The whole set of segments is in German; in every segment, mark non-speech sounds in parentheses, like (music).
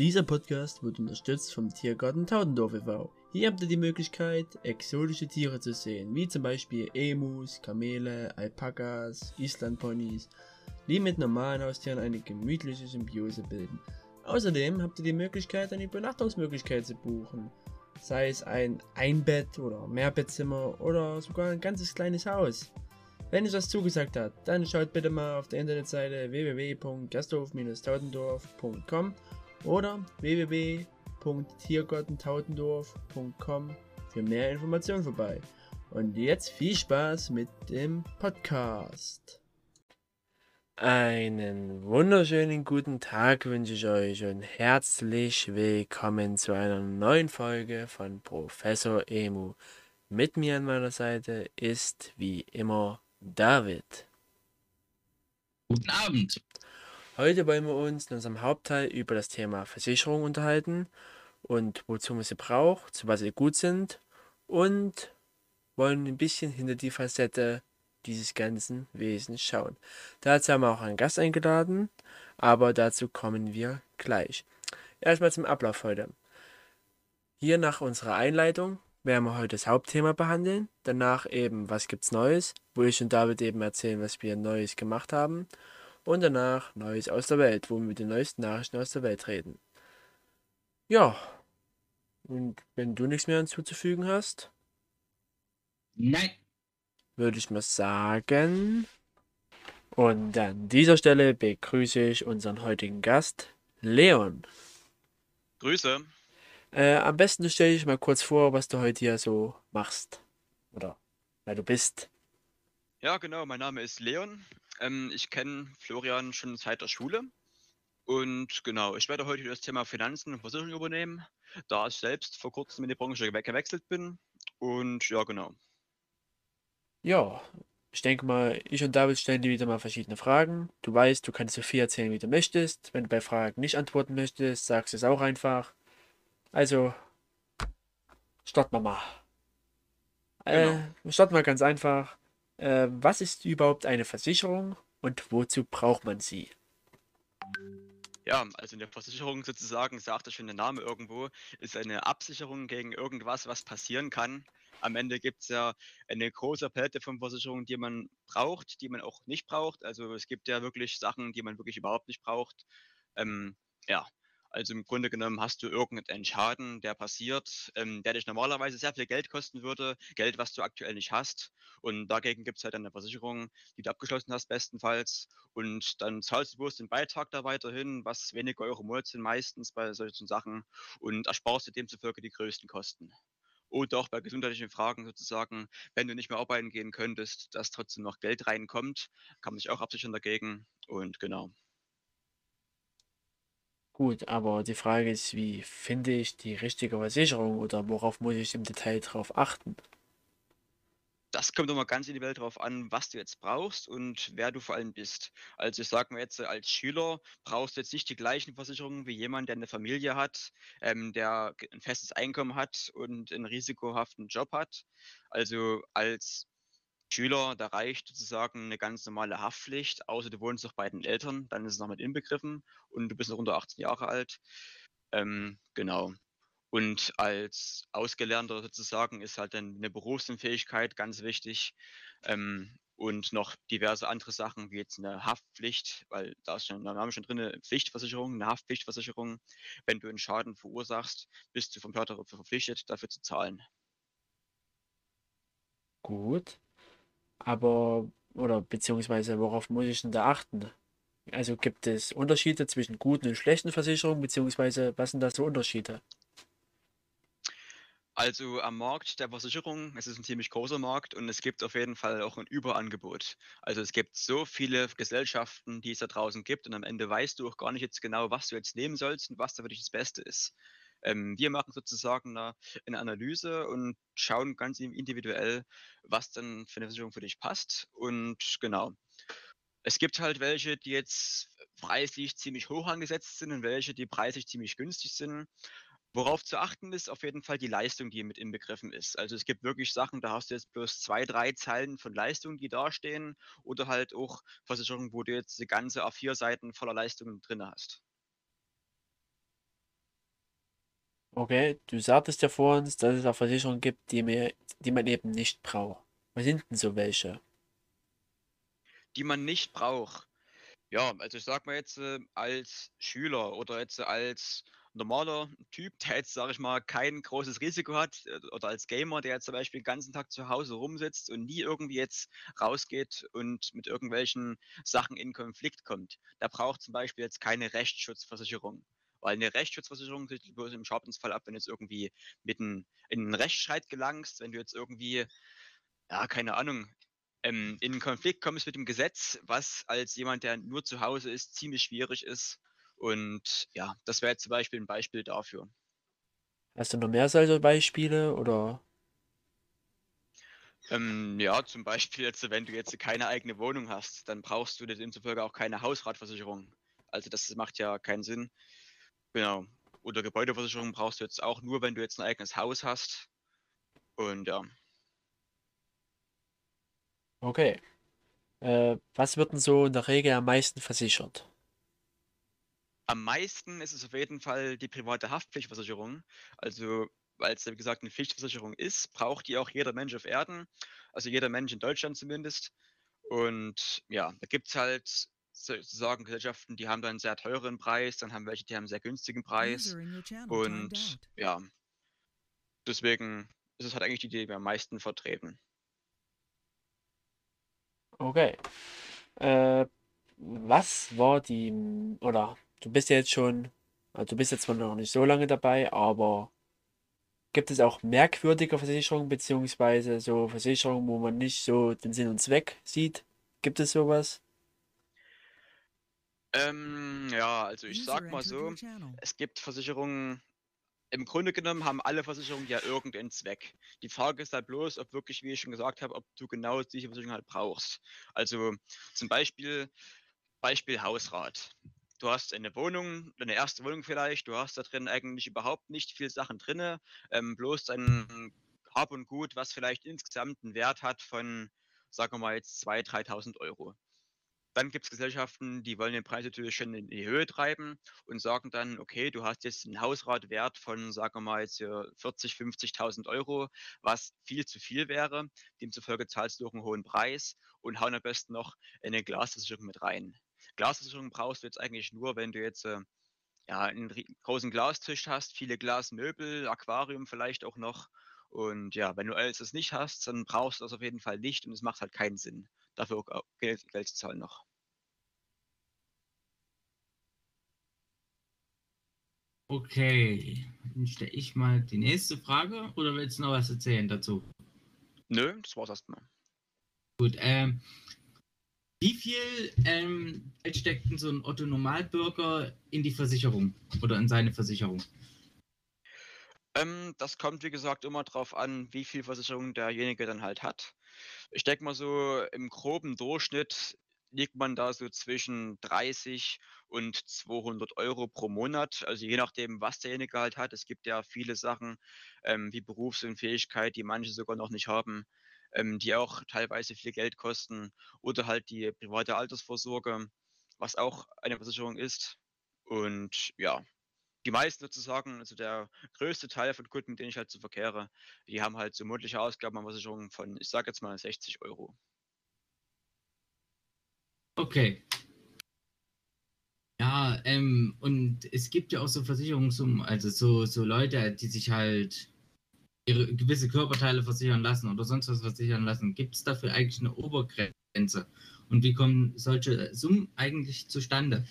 Dieser Podcast wird unterstützt vom Tiergarten Taudendorf e.V. Hier habt ihr die Möglichkeit, exotische Tiere zu sehen, wie zum Beispiel Emus, Kamele, Alpakas, Islandponys, die mit normalen Haustieren eine gemütliche Symbiose bilden. Außerdem habt ihr die Möglichkeit, eine Übernachtungsmöglichkeit zu buchen, sei es ein Einbett- oder Mehrbettzimmer oder sogar ein ganzes kleines Haus. Wenn es was zugesagt hat, dann schaut bitte mal auf der Internetseite www.gasthof-taudendorf.com oder www.tiergartentautendorf.com für mehr Informationen vorbei. Und jetzt viel Spaß mit dem Podcast. Einen wunderschönen guten Tag wünsche ich euch und herzlich willkommen zu einer neuen Folge von Professor Emu. Mit mir an meiner Seite ist wie immer David. Guten Abend. Heute wollen wir uns in unserem Hauptteil über das Thema Versicherung unterhalten und wozu man sie braucht, zu was sie gut sind und wollen ein bisschen hinter die Facette dieses ganzen Wesens schauen. Dazu haben wir auch einen Gast eingeladen, aber dazu kommen wir gleich. Erstmal zum Ablauf heute. Hier nach unserer Einleitung werden wir heute das Hauptthema behandeln, danach eben was gibt's Neues, wo ich und David eben erzählen, was wir Neues gemacht haben und danach Neues aus der Welt, wo wir mit den neuesten Nachrichten aus der Welt reden. Ja, und wenn du nichts mehr hinzuzufügen hast? Nein. Würde ich mal sagen. Und an dieser Stelle begrüße ich unseren heutigen Gast, Leon. Grüße. Äh, am besten stelle ich mal kurz vor, was du heute hier so machst. Oder wer du bist. Ja, genau, mein Name ist Leon. Ähm, ich kenne Florian schon seit der Schule. Und genau, ich werde heute das Thema Finanzen und Versicherung übernehmen, da ich selbst vor kurzem in die Branche gewechselt bin. Und ja, genau. Ja, ich denke mal, ich und David stellen dir wieder mal verschiedene Fragen. Du weißt, du kannst so viel erzählen, wie du möchtest. Wenn du bei Fragen nicht antworten möchtest, sagst du es auch einfach. Also, starten wir mal. Äh, Genau. starten wir ganz einfach. Äh, was ist überhaupt eine Versicherung und wozu braucht man sie? Ja, also eine Versicherung sozusagen, sagt ja schon der Name irgendwo, ist eine Absicherung gegen irgendwas, was passieren kann. Am Ende gibt es ja eine große Palette von Versicherungen, die man braucht, die man auch nicht braucht. Also es gibt ja wirklich Sachen, die man wirklich überhaupt nicht braucht. Ähm, ja, also im Grunde genommen hast du irgendeinen Schaden, der passiert, ähm, der dich normalerweise sehr viel Geld kosten würde, Geld, was du aktuell nicht hast. Und dagegen gibt es halt eine Versicherung, die du abgeschlossen hast, bestenfalls. Und dann zahlst du bloß den Beitrag da weiterhin, was wenige Euro im Monat sind meistens bei solchen Sachen und ersparst dir demzufolge die größten Kosten. Oder auch bei gesundheitlichen Fragen sozusagen, wenn du nicht mehr arbeiten gehen könntest, dass trotzdem noch Geld reinkommt, kann man sich auch absichern dagegen. Und genau. Gut, aber die Frage ist, wie finde ich die richtige Versicherung oder worauf muss ich im Detail drauf achten? Das kommt immer ganz individuell darauf an, was du jetzt brauchst und wer du vor allem bist. Also ich sage mal jetzt, als Schüler brauchst du jetzt nicht die gleichen Versicherungen wie jemand, der eine Familie hat, ähm, der ein festes Einkommen hat und einen risikohaften Job hat. Also als Schüler, da reicht sozusagen eine ganz normale Haftpflicht, außer du wohnst noch bei den Eltern, dann ist es noch mit inbegriffen und du bist noch unter 18 Jahre alt. Ähm, genau. Und als Ausgelernter sozusagen ist halt dann eine Berufsunfähigkeit ganz wichtig. Ähm, und noch diverse andere Sachen, wie jetzt eine Haftpflicht, weil da ist schon der Name schon drin, eine Pflichtversicherung, eine Haftpflichtversicherung. Wenn du einen Schaden verursachst, bist du vom dafür verpflichtet, dafür zu zahlen. Gut, aber oder beziehungsweise worauf muss ich denn da achten? Also gibt es Unterschiede zwischen guten und schlechten Versicherungen, beziehungsweise was sind da so Unterschiede? Also am Markt der Versicherung, es ist ein ziemlich großer Markt und es gibt auf jeden Fall auch ein Überangebot. Also es gibt so viele Gesellschaften, die es da draußen gibt und am Ende weißt du auch gar nicht jetzt genau, was du jetzt nehmen sollst und was da für dich das Beste ist. Ähm, wir machen sozusagen eine, eine Analyse und schauen ganz in- individuell, was dann für eine Versicherung für dich passt. Und genau, es gibt halt welche, die jetzt preislich ziemlich hoch angesetzt sind und welche, die preislich ziemlich günstig sind. Worauf zu achten ist auf jeden Fall die Leistung, die mit inbegriffen ist. Also es gibt wirklich Sachen, da hast du jetzt bloß zwei, drei Zeilen von Leistung, die dastehen, oder halt auch Versicherungen, wo du jetzt die ganze A4-Seiten voller Leistungen drin hast. Okay, du sagtest ja vor uns, dass es auch Versicherungen gibt, die mir, die man eben nicht braucht. Was sind denn so welche? die man nicht braucht. Ja, also ich sag mal jetzt äh, als Schüler oder jetzt als normaler Typ, der jetzt, sage ich mal, kein großes Risiko hat äh, oder als Gamer, der jetzt zum Beispiel den ganzen Tag zu Hause rumsitzt und nie irgendwie jetzt rausgeht und mit irgendwelchen Sachen in Konflikt kommt, der braucht zum Beispiel jetzt keine Rechtsschutzversicherung. Weil eine Rechtsschutzversicherung sieht bloß im Schadensfall ab, wenn du jetzt irgendwie mitten in einen Rechtsstreit gelangst, wenn du jetzt irgendwie, ja, keine Ahnung, ähm, in Konflikt kommst mit dem Gesetz, was als jemand, der nur zu Hause ist, ziemlich schwierig ist. Und ja, das wäre jetzt zum Beispiel ein Beispiel dafür. Hast du noch mehr solche Beispiele oder? Ähm, ja, zum Beispiel jetzt, wenn du jetzt keine eigene Wohnung hast, dann brauchst du demzufolge auch keine Hausratversicherung. Also das macht ja keinen Sinn. Genau. Oder Gebäudeversicherung brauchst du jetzt auch nur, wenn du jetzt ein eigenes Haus hast. Und ja. Okay. Äh, was wird denn so in der Regel am meisten versichert? Am meisten ist es auf jeden Fall die private Haftpflichtversicherung. Also, weil es, wie gesagt, eine Pflichtversicherung ist, braucht die auch jeder Mensch auf Erden. Also jeder Mensch in Deutschland zumindest. Und ja, da gibt es halt sozusagen Gesellschaften, die haben dann einen sehr teuren Preis, dann haben welche, die haben einen sehr günstigen Preis. Und ja, deswegen ist es halt eigentlich die, die wir am meisten vertreten. Okay. Äh, was war die, oder du bist ja jetzt schon, also du bist jetzt zwar noch nicht so lange dabei, aber gibt es auch merkwürdige Versicherungen, beziehungsweise so Versicherungen, wo man nicht so den Sinn und Zweck sieht? Gibt es sowas? Ähm, ja, also ich sag mal so, es gibt Versicherungen, im Grunde genommen haben alle Versicherungen ja irgendeinen Zweck. Die Frage ist halt bloß, ob wirklich, wie ich schon gesagt habe, ob du genau diese Versicherung halt brauchst. Also zum Beispiel, Beispiel Hausrat. Du hast eine Wohnung, deine erste Wohnung vielleicht, du hast da drin eigentlich überhaupt nicht viel Sachen drinne, ähm, bloß dein Hab und Gut, was vielleicht insgesamt einen Wert hat von, sagen wir mal jetzt 2.000, 3.000 Euro. Dann gibt es Gesellschaften, die wollen den Preis natürlich schon in die Höhe treiben und sagen dann, okay, du hast jetzt einen Hausratwert von, sagen wir mal jetzt hier 40, 50.000 Euro, was viel zu viel wäre. Demzufolge zahlst du auch einen hohen Preis und hauen am besten noch eine Glasversicherung mit rein. Glasversicherung brauchst du jetzt eigentlich nur, wenn du jetzt äh, ja, einen großen Glastisch hast, viele Glasmöbel, Aquarium vielleicht auch noch. Und ja, wenn du alles das nicht hast, dann brauchst du das auf jeden Fall nicht und es macht halt keinen Sinn, dafür auch au- Geld, Geld zu zahlen noch. Okay, dann stelle ich mal die nächste Frage oder willst du noch was erzählen dazu? Nö, das war's erstmal. Gut, ähm, wie viel ähm, Geld steckt denn so ein Otto Normalbürger in die Versicherung oder in seine Versicherung? Ähm, das kommt, wie gesagt, immer drauf an, wie viel Versicherung derjenige dann halt hat. Ich denke mal so, im groben Durchschnitt liegt man da so zwischen 30 und 200 Euro pro Monat. Also je nachdem, was derjenige halt hat. Es gibt ja viele Sachen ähm, wie Berufsunfähigkeit, die manche sogar noch nicht haben, ähm, die auch teilweise viel Geld kosten. Oder halt die private Altersvorsorge, was auch eine Versicherung ist. Und ja, die meisten sozusagen, also der größte Teil von Kunden, denen ich halt so verkehre, die haben halt so monatliche Ausgaben an Versicherungen von, ich sage jetzt mal 60 Euro. Okay. Ja, ähm, und es gibt ja auch so Versicherungssummen, also so, so Leute, die sich halt ihre gewisse Körperteile versichern lassen oder sonst was versichern lassen. Gibt es dafür eigentlich eine Obergrenze? Und wie kommen solche Summen eigentlich zustande?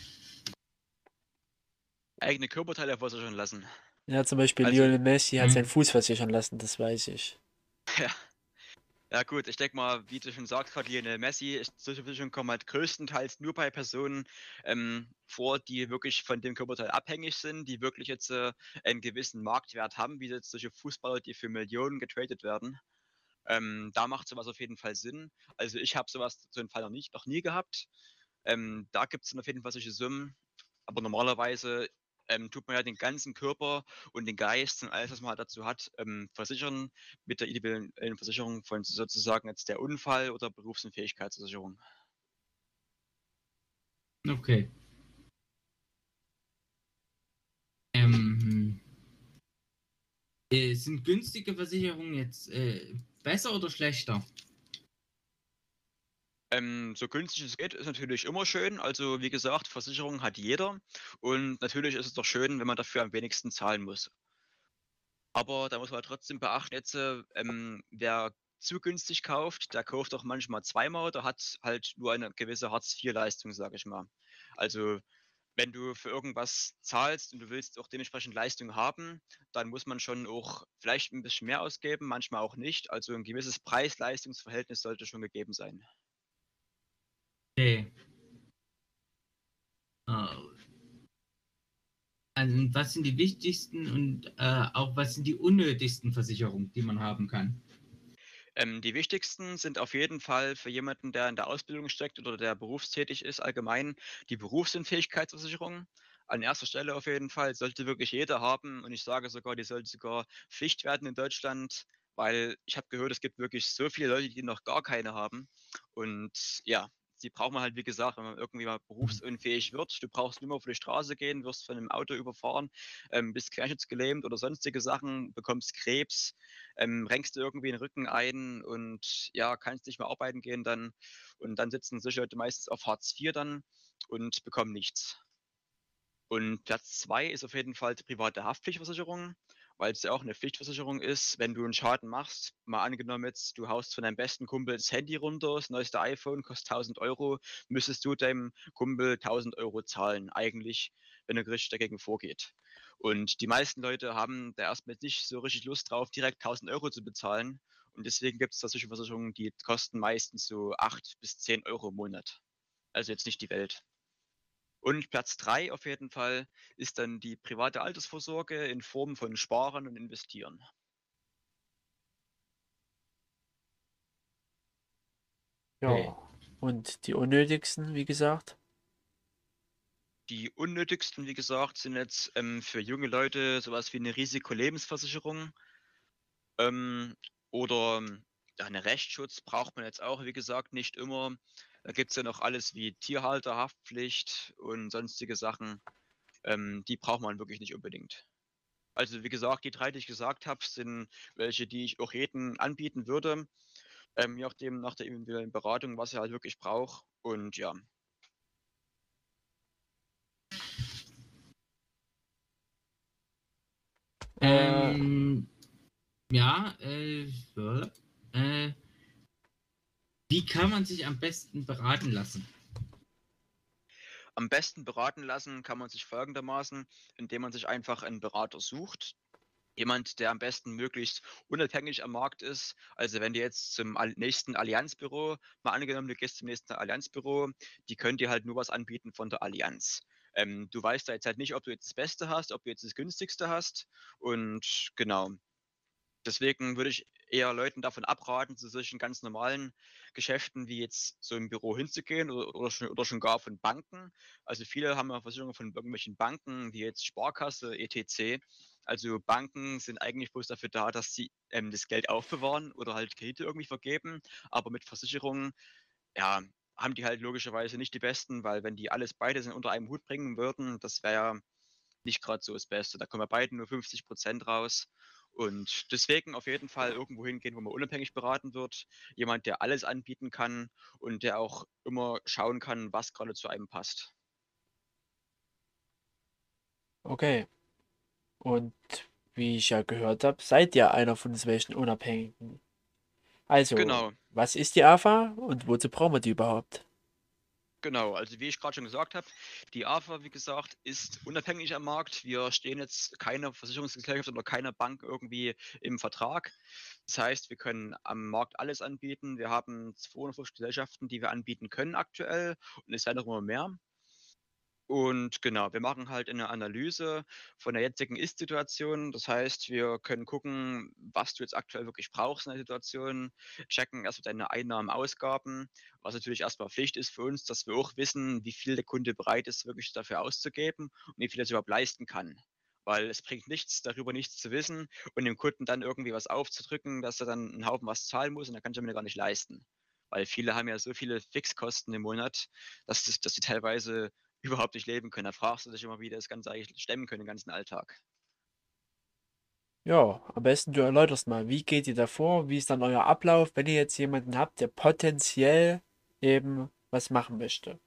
Eigene Körperteile versichern lassen. Ja, zum Beispiel Also- Lionel Messi hat Mhm. seinen Fuß versichern lassen, das weiß ich. (laughs) Ja. Ja gut, ich denke mal, wie du schon sagst, gerade Lionel Messi, ist- solche Versicherungen kommen halt größtenteils nur bei Personen ähm, vor, die wirklich von dem Körperteil abhängig sind, die wirklich jetzt äh, einen gewissen Marktwert haben, wie jetzt solche Fußballer, die für Millionen getradet werden. Ähm, da macht sowas auf jeden Fall Sinn. Also ich habe sowas so einen Fall noch, nicht, noch nie gehabt. Ähm, da gibt es dann auf jeden Fall solche Summen. Aber normalerweise ähm, tut man ja den ganzen Körper und den Geist und alles, was man halt dazu hat, ähm, versichern mit der individuellen Versicherung von sozusagen jetzt der Unfall- oder Berufsunfähigkeitsversicherung. Okay. Ähm, Äh, sind günstige Versicherungen jetzt äh, besser oder schlechter? Ähm, so günstig es geht, ist natürlich immer schön. Also wie gesagt, Versicherung hat jeder. Und natürlich ist es doch schön, wenn man dafür am wenigsten zahlen muss. Aber da muss man trotzdem beachten, jetzt, äh, ähm, wer zu günstig kauft, der kauft auch manchmal zweimal oder hat halt nur eine gewisse Hartz-IV-Leistung, sage ich mal. Also wenn du für irgendwas zahlst und du willst auch dementsprechend Leistung haben, dann muss man schon auch vielleicht ein bisschen mehr ausgeben, manchmal auch nicht. Also ein gewisses Preis-Leistungs-Verhältnis sollte schon gegeben sein. Okay. Äh, also, was sind die wichtigsten und äh, auch was sind die unnötigsten Versicherungen, die man haben kann? Ähm, die wichtigsten sind auf jeden Fall für jemanden, der in der Ausbildung steckt oder der berufstätig ist, allgemein die Berufsunfähigkeitsversicherung. An erster Stelle auf jeden Fall sollte wirklich jeder haben und ich sage sogar, die sollte sogar Pflicht werden in Deutschland, weil ich habe gehört, es gibt wirklich so viele Leute, die noch gar keine haben. Und ja, die braucht man halt, wie gesagt, wenn man irgendwie mal berufsunfähig wird. Du brauchst nur mal auf die Straße gehen, wirst von einem Auto überfahren, ähm, bist querschnittsgelähmt oder sonstige Sachen, bekommst Krebs, ähm, renkst du irgendwie den Rücken ein und ja, kannst nicht mehr arbeiten gehen dann. Und dann sitzen solche Leute meistens auf Hartz IV dann und bekommen nichts. Und Platz zwei ist auf jeden Fall die private Haftpflichtversicherung weil es ja auch eine Pflichtversicherung ist, wenn du einen Schaden machst, mal angenommen jetzt, du haust von deinem besten Kumpel das Handy runter, das neueste iPhone kostet 1000 Euro, müsstest du deinem Kumpel 1000 Euro zahlen, eigentlich, wenn der Gericht dagegen vorgeht. Und die meisten Leute haben da erstmal nicht so richtig Lust drauf, direkt 1000 Euro zu bezahlen. Und deswegen gibt es da solche Versicherungen, die kosten meistens so 8 bis 10 Euro im Monat. Also jetzt nicht die Welt. Und Platz drei auf jeden Fall ist dann die private Altersvorsorge in Form von Sparen und Investieren. Ja. Okay. Und die unnötigsten, wie gesagt? Die unnötigsten, wie gesagt, sind jetzt ähm, für junge Leute sowas wie eine Risikolebensversicherung ähm, oder ja, eine Rechtsschutz braucht man jetzt auch, wie gesagt, nicht immer. Da gibt es ja noch alles wie Tierhalterhaftpflicht und sonstige Sachen. Ähm, die braucht man wirklich nicht unbedingt. Also wie gesagt, die drei, die ich gesagt habe, sind welche, die ich auch jedem anbieten würde. Ähm, je nachdem, nach der individuellen Beratung, was er halt wirklich braucht. Und ja. Ähm, ja, äh, äh, wie kann man sich am besten beraten lassen? Am besten beraten lassen kann man sich folgendermaßen, indem man sich einfach einen Berater sucht. Jemand, der am besten möglichst unabhängig am Markt ist. Also wenn du jetzt zum nächsten Allianzbüro, mal angenommen, du gehst zum nächsten Allianzbüro, die können dir halt nur was anbieten von der Allianz. Ähm, du weißt da jetzt halt nicht, ob du jetzt das Beste hast, ob du jetzt das günstigste hast. Und genau. Deswegen würde ich eher Leuten davon abraten, zu solchen ganz normalen Geschäften wie jetzt so im Büro hinzugehen oder, oder, schon, oder schon gar von Banken. Also viele haben ja Versicherungen von irgendwelchen Banken, wie jetzt Sparkasse, etc. Also Banken sind eigentlich bloß dafür da, dass sie ähm, das Geld aufbewahren oder halt Kredite irgendwie vergeben. Aber mit Versicherungen, ja, haben die halt logischerweise nicht die besten, weil wenn die alles beide unter einem Hut bringen würden, das wäre ja nicht gerade so das Beste. Da kommen bei beiden nur 50 Prozent raus. Und deswegen auf jeden Fall irgendwo hingehen, wo man unabhängig beraten wird. Jemand, der alles anbieten kann und der auch immer schauen kann, was gerade zu einem passt. Okay. Und wie ich ja gehört habe, seid ihr einer von solchen Unabhängigen. Also, Genau. was ist die AFA und wozu brauchen wir die überhaupt? Genau, also wie ich gerade schon gesagt habe, die AFA, wie gesagt, ist unabhängig am Markt. Wir stehen jetzt keiner Versicherungsgesellschaft oder keiner Bank irgendwie im Vertrag. Das heißt, wir können am Markt alles anbieten. Wir haben 250 Gesellschaften, die wir anbieten können aktuell und es werden noch immer mehr. Und genau, wir machen halt eine Analyse von der jetzigen Ist-Situation. Das heißt, wir können gucken, was du jetzt aktuell wirklich brauchst in der Situation, checken erstmal deine Einnahmen, Ausgaben, was natürlich erstmal Pflicht ist für uns, dass wir auch wissen, wie viel der Kunde bereit ist, wirklich dafür auszugeben und wie viel er es überhaupt leisten kann. Weil es bringt nichts, darüber nichts zu wissen und dem Kunden dann irgendwie was aufzudrücken, dass er dann einen Haufen was zahlen muss und dann kann ich mir gar nicht leisten. Weil viele haben ja so viele Fixkosten im Monat, dass, das, dass die teilweise überhaupt nicht leben können. Da fragst du dich immer, wie die das Ganze eigentlich stemmen können, den ganzen Alltag. Ja, am besten du erläuterst mal, wie geht ihr davor, wie ist dann euer Ablauf, wenn ihr jetzt jemanden habt, der potenziell eben was machen möchte.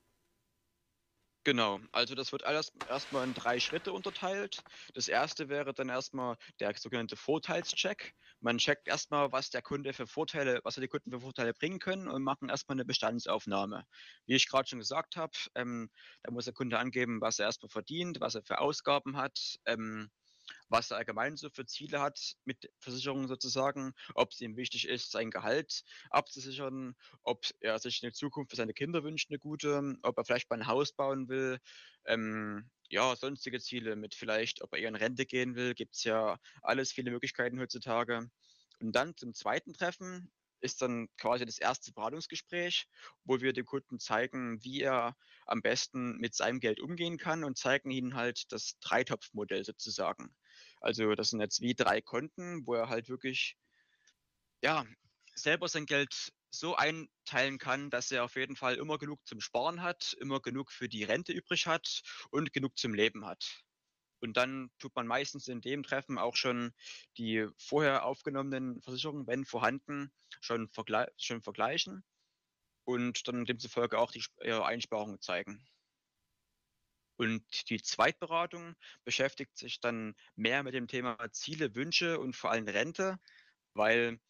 Genau, also das wird alles erstmal in drei Schritte unterteilt. Das erste wäre dann erstmal der sogenannte Vorteilscheck. Man checkt erstmal, was der Kunde für Vorteile, was die Kunden für Vorteile bringen können und machen erstmal eine Bestandsaufnahme. Wie ich gerade schon gesagt habe, ähm, da muss der Kunde angeben, was er erstmal verdient, was er für Ausgaben hat, ähm, was er allgemein so für Ziele hat mit Versicherungen sozusagen, ob es ihm wichtig ist, sein Gehalt abzusichern, ob er sich eine Zukunft für seine Kinder wünscht, eine gute, ob er vielleicht mal ein Haus bauen will, ähm, ja, sonstige Ziele mit vielleicht, ob er eher in Rente gehen will, gibt es ja alles viele Möglichkeiten heutzutage. Und dann zum zweiten Treffen ist dann quasi das erste Beratungsgespräch, wo wir dem Kunden zeigen, wie er am besten mit seinem Geld umgehen kann und zeigen ihm halt das Dreitopfmodell sozusagen. Also das sind jetzt wie drei Konten, wo er halt wirklich ja selber sein Geld so einteilen kann, dass er auf jeden Fall immer genug zum Sparen hat, immer genug für die Rente übrig hat und genug zum Leben hat. Und dann tut man meistens in dem Treffen auch schon die vorher aufgenommenen Versicherungen, wenn vorhanden, schon, vergle schon vergleichen und dann demzufolge auch die Einsparungen zeigen. Und die Zweitberatung beschäftigt sich dann mehr mit dem Thema Ziele, Wünsche und vor allem Rente, weil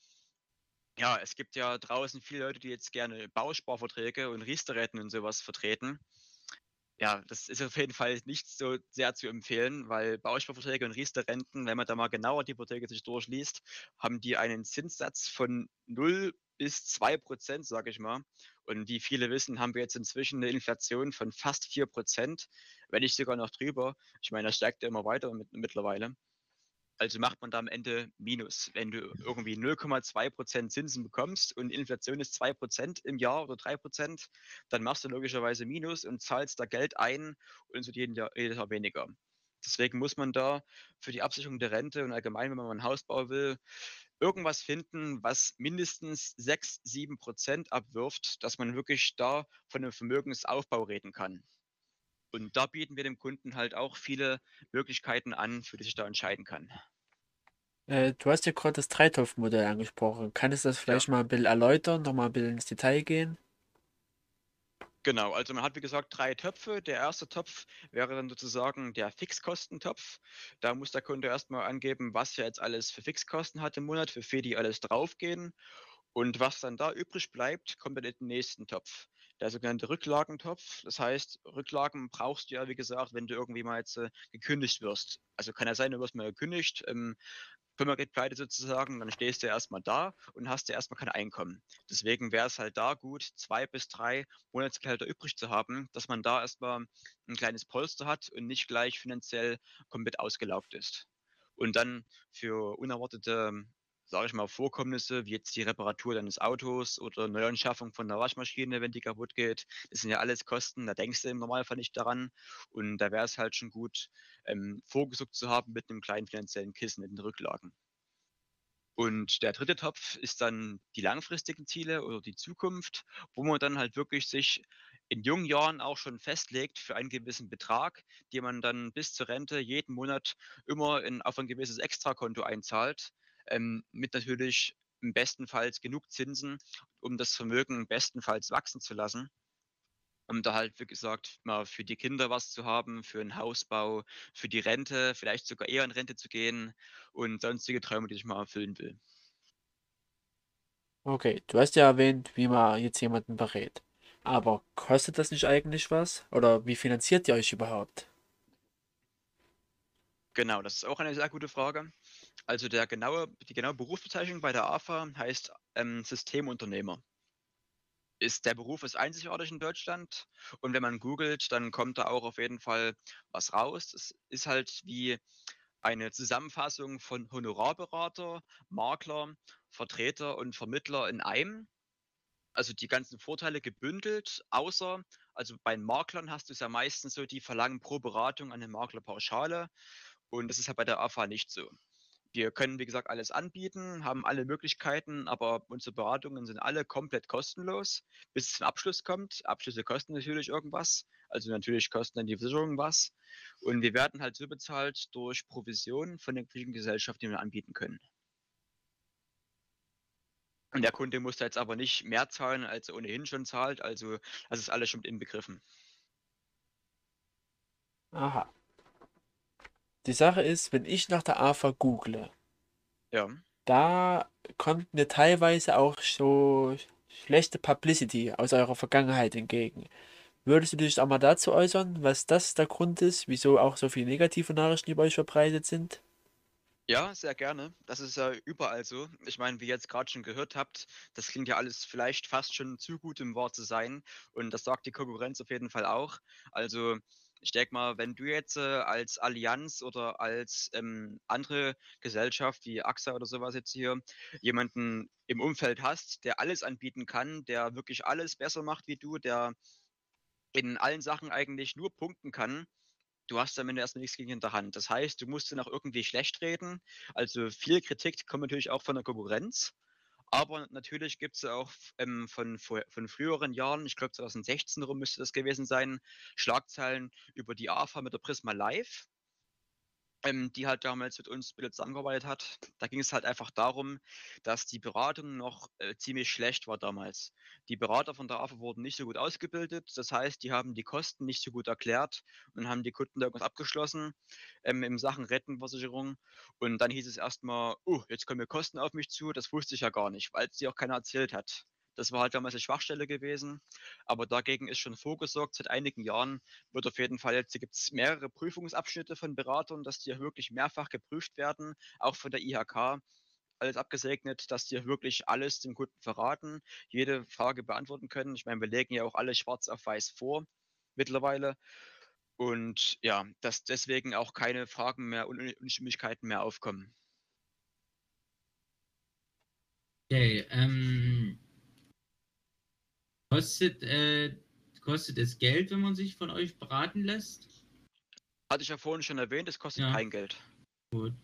ja, es gibt ja draußen viele Leute, die jetzt gerne Bausparverträge und Riester-Retten und sowas vertreten ja, das ist auf jeden Fall nicht so sehr zu empfehlen, weil Bausparverträge und Riester-Renten, wenn man da mal genauer die Verträge sich durchliest, haben die einen Zinssatz von 0 bis 2 Prozent, sage ich mal. Und wie viele wissen, haben wir jetzt inzwischen eine Inflation von fast 4 Prozent, wenn nicht sogar noch drüber. Ich meine, das steigt ja immer weiter mit, mittlerweile. Also macht man da am Ende Minus. Wenn du irgendwie 0,2% Zinsen bekommst und Inflation ist 2% im Jahr oder 3%, dann machst du logischerweise Minus und zahlst da Geld ein und es wird jeden Jahr, jedes Jahr weniger. Deswegen muss man da für die Absicherung der Rente und allgemein, wenn man ein Haus bauen will, irgendwas finden, was mindestens 6, 7 Prozent abwirft, dass man wirklich da von einem Vermögensaufbau reden kann. Und da bieten wir dem Kunden halt auch viele Möglichkeiten an, für die sich da entscheiden kann. Äh, du hast ja gerade das Dreitopf-Modell angesprochen. Kannst du das vielleicht mal ein bisschen erläutern, nochmal ein bisschen ins Detail gehen? Genau, also man hat wie gesagt drei Töpfe. Der erste Topf wäre dann sozusagen der Fixkostentopf. Da muss der Kunde erstmal angeben, was er jetzt alles für Fixkosten hat im Monat, für die alles draufgehen. Und was dann da übrig bleibt, kommt dann in den nächsten Topf. Der sogenannte Rücklagentopf. Das heißt, Rücklagen brauchst du ja, wie gesagt, wenn du irgendwie mal jetzt äh, gekündigt wirst. Also kann ja sein, du wirst mal gekündigt, ähm, Firma geht pleite sozusagen, dann stehst du erstmal da und hast ja erstmal kein Einkommen. Deswegen wäre es halt da gut, zwei bis drei Monatsgehälter übrig zu haben, dass man da erstmal ein kleines Polster hat und nicht gleich finanziell komplett ausgelaugt ist. Und dann für unerwartete sage ich mal, Vorkommnisse, wie jetzt die Reparatur deines Autos oder Neuanschaffung von der Waschmaschine, wenn die kaputt geht. Das sind ja alles Kosten, da denkst du im Normalfall nicht daran. Und da wäre es halt schon gut, ähm, vorgesorgt zu haben mit einem kleinen finanziellen Kissen in den Rücklagen. Und der dritte Topf ist dann die langfristigen Ziele oder die Zukunft, wo man dann halt wirklich sich in jungen Jahren auch schon festlegt für einen gewissen Betrag, den man dann bis zur Rente jeden Monat immer in, auf ein gewisses Extrakonto einzahlt, ähm, mit natürlich im bestenfalls genug Zinsen, um das Vermögen bestenfalls wachsen zu lassen. Um da halt, wie gesagt, mal für die Kinder was zu haben, für einen Hausbau, für die Rente, vielleicht sogar eher in Rente zu gehen und sonstige Träume, die ich mal erfüllen will. Okay, du hast ja erwähnt, wie man jetzt jemanden berät. Aber kostet das nicht eigentlich was? Oder wie finanziert ihr euch überhaupt? Genau, das ist auch eine sehr gute Frage. Also der genaue, die genaue Berufsbezeichnung bei der AFA heißt ähm, Systemunternehmer. Ist, der Beruf ist einzigartig in Deutschland und wenn man googelt, dann kommt da auch auf jeden Fall was raus. Es ist halt wie eine Zusammenfassung von Honorarberater, Makler, Vertreter und Vermittler in einem. Also die ganzen Vorteile gebündelt, außer, also bei Maklern hast du es ja meistens so, die verlangen pro Beratung eine Maklerpauschale und das ist ja bei der AFA nicht so. Wir können, wie gesagt, alles anbieten, haben alle Möglichkeiten, aber unsere Beratungen sind alle komplett kostenlos, bis es zum Abschluss kommt. Abschlüsse kosten natürlich irgendwas, also natürlich kosten dann die Versicherungen was. Und wir werden halt so bezahlt durch Provisionen von den verschiedenen Gesellschaften, die wir anbieten können. Und der Kunde muss da jetzt aber nicht mehr zahlen, als er ohnehin schon zahlt. Also das ist alles schon inbegriffen. Aha. Die Sache ist, wenn ich nach der AFA google, Ja. da kommt mir teilweise auch so schlechte Publicity aus eurer Vergangenheit entgegen. Würdest du dich auch mal dazu äußern, was das der Grund ist, wieso auch so viele negative Nachrichten über euch verbreitet sind? Ja, sehr gerne. Das ist ja überall so. Ich meine, wie ihr jetzt gerade schon gehört habt, das klingt ja alles vielleicht fast schon zu gut im Wort zu sein. Und das sagt die Konkurrenz auf jeden Fall auch. Also ich denke mal, wenn du jetzt äh, als Allianz oder als ähm, andere Gesellschaft wie AXA oder sowas jetzt hier jemanden im Umfeld hast, der alles anbieten kann, der wirklich alles besser macht wie du, der in allen Sachen eigentlich nur punkten kann, du hast am Ende erstmal nichts gegen in der Hand. Das heißt, du musst ihn auch irgendwie schlecht reden. Also viel Kritik kommt natürlich auch von der Konkurrenz. Aber natürlich gibt es auch ähm, von, von früheren Jahren, ich glaube 2016 rum müsste das gewesen sein, Schlagzeilen über die AFA mit der Prisma Live, ähm, die halt damals mit uns mit zusammengearbeitet hat. Da ging es halt einfach darum, dass die Beratung noch äh, ziemlich schlecht war damals. Die Berater von der AFA wurden nicht so gut ausgebildet, das heißt, die haben die Kosten nicht so gut erklärt und haben die Kunden da irgendwas abgeschlossen ähm, in Sachen Rentenversicherung. Und dann hieß es erstmal, oh, jetzt kommen mir Kosten auf mich zu, das wusste ich ja gar nicht, weil es dir auch keiner erzählt hat. Das war halt damals eine Schwachstelle gewesen, aber dagegen ist schon vorgesorgt seit einigen Jahren. Wird auf jeden Fall jetzt gibt es mehrere Prüfungsabschnitte von Beratern, dass die wirklich mehrfach geprüft werden, auch von der IHK. Alles abgesegnet, dass die wirklich alles dem Kunden verraten, jede Frage beantworten können. Ich meine, wir legen ja auch alles schwarz auf weiß vor mittlerweile. Und ja, dass deswegen auch keine Fragen mehr und Un- Unstimmigkeiten mehr aufkommen. Okay, ähm, kostet, äh, kostet es Geld, wenn man sich von euch beraten lässt? Hatte ich ja vorhin schon erwähnt, es kostet Ja. kein Geld. Gut.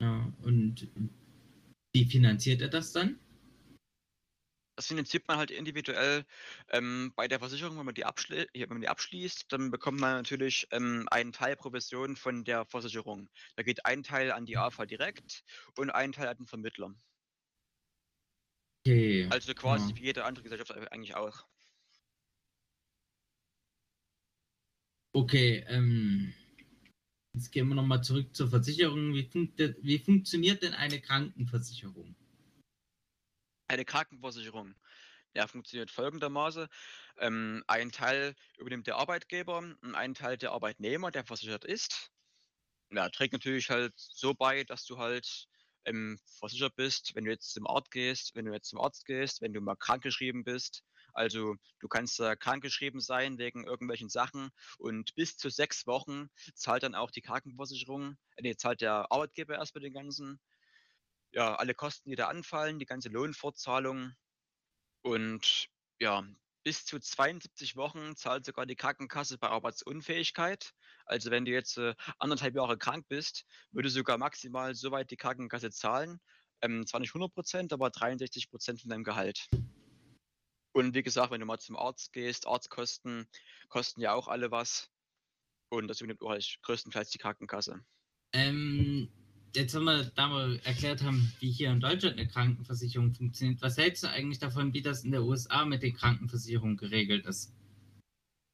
Ja, und wie finanziert er das dann? Das finanziert man halt individuell ähm, bei der Versicherung, wenn man die, abschli wenn man die abschließt, dann bekommt man natürlich ähm, einen Teil Provision von der Versicherung. Da geht ein Teil an die AFA direkt und ein Teil an den Vermittler. Okay. Also quasi ja. wie jede andere Gesellschaft eigentlich auch. Okay, ähm, jetzt gehen wir nochmal zurück zur Versicherung. Wie, funkt, wie funktioniert denn eine Krankenversicherung? Eine Krankenversicherung. Ja, funktioniert folgendermaßen. Ähm, ein Teil übernimmt der Arbeitgeber und ein Teil der Arbeitnehmer, der versichert ist. Ja, trägt natürlich halt so bei, dass du halt ähm, versichert bist, wenn du jetzt zum Arzt gehst, wenn du jetzt zum Arzt gehst, wenn du mal krankgeschrieben bist. Also du kannst da krankgeschrieben sein wegen irgendwelchen Sachen und bis zu sechs Wochen zahlt dann auch die Krankenversicherung, äh, nee, zahlt der Arbeitgeber erst bei den ganzen, ja, alle Kosten, die da anfallen, die ganze Lohnfortzahlung und ja, bis zu 72 Wochen zahlt sogar die Krankenkasse bei Arbeitsunfähigkeit. Also wenn du jetzt äh, anderthalb Jahre krank bist, würde sogar maximal so weit die Krankenkasse zahlen. Ähm, zwar nicht 100 Prozent, aber 63 Prozent von deinem Gehalt. Und wie gesagt, wenn du mal zum Arzt gehst, Arztkosten kosten ja auch alle was. Und das übernimmt auch halt größtenteils die Krankenkasse. Ähm, jetzt haben wir, da wir erklärt haben, wie hier in Deutschland eine Krankenversicherung funktioniert, was hältst du eigentlich davon, wie das in der USA mit den Krankenversicherungen geregelt ist?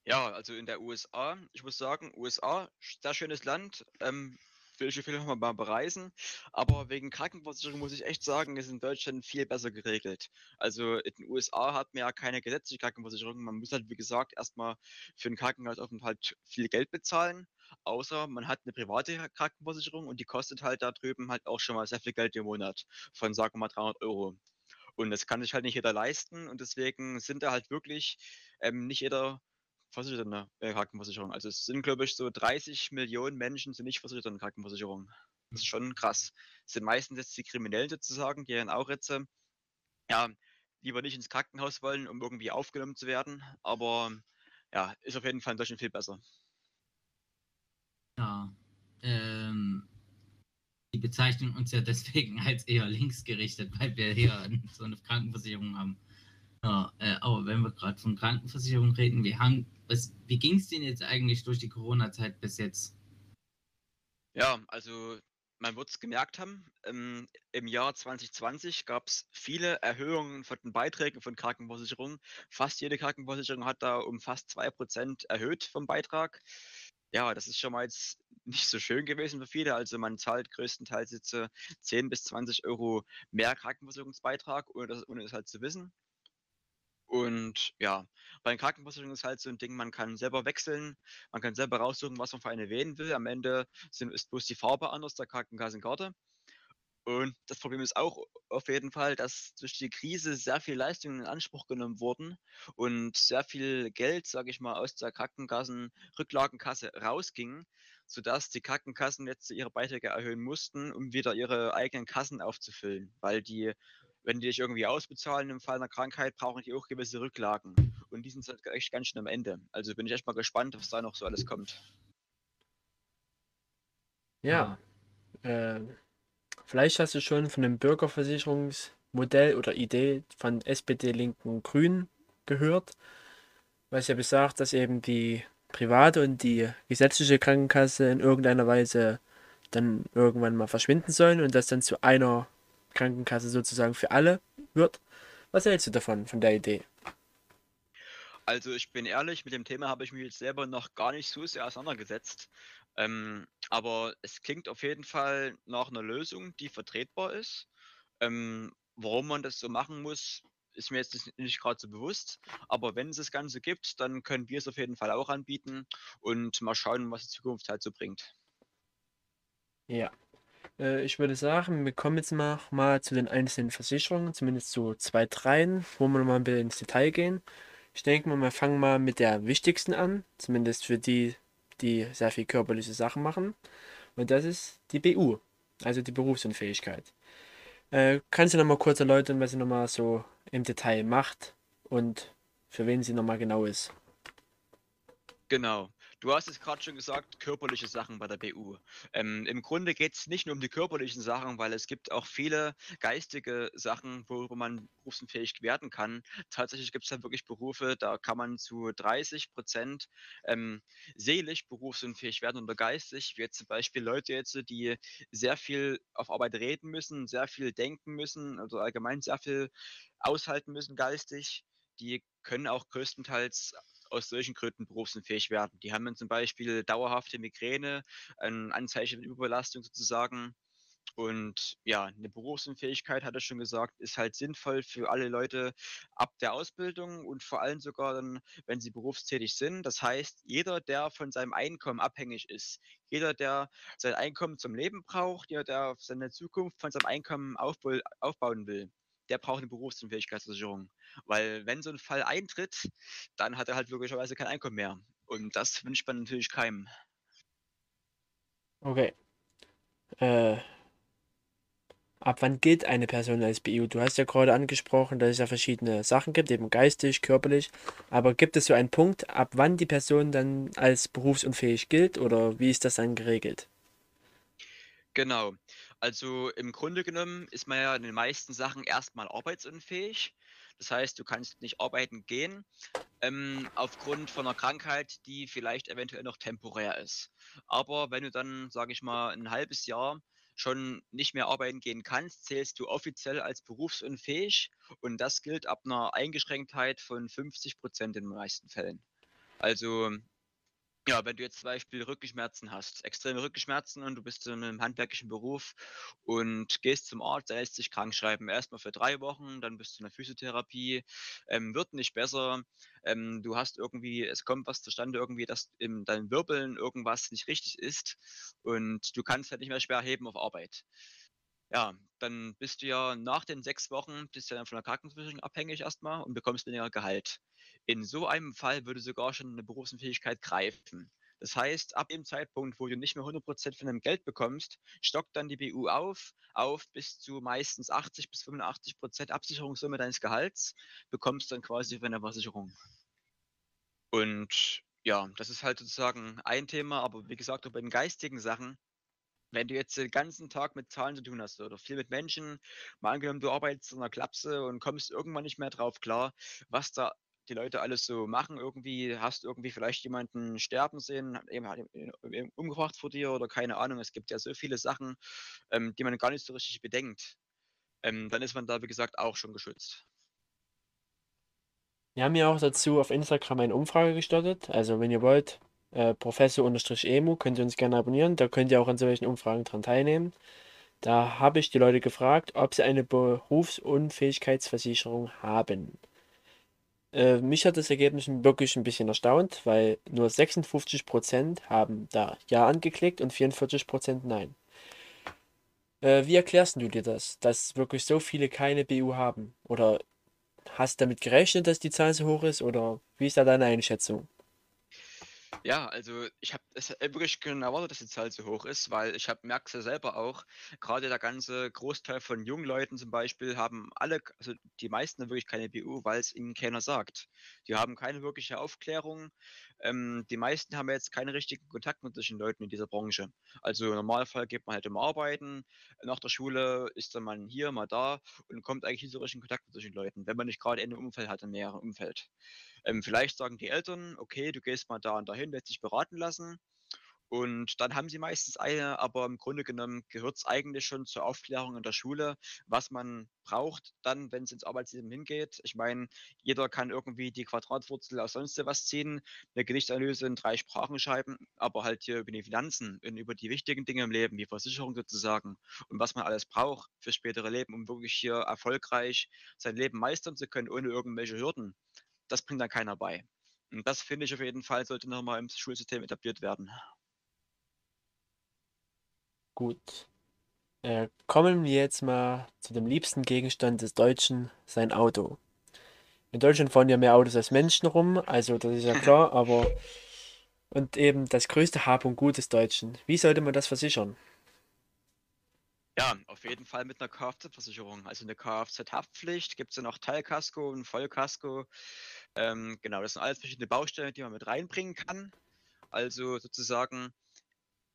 Ja, also in der USA, ich muss sagen, USA, sehr schönes Land, ähm, will ich auf jeden Fall mal bereisen, aber wegen Krankenversicherung muss ich echt sagen, ist in Deutschland viel besser geregelt. Also in den USA hat man ja keine gesetzliche Krankenversicherung, man muss halt, wie gesagt, erstmal für einen Krankenhausaufenthalt viel Geld bezahlen, außer man hat eine private Krankenversicherung und die kostet halt da drüben halt auch schon mal sehr viel Geld im Monat, von sagen wir mal 300 Euro. Und das kann sich halt nicht jeder leisten und deswegen sind da halt wirklich ähm, nicht jeder versichert in der äh, Krankenversicherung. Also es sind, glaube ich, so 30 Millionen Menschen sind nicht versichert in der Krankenversicherung. Das ist schon krass. Es sind meistens jetzt die Kriminellen sozusagen, die dann auch jetzt, ähm, ja, lieber nicht ins Krankenhaus wollen, um irgendwie aufgenommen zu werden. Aber ja, ist auf jeden Fall in Deutschland viel besser. Ja. Ähm, die bezeichnen uns ja (laughs) deswegen als eher linksgerichtet, weil wir hier so eine Krankenversicherung haben. Ja, äh, aber wenn wir gerade von Krankenversicherung reden, wie, wie ging es denn jetzt eigentlich durch die Corona-Zeit bis jetzt? Ja, also man wird es gemerkt haben, ähm, im Jahr 2020 gab es viele Erhöhungen von den Beiträgen von Krankenversicherungen. Fast jede Krankenversicherung hat da um fast 2% erhöht vom Beitrag. Ja, das ist schon mal jetzt nicht so schön gewesen für viele. Also man zahlt größtenteils jetzt äh, 10 bis 20 Euro mehr Krankenversicherungsbeitrag, ohne das, ohne das halt zu wissen. Und ja, bei den Krankenversicherungen ist halt so ein Ding, man kann selber wechseln, man kann selber raussuchen, was man für eine wählen will. Am Ende sind, ist bloß die Farbe anders der Krankenkassenkarte. Und das Problem ist auch auf jeden Fall, dass durch die Krise sehr viel Leistungen in Anspruch genommen wurden und sehr viel Geld, sage ich mal, aus der Krankenkassenrücklagenkasse rausging, sodass die Krankenkassen jetzt ihre Beiträge erhöhen mussten, um wieder ihre eigenen Kassen aufzufüllen, weil die wenn die dich irgendwie ausbezahlen im Fall einer Krankheit, brauchen die auch gewisse Rücklagen. Und die sind halt echt ganz schön am Ende. Also bin ich echt mal gespannt, was da noch so alles kommt. Ja. Äh, vielleicht hast du schon von dem Bürgerversicherungsmodell oder Idee von SPD, Linken, Grünen gehört, was ja besagt, dass eben die private und die gesetzliche Krankenkasse in irgendeiner Weise dann irgendwann mal verschwinden sollen und das dann zu einer Krankenkasse sozusagen für alle wird. Was hältst du davon, von der Idee? Also ich bin ehrlich, mit dem Thema habe ich mich jetzt selber noch gar nicht so sehr auseinandergesetzt. Ähm, aber es klingt auf jeden Fall nach einer Lösung, die vertretbar ist. Ähm, warum man das so machen muss, ist mir jetzt nicht, nicht gerade so bewusst. Aber wenn es das Ganze gibt, dann können wir es auf jeden Fall auch anbieten und mal schauen, was die Zukunft halt so bringt. Ja, äh, ich würde sagen, wir kommen jetzt mal, mal zu den einzelnen Versicherungen, zumindest zu zwei, dreien, wo wir mal ein bisschen ins Detail gehen. Ich denke mal, wir fangen mal mit der wichtigsten an, zumindest für die, die sehr viel körperliche Sachen machen. Und das ist die BU, also die Berufsunfähigkeit. Äh, kannst du noch mal kurz erläutern, was sie noch mal so im Detail macht und für wen sie noch mal genau ist? Genau. Du hast es gerade schon gesagt, körperliche Sachen bei der BU. Ähm, Im Grunde geht es nicht nur um die körperlichen Sachen, weil es gibt auch viele geistige Sachen, worüber man berufsunfähig werden kann. Tatsächlich gibt es da wirklich Berufe, da kann man zu 30 Prozent ähm, seelisch berufsunfähig werden oder geistig, wie jetzt zum Beispiel Leute jetzt, die sehr viel auf Arbeit reden müssen, sehr viel denken müssen, also allgemein sehr viel aushalten müssen geistig. Die können auch größtenteils aus solchen Gründen berufsunfähig werden. Die haben dann zum Beispiel dauerhafte Migräne, ein Anzeichen von Überbelastung sozusagen. Und ja, eine Berufsunfähigkeit, hat er schon gesagt, ist halt sinnvoll für alle Leute ab der Ausbildung und vor allem sogar dann, wenn sie berufstätig sind. Das heißt, jeder, der von seinem Einkommen abhängig ist, jeder, der sein Einkommen zum Leben braucht, jeder, der seine Zukunft von seinem Einkommen aufbauen will, der braucht eine Berufsunfähigkeitsversicherung. Weil wenn so ein Fall eintritt, dann hat er halt logischerweise kein Einkommen mehr. Und das wünscht man natürlich keinem. Okay. Äh, ab wann gilt eine Person als BU? Du hast ja gerade angesprochen, dass es ja verschiedene Sachen gibt, eben geistig, körperlich. Aber gibt es so einen Punkt, ab wann die Person dann als berufsunfähig gilt oder wie ist das dann geregelt? Genau. Also im Grunde genommen ist man ja in den meisten Sachen erstmal arbeitsunfähig. Das heißt, du kannst nicht arbeiten gehen ähm, aufgrund von einer Krankheit, die vielleicht eventuell noch temporär ist. Aber wenn du dann, sage ich mal, ein halbes Jahr schon nicht mehr arbeiten gehen kannst, zählst du offiziell als berufsunfähig und das gilt ab einer Eingeschränktheit von 50 Prozent in den meisten Fällen. Also ja, wenn du jetzt zum Beispiel Rückenschmerzen hast, extreme Rückenschmerzen und du bist in einem handwerklichen Beruf und gehst zum Arzt, er lässt sich krank schreiben, erstmal für drei Wochen, dann bist du in der Physiotherapie, ähm, wird nicht besser, ähm, du hast irgendwie, es kommt was zustande irgendwie, dass in deinen Wirbeln irgendwas nicht richtig ist und du kannst halt nicht mehr schwer heben auf Arbeit. Ja, dann bist du ja nach den sechs Wochen, bist du ja dann von der Krankenversicherung abhängig erstmal und bekommst weniger Gehalt. In so einem Fall würde sogar schon eine Berufsunfähigkeit greifen. Das heißt, ab dem Zeitpunkt, wo du nicht mehr 100% von deinem Geld bekommst, stockt dann die BU auf, auf bis zu meistens 80 bis 85% Absicherungssumme deines Gehalts, bekommst dann quasi für eine Versicherung. Und ja, das ist halt sozusagen ein Thema, aber wie gesagt, auch bei den geistigen Sachen wenn du jetzt den ganzen Tag mit Zahlen zu tun hast oder viel mit Menschen, mal angenommen, du arbeitest in einer Klapse und kommst irgendwann nicht mehr drauf klar, was da die Leute alles so machen. Irgendwie hast irgendwie vielleicht jemanden sterben sehen, eben ihn umgebracht vor dir oder keine Ahnung. Es gibt ja so viele Sachen, ähm, die man gar nicht so richtig bedenkt. Ähm, dann ist man da, wie gesagt, auch schon geschützt. Wir haben ja auch dazu auf Instagram eine Umfrage gestartet. Also wenn ihr wollt, äh, Professor-Emu, könnt ihr uns gerne abonnieren. Da könnt ihr auch an solchen Umfragen dran teilnehmen. Da habe ich die Leute gefragt, ob sie eine Berufsunfähigkeitsversicherung haben. Äh, mich hat das Ergebnis wirklich ein bisschen erstaunt, weil nur 56% haben da Ja angeklickt und 44% Nein. Äh, wie erklärst du dir das, dass wirklich so viele keine BU haben? Oder hast du damit gerechnet, dass die Zahl so hoch ist? Oder wie ist da deine Einschätzung? Ja, also ich habe es wirklich erwartet, dass die Zahl so hoch ist, weil ich habe merke ja selber auch, gerade der ganze Großteil von jungen Leuten zum Beispiel haben alle, also die meisten haben wirklich keine BU, weil es ihnen keiner sagt. Die haben keine wirkliche Aufklärung. Ähm, die meisten haben jetzt keinen richtigen Kontakt mit solchen Leuten in dieser Branche. Also im Normalfall geht man halt immer arbeiten, nach der Schule ist dann mal hier, mal da und kommt eigentlich nicht so richtig in Kontakt mit solchen Leuten, wenn man nicht gerade in einem Umfeld hat, im näheren Umfeld. Ähm, vielleicht sagen die Eltern, okay, du gehst mal da und dahin, lässt dich beraten lassen. Und dann haben sie meistens eine, aber im Grunde genommen gehört es eigentlich schon zur Aufklärung in der Schule, was man braucht, dann, wenn es ins Arbeitsleben hingeht. Ich meine, jeder kann irgendwie die Quadratwurzel aus sonst was ziehen, eine Gewichtsanalyse in drei Sprachen schreiben, aber halt hier über die Finanzen und über die wichtigen Dinge im Leben, wie Versicherung sozusagen und was man alles braucht fürs spätere Leben, um wirklich hier erfolgreich sein Leben meistern zu können, ohne irgendwelche Hürden das bringt dann keiner bei. Und das finde ich auf jeden Fall, sollte nochmal im Schulsystem etabliert werden. Gut. Äh, kommen wir jetzt mal zu dem liebsten Gegenstand des Deutschen, sein Auto. In Deutschland fahren ja mehr Autos als Menschen rum, also das ist ja (laughs) klar, aber und eben das größte Hab und Gut des Deutschen. Wie sollte man das versichern? Ja, auf jeden Fall mit einer Kfz-Versicherung. Also eine Kfz-Haftpflicht, gibt es ja noch Teilkasko und Vollkasko. Ähm, genau, das sind alles verschiedene Baustellen, die man mit reinbringen kann. Also sozusagen,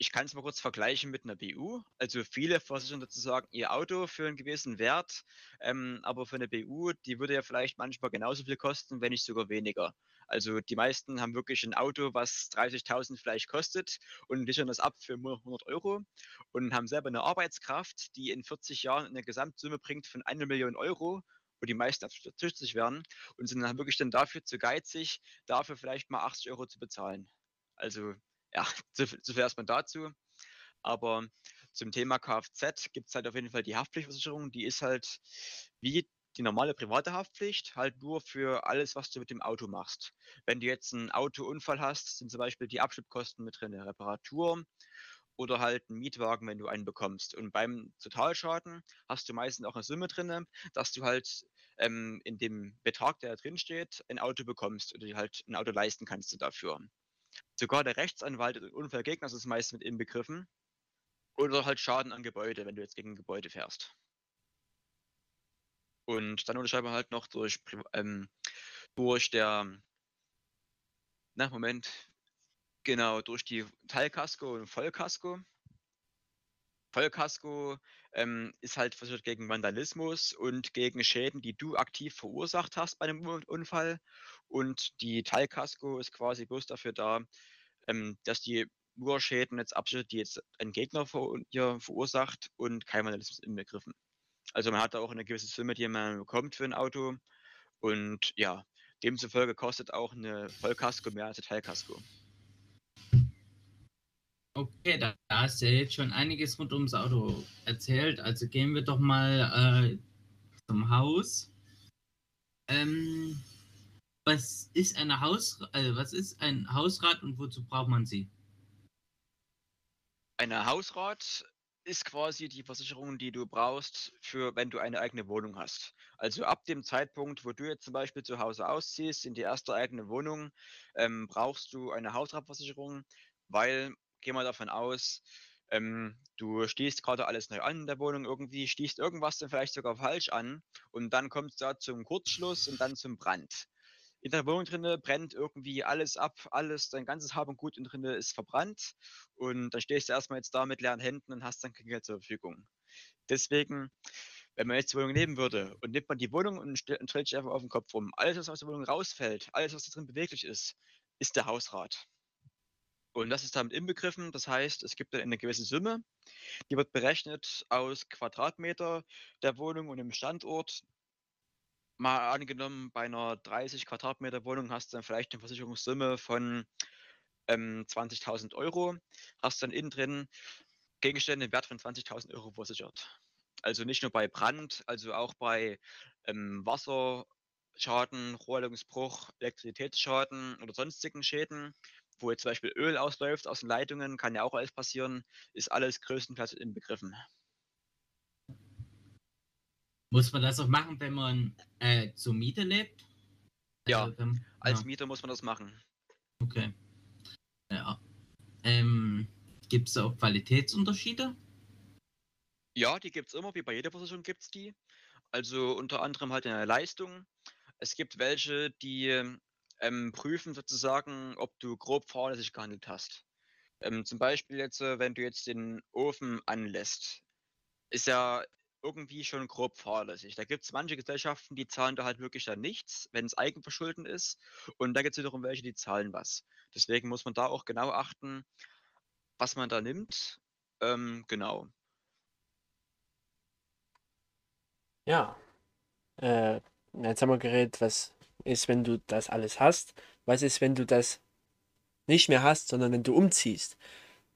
ich kann es mal kurz vergleichen mit einer BU. Also viele versichern sozusagen ihr Auto für einen gewissen Wert, ähm, aber für eine BU, die würde ja vielleicht manchmal genauso viel kosten, wenn nicht sogar weniger. Also die meisten haben wirklich ein Auto, was 30.000 vielleicht kostet und sichern das ab für nur 100 Euro und haben selber eine Arbeitskraft, die in 40 Jahren eine Gesamtsumme bringt von einer Million Euro, wo die meisten stützig werden und sind dann wirklich dann dafür zu geizig, dafür vielleicht mal 80 Euro zu bezahlen. Also ja, so, viel erstmal dazu. Aber zum Thema Kfz gibt es halt auf jeden Fall die Haftpflichtversicherung, die ist halt wie die normale private Haftpflicht, halt nur für alles, was du mit dem Auto machst. Wenn du jetzt einen Autounfall hast, sind zum Beispiel die Abschnittkosten mit drin, Reparatur oder halt einen Mietwagen, wenn du einen bekommst. Und beim Totalschaden hast du meistens auch eine Summe drin, dass du halt ähm, in dem Betrag, der da drin steht, ein Auto bekommst oder dir halt ein Auto leisten kannst du dafür. Sogar der Rechtsanwalt und Unfallgegner ist meist mit inbegriffen. Oder halt Schaden an Gebäude, wenn du jetzt gegen ein Gebäude fährst. Und dann unterschreiben wir halt noch durch, ähm, durch der, na Moment, genau, durch die Teilkasko und Vollkasko. Vollkasko ähm, ist halt versichert gegen Vandalismus und gegen Schäden, die du aktiv verursacht hast bei einem Unfall. Und die Teilkasko ist quasi bloß dafür da, ähm, dass die nur Schäden jetzt abschüttet, die jetzt ein Gegner ver verursacht und kein Vandalismus inbegriffen. Also man hat da auch eine gewisse Summe, die man bekommt für ein Auto. Und ja, demzufolge kostet auch eine Vollkasko mehr als eine Teilkasko. Okay, da, da hast du ja jetzt schon einiges rund ums Auto erzählt. Also gehen wir doch mal äh, zum Haus. Ähm, was ist eine Haus, also was ist ein Hausrat und wozu braucht man sie? Eine Hausrat ist quasi die Versicherung, die du brauchst, für wenn du eine eigene Wohnung hast. Also ab dem Zeitpunkt, wo du jetzt zum Beispiel zu Hause ausziehst, in die erste eigene Wohnung, ähm, brauchst du eine Hausratversicherung, weil, geh mal davon aus, ähm, du stehst gerade alles neu an in der Wohnung irgendwie, stießt irgendwas dann vielleicht sogar falsch an und dann kommt es da zum Kurzschluss und dann zum Brand. In der Wohnung drinne brennt irgendwie alles ab, alles, dein ganzes Hab und Gut in drinne ist verbrannt und dann stehst du erstmal jetzt da mit leeren Händen und hast dann kein Geld zur Verfügung. Deswegen, wenn man jetzt die Wohnung nehmen würde und nimmt man die Wohnung und, stell, und stellt sich einfach auf den Kopf rum, alles, was aus der Wohnung rausfällt, alles, was da drin beweglich ist, ist der Hausrat. Und das ist damit inbegriffen. Das heißt, es gibt eine gewisse Summe, die wird berechnet aus Quadratmeter der Wohnung und dem Standort. Mal angenommen, bei einer 30 Quadratmeter Wohnung hast du dann vielleicht eine Versicherungssumme von ähm, 20.000 Euro. Hast dann innen drin Gegenstände im Wert von 20.000 Euro versichert. Also nicht nur bei Brand, also auch bei ähm, Wasserschaden, Rohrleitungsbruch, Elektrizitätsschaden oder sonstigen Schäden wo jetzt zum Beispiel Öl ausläuft aus den Leitungen, kann ja auch alles passieren, ist alles größtenteils inbegriffen. Muss man das auch machen, wenn man äh, zur Miete lebt? Ja, Also, wenn- Als ja, Mieter muss man das machen. Okay. Ja. Ähm, Gibt es auch Qualitätsunterschiede? Ja, die gibt es immer, wie bei jeder Versicherung gibt es die. Also unter anderem halt in der Leistung. Es gibt welche, die ähm, prüfen sozusagen, ob du grob fahrlässig gehandelt hast. Ähm, zum Beispiel jetzt, äh, wenn du jetzt den Ofen anlässt, ist ja irgendwie schon grob fahrlässig. Da gibt es manche Gesellschaften, die zahlen da halt wirklich dann nichts, wenn es Eigenverschulden ist. Und da gibt es wiederum welche, die zahlen was. Deswegen muss man da auch genau achten, was man da nimmt. Ähm, genau. Ja. Äh, jetzt haben wir geredet, was ist, wenn du das alles hast. Was ist, wenn du das nicht mehr hast, sondern wenn du umziehst?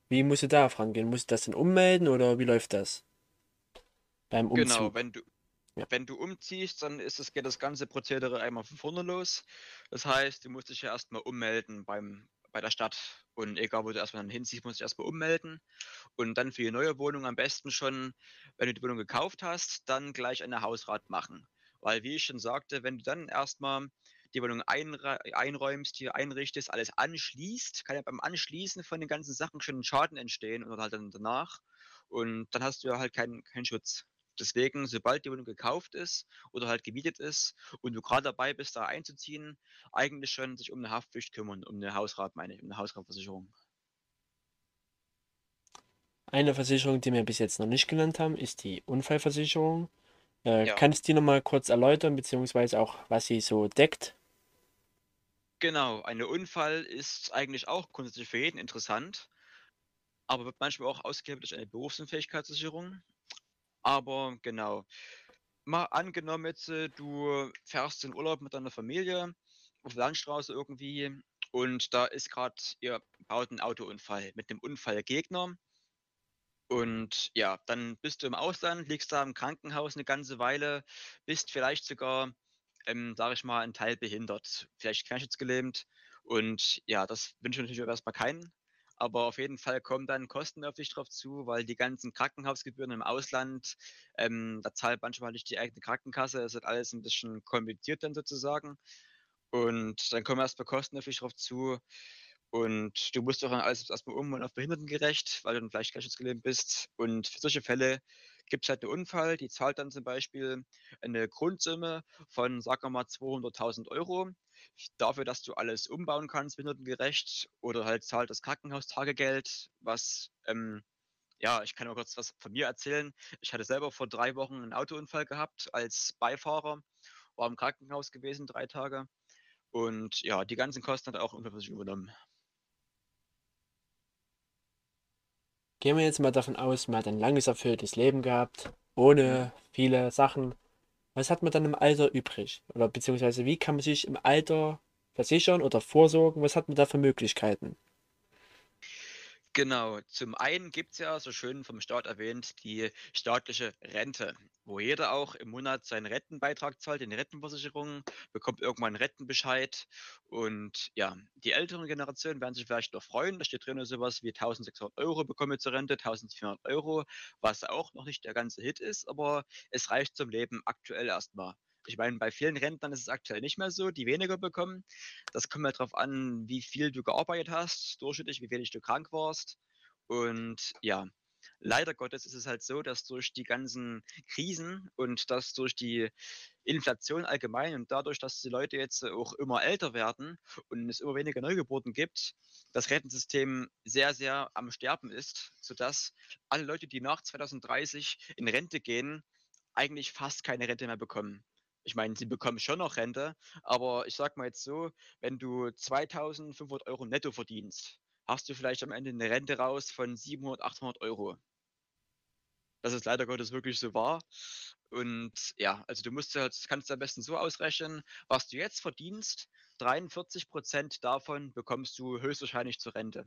Wie musst du da rangehen? Musst du das dann ummelden oder wie läuft das? Beim Umzug. Genau, wenn du, Ja. wenn du umziehst, dann ist das, geht das ganze Prozedere einmal von vorne los. Das heißt, du musst dich ja erstmal ummelden beim, bei der Stadt. Und egal, wo du erstmal dann hinziehst, musst du dich erstmal ummelden. Und dann für die neue Wohnung am besten schon, wenn du die Wohnung gekauft hast, dann gleich eine Hausrat machen. Weil, wie ich schon sagte, wenn du dann erstmal die Wohnung einräumst, hier einrichtest, alles anschließt, kann ja beim Anschließen von den ganzen Sachen schon ein Schaden entstehen oder halt dann danach. Und dann hast du ja halt keinen keinen Schutz. Deswegen, sobald die Wohnung gekauft ist oder halt gemietet ist und du gerade dabei bist, da einzuziehen, eigentlich schon sich um eine Haftpflicht kümmern, um eine Hausrat, meine ich, um eine Hausratversicherung. Eine Versicherung, die wir bis jetzt noch nicht genannt haben, ist die Unfallversicherung. Äh, Ja. Kannst du die nochmal kurz erläutern, beziehungsweise auch, was sie so deckt? Genau, ein Unfall ist eigentlich auch grundsätzlich für jeden interessant, aber wird manchmal auch ausgehebelt durch eine Berufsunfähigkeitssicherung. Aber genau, mal angenommen jetzt, äh, du fährst in Urlaub mit deiner Familie auf Landstraße irgendwie und da ist gerade, ihr baut einen Autounfall mit einem Unfallgegner. Und ja, dann bist du im Ausland, liegst da im Krankenhaus eine ganze Weile, bist vielleicht sogar, ähm, sage ich mal, ein Teil behindert, vielleicht querschnittsgelähmt. Und ja, das wünsche ich natürlich erstmal keinen. Aber auf jeden Fall kommen dann Kosten auf dich drauf zu, weil die ganzen Krankenhausgebühren im Ausland, ähm, da zahlt manchmal nicht die eigene Krankenkasse. Es wird alles ein bisschen kompliziert dann sozusagen. Und dann kommen erstmal Kosten auf dich drauf zu. Und du musst doch alles erstmal um und auf behindertengerecht, weil du dann vielleicht querschnittsgelähmt bist. Und für solche Fälle gibt es halt einen Unfall, die zahlt dann zum Beispiel eine Grundsumme von, sagen wir mal, 200.000 Euro dafür, dass du alles umbauen kannst, behindertengerecht. Oder halt zahlt das Krankenhaustagegeld, was, ähm, ja, ich kann mal kurz was von mir erzählen. Ich hatte selber vor drei Wochen einen Autounfall gehabt als Beifahrer, war im Krankenhaus gewesen, drei Tage. Und ja, die ganzen Kosten hat auch Unfallversicherung übernommen. Gehen wir jetzt mal davon aus, man hat ein langes, erfülltes Leben gehabt, ohne viele Sachen. Was hat man dann im Alter übrig? Oder beziehungsweise wie kann man sich im Alter versichern oder vorsorgen? Was hat man da für Möglichkeiten? Genau, zum einen gibt es ja, so schön vom Staat erwähnt, die staatliche Rente, wo jeder auch im Monat seinen Rentenbeitrag zahlt, in die Rentenversicherung, bekommt irgendwann einen Rentenbescheid. Und ja, die älteren Generationen werden sich vielleicht noch freuen. Da steht drin sowas wie 1600 Euro bekomme ich zur Rente, 1400 Euro, was auch noch nicht der ganze Hit ist, aber es reicht zum Leben aktuell erstmal. Ich meine, bei vielen Rentnern ist es aktuell nicht mehr so, die weniger bekommen. Das kommt halt darauf an, wie viel du gearbeitet hast, durchschnittlich, wie wenig du krank warst. Und ja, leider Gottes ist es halt so, dass durch die ganzen Krisen und dass durch die Inflation allgemein und dadurch, dass die Leute jetzt auch immer älter werden und es immer weniger Neugeburten gibt, das Rentensystem sehr, sehr am Sterben ist, sodass alle Leute, die nach 2030 in Rente gehen, eigentlich fast keine Rente mehr bekommen. Ich meine, sie bekommen schon noch Rente, aber ich sag mal jetzt so, wenn du 2500 Euro netto verdienst, hast du vielleicht am Ende eine Rente raus von 700, 800 Euro. Das ist leider Gottes wirklich so wahr. Und ja, also du musst halt, kannst am besten so ausrechnen, was du jetzt verdienst, 43 Prozent davon bekommst du höchstwahrscheinlich zur Rente.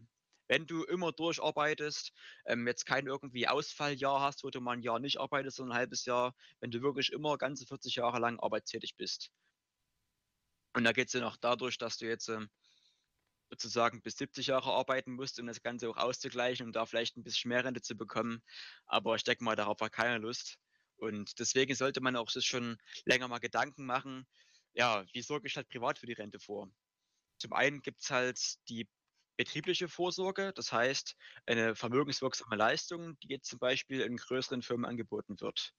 Wenn du immer durcharbeitest, ähm, jetzt kein irgendwie Ausfalljahr hast, wo du mal ein Jahr nicht arbeitest, sondern ein halbes Jahr, wenn du wirklich immer ganze 40 Jahre lang arbeitstätig bist. Und da geht es ja noch dadurch, dass du jetzt ähm, sozusagen bis 70 Jahre arbeiten musst, um das Ganze auch auszugleichen, um da vielleicht ein bisschen mehr Rente zu bekommen. Aber ich denke mal, darauf hat keiner Lust. Und deswegen sollte man auch sich schon länger mal Gedanken machen, ja, wie sorge ich halt privat für die Rente vor? Zum einen gibt es halt die betriebliche Vorsorge, das heißt eine vermögenswirksame Leistung, die jetzt zum Beispiel in größeren Firmen angeboten wird.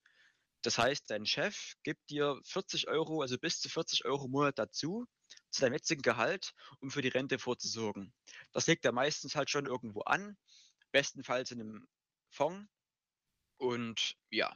Das heißt, dein Chef gibt dir 40 Euro, also bis zu 40 Euro im Monat dazu, zu deinem jetzigen Gehalt, um für die Rente vorzusorgen. Das legt er meistens halt schon irgendwo an, bestenfalls in einem Fonds. Und ja,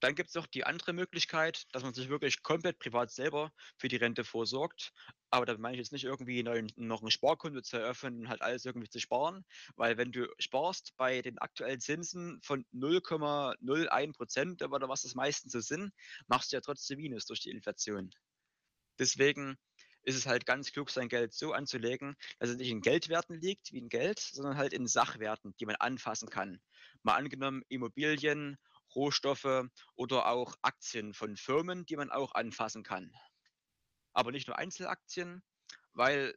dann gibt es noch die andere Möglichkeit, dass man sich wirklich komplett privat selber für die Rente vorsorgt. Aber da meine ich jetzt nicht irgendwie noch ein Sparkonto zu eröffnen und halt alles irgendwie zu sparen, weil wenn du sparst bei den aktuellen Zinsen von 0,01 Prozent oder was das meistens so sind, machst du ja trotzdem Minus durch die Inflation. Deswegen ist es halt ganz klug, sein Geld so anzulegen, dass es nicht in Geldwerten liegt, wie in Geld, sondern halt in Sachwerten, die man anfassen kann. Mal angenommen Immobilien, Rohstoffe oder auch Aktien von Firmen, die man auch anfassen kann. Aber nicht nur Einzelaktien, weil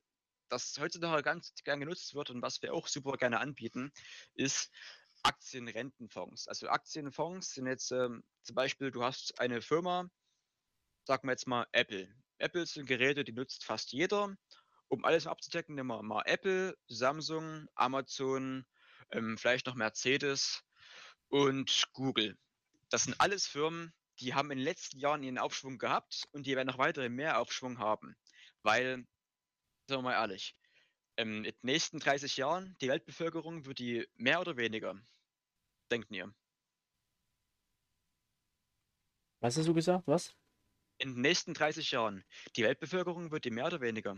das heutzutage ganz gern genutzt wird und was wir auch super gerne anbieten, ist Aktienrentenfonds. Also Aktienfonds sind jetzt ähm, zum Beispiel, du hast eine Firma, sagen wir jetzt mal Apple. Apple sind Geräte, die nutzt fast jeder. Um alles abzudecken, nehmen wir mal Apple, Samsung, Amazon, ähm, vielleicht noch Mercedes und Google. Das sind alles Firmen, die haben in den letzten Jahren ihren Aufschwung gehabt und die werden noch weitere mehr Aufschwung haben. Weil, sagen wir mal ehrlich, in den nächsten 30 Jahren, die Weltbevölkerung wird die mehr oder weniger? Denkt ihr? Was hast du gesagt? Was? In den nächsten 30 Jahren, die Weltbevölkerung wird die mehr oder weniger?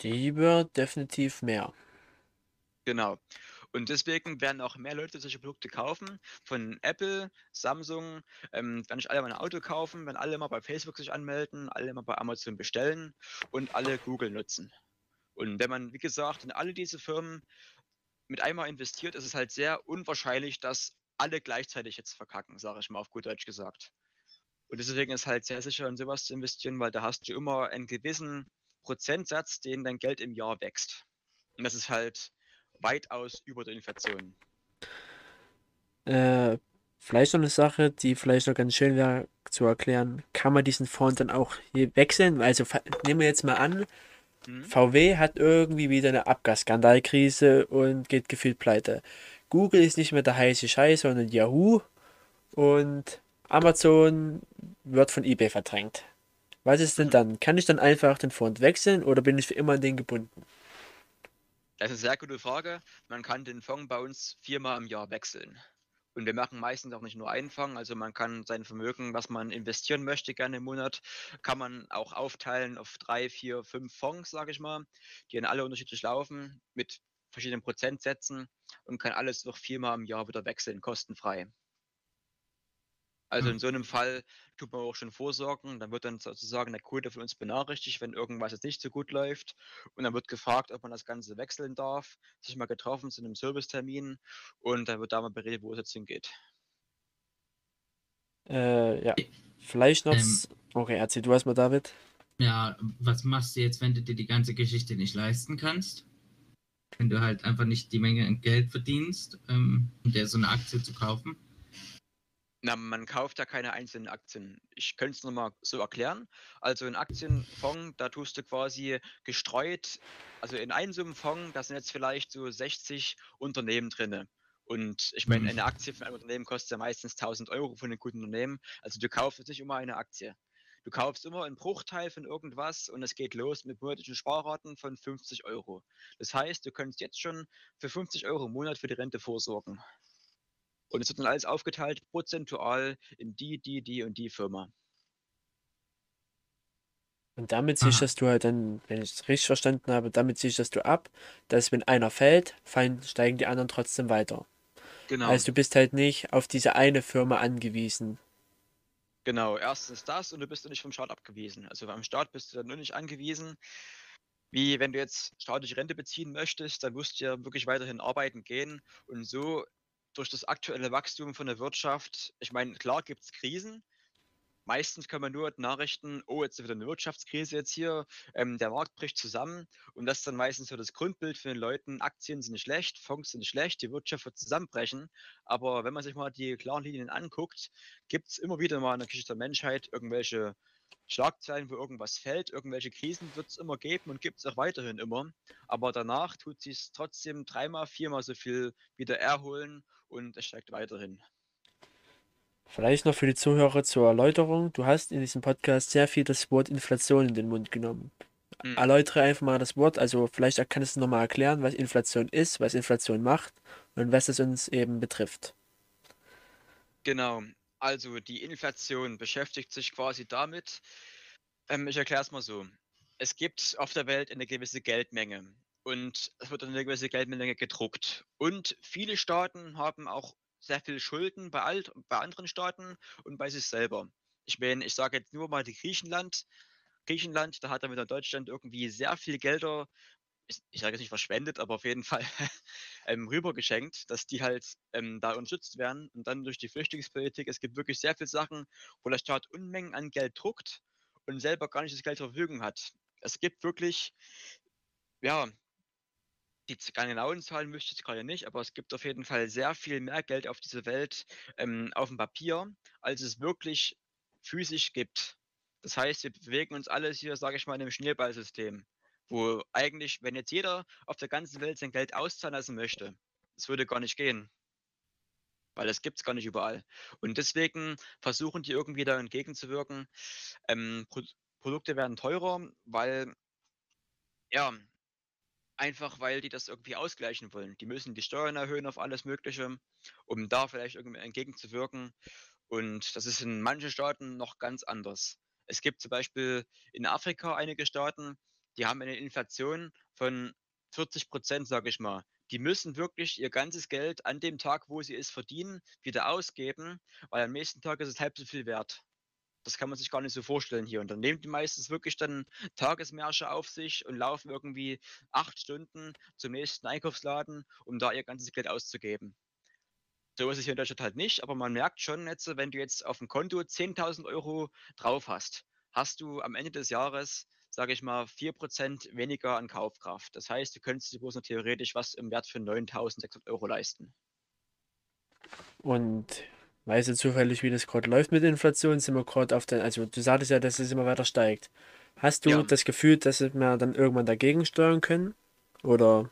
Die wird definitiv mehr. Genau. Und deswegen werden auch mehr Leute solche Produkte kaufen. Von Apple, Samsung, ähm, werden nicht alle mal ein Auto kaufen, werden alle mal bei Facebook sich anmelden, alle mal bei Amazon bestellen und alle Google nutzen. Und wenn man, wie gesagt, in alle diese Firmen mit einmal investiert, ist es halt sehr unwahrscheinlich, dass alle gleichzeitig jetzt verkacken, sage ich mal auf gut Deutsch gesagt. Und deswegen ist halt sehr sicher in sowas zu investieren, weil da hast du immer einen gewissen Prozentsatz, den dein Geld im Jahr wächst. Und das ist halt weitaus über der Inflation. Äh, vielleicht noch eine Sache, die vielleicht noch ganz schön wäre zu erklären. Kann man diesen Fonds dann auch hier wechseln? Also nehmen wir jetzt mal an, hm? VW hat irgendwie wieder eine Abgasskandalkrise und geht gefühlt pleite. Google ist nicht mehr der heiße Scheiß, sondern Yahoo und Amazon wird von eBay verdrängt. Was ist denn dann? Kann ich dann einfach den Fonds wechseln oder bin ich für immer an den gebunden? Das ist eine sehr gute Frage. Man kann den Fonds bei uns viermal im Jahr wechseln. Und wir machen meistens auch nicht nur einen Fonds, also man kann sein Vermögen, was man investieren möchte, gerne im Monat, kann man auch aufteilen auf drei, vier, fünf Fonds, sage ich mal, die dann alle unterschiedlich laufen mit verschiedenen Prozentsätzen und kann alles noch viermal im Jahr wieder wechseln, kostenfrei. Also in so einem Fall tut man auch schon vorsorgen. Dann wird dann sozusagen der Kunde von uns benachrichtigt, wenn irgendwas jetzt nicht so gut läuft. Und dann wird gefragt, ob man das Ganze wechseln darf. Sich mal getroffen zu einem Servicetermin und dann wird da mal beredet, wo es jetzt hingeht. Äh, ja. Vielleicht noch. Ähm, okay, erzähl du erstmal, David. Ja, was machst du jetzt, wenn du dir die ganze Geschichte nicht leisten kannst? Wenn du halt einfach nicht die Menge an Geld verdienst, ähm, um dir so eine Aktie zu kaufen? Na, man kauft ja keine einzelnen Aktien. Ich könnte es nochmal so erklären. Also ein Aktienfonds, da tust du quasi gestreut, also in einem so Fonds, da sind jetzt vielleicht so 60 Unternehmen drin. Und ich meine, Mhm. eine Aktie von einem Unternehmen kostet ja meistens 1000 Euro von einem guten Unternehmen. Also du kaufst jetzt nicht immer eine Aktie. Du kaufst immer einen Bruchteil von irgendwas und es geht los mit monatlichen Sparraten von 50 Euro. Das heißt, du kannst jetzt schon für 50 Euro im Monat für die Rente vorsorgen. Und es wird dann alles aufgeteilt prozentual in die, die, die und die Firma. Und damit Aha. sicherst du halt dann, wenn ich es richtig verstanden habe, damit sicherst du ab, dass wenn einer fällt, fallen, steigen die anderen trotzdem weiter. Genau. Also du bist halt nicht auf diese eine Firma angewiesen. Genau, erstens das und du bist ja nicht vom Staat abgewiesen. Also am Staat bist du dann nur nicht angewiesen. Wie wenn du jetzt staatliche Rente beziehen möchtest, dann musst du ja wirklich weiterhin arbeiten gehen. Und so durch das aktuelle Wachstum von der Wirtschaft, ich meine, klar gibt es Krisen. Meistens kann man nur die Nachrichten, oh, jetzt ist wieder eine Wirtschaftskrise jetzt hier, ähm, der Markt bricht zusammen und das ist dann meistens so das Grundbild für den Leuten, Aktien sind schlecht, Fonds sind schlecht, die Wirtschaft wird zusammenbrechen. Aber wenn man sich mal die klaren Linien anguckt, gibt es immer wieder mal in der Geschichte der Menschheit irgendwelche Schlagzeilen, wo irgendwas fällt, irgendwelche Krisen wird es immer geben und gibt es auch weiterhin immer. Aber danach tut sich trotzdem dreimal, viermal so viel wieder erholen und es steigt weiterhin. Vielleicht noch für die Zuhörer zur Erläuterung. Du hast in diesem Podcast sehr viel das Wort Inflation in den Mund genommen. Hm. Erläutere einfach mal das Wort. Also vielleicht kannst du nochmal erklären, was Inflation ist, was Inflation macht und was es uns eben betrifft. Genau. Also die Inflation beschäftigt sich quasi damit. Ähm, ich erkläre es mal so. Es gibt auf der Welt eine gewisse Geldmenge und es wird eine gewisse Geldmenge gedruckt. Und viele Staaten haben auch sehr viel Schulden bei, alt, bei anderen Staaten und bei sich selber. Ich meine, ich sage jetzt nur mal die Griechenland. Griechenland, da hat er mit Deutschland irgendwie sehr viel Gelder, ich, sage jetzt nicht verschwendet, aber auf jeden (laughs) Fall ähm, rübergeschenkt, dass die halt ähm, da unterstützt werden. Und dann durch die Flüchtlingspolitik, es gibt wirklich sehr viele Sachen, wo der Staat Unmengen an Geld druckt und selber gar nicht das Geld zur Verfügung hat. Es gibt wirklich, ja, die genauen Zahlen möchte ich jetzt gerade nicht, aber es gibt auf jeden Fall sehr viel mehr Geld auf dieser Welt ähm, auf dem Papier, als es wirklich physisch gibt. Das heißt, wir bewegen uns alles hier, sage ich mal, in einem Schneeballsystem, wo eigentlich, wenn jetzt jeder auf der ganzen Welt sein Geld auszahlen lassen möchte, das würde gar nicht gehen. Weil das gibt es gar nicht überall. Und deswegen versuchen die irgendwie da entgegenzuwirken. Ähm, Pro Produkte werden teurer, weil, ja, einfach weil die das irgendwie ausgleichen wollen. Die müssen die Steuern erhöhen auf alles Mögliche, um da vielleicht irgendwie entgegenzuwirken. Und das ist in manchen Staaten noch ganz anders. Es gibt zum Beispiel in Afrika einige Staaten, die haben eine Inflation von 40 Prozent, sage ich mal. Die müssen wirklich ihr ganzes Geld an dem Tag, wo sie es verdienen, wieder ausgeben, weil am nächsten Tag ist es halb so viel wert. Das kann man sich gar nicht so vorstellen hier. Und dann nehmen die meistens wirklich dann Tagesmärsche auf sich und laufen irgendwie acht Stunden zum nächsten Einkaufsladen, um da ihr ganzes Geld auszugeben. So ist es hier in Deutschland halt nicht, aber man merkt schon wenn du jetzt auf dem Konto 10.000 Euro drauf hast, hast du am Ende des Jahres, sage ich mal, 4% weniger an Kaufkraft. Das heißt, du könntest dir bloß noch theoretisch was im Wert von 9.600 Euro leisten. Und weißt du zufällig, wie das gerade läuft mit Inflation? Sind wir gerade auf der, also du sagtest ja, dass es immer weiter steigt. Hast du Ja. das Gefühl, dass wir dann irgendwann dagegen steuern können? Oder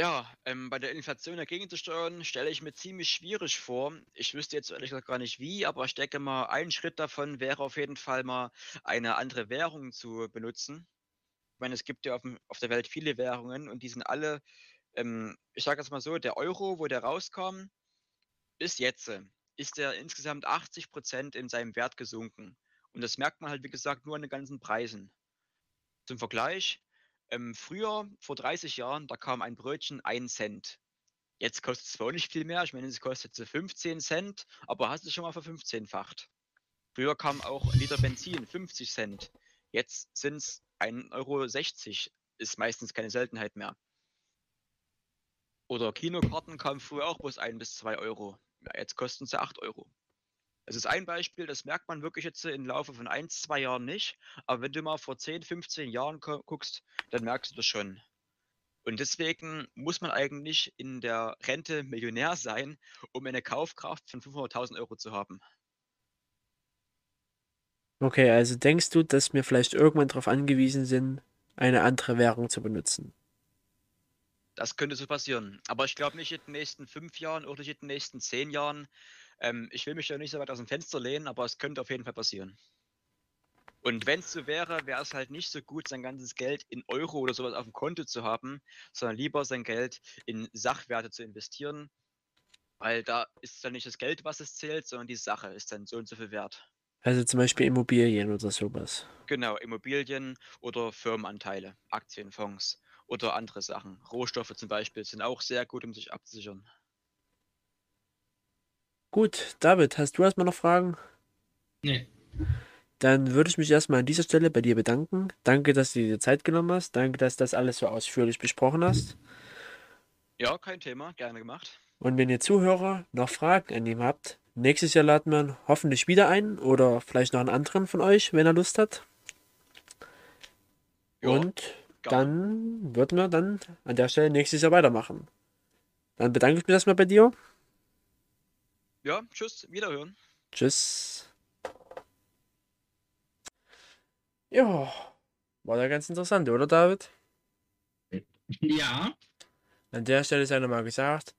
Ja, ähm, bei der Inflation dagegen zu steuern, stelle ich mir ziemlich schwierig vor. Ich wüsste jetzt ehrlich gesagt gar nicht wie, aber ich denke mal, ein Schritt davon wäre auf jeden Fall mal eine andere Währung zu benutzen. Ich meine, es gibt ja auf, dem, auf der Welt viele Währungen und die sind alle, ähm, ich sage jetzt mal so, der Euro, wo der rauskam, bis jetzt ist der insgesamt 80 Prozent in seinem Wert gesunken. Und das merkt man halt, wie gesagt, nur an den ganzen Preisen. Zum Vergleich, ähm, früher, vor 30 Jahren, da kam ein Brötchen 1 Cent. Jetzt kostet es zwar nicht viel mehr, ich meine, es kostet so 15 Cent, aber hast du schon mal verfünfzehnfacht. Früher kam auch ein Liter Benzin 50 Cent. Jetzt sind es 1,60 Euro, ist meistens keine Seltenheit mehr. Oder Kinokarten kamen früher auch bloß 1 bis 2 Euro. Ja, jetzt kosten sie 8 Euro. Das ist ein Beispiel, das merkt man wirklich jetzt im Laufe von 1, 2 Jahren nicht. Aber wenn du mal vor 10, 15 Jahren gu- guckst, dann merkst du das schon. Und deswegen muss man eigentlich in der Rente Millionär sein, um eine Kaufkraft von 500.000 Euro zu haben. okay, also denkst du, dass wir vielleicht irgendwann darauf angewiesen sind, eine andere Währung zu benutzen? Das könnte so passieren. Aber ich glaube nicht in den nächsten fünf Jahren oder nicht in den nächsten zehn Jahren. Ähm, ich will mich ja nicht so weit aus dem Fenster lehnen, aber es könnte auf jeden Fall passieren. Und wenn es so wäre, wäre es halt nicht so gut, sein ganzes Geld in Euro oder sowas auf dem Konto zu haben, sondern lieber sein Geld in Sachwerte zu investieren. Weil da ist dann nicht das Geld, was es zählt, sondern die Sache ist dann so und so viel wert. Also zum Beispiel Immobilien oder sowas. Genau, Immobilien oder Firmenanteile, Aktienfonds oder andere Sachen. Rohstoffe zum Beispiel sind auch sehr gut, um sich abzusichern. Gut, David, hast du erstmal noch Fragen? Nee. Dann würde ich mich erstmal an dieser Stelle bei dir bedanken. Danke, dass du dir Zeit genommen hast. Danke, dass du das alles so ausführlich besprochen hast. Ja, kein Thema, gerne gemacht. Und wenn ihr Zuhörer noch Fragen an ihm habt, nächstes Jahr laden wir ihn hoffentlich wieder ein oder vielleicht noch einen anderen von euch, wenn er Lust hat. Ja, Und dann würden wir dann an der Stelle nächstes Jahr weitermachen. Dann bedanke ich mich erstmal bei dir. Ja, tschüss, wiederhören. Tschüss. Ja, war ja ganz interessant, oder David? Ja. An der Stelle sei nochmal gesagt,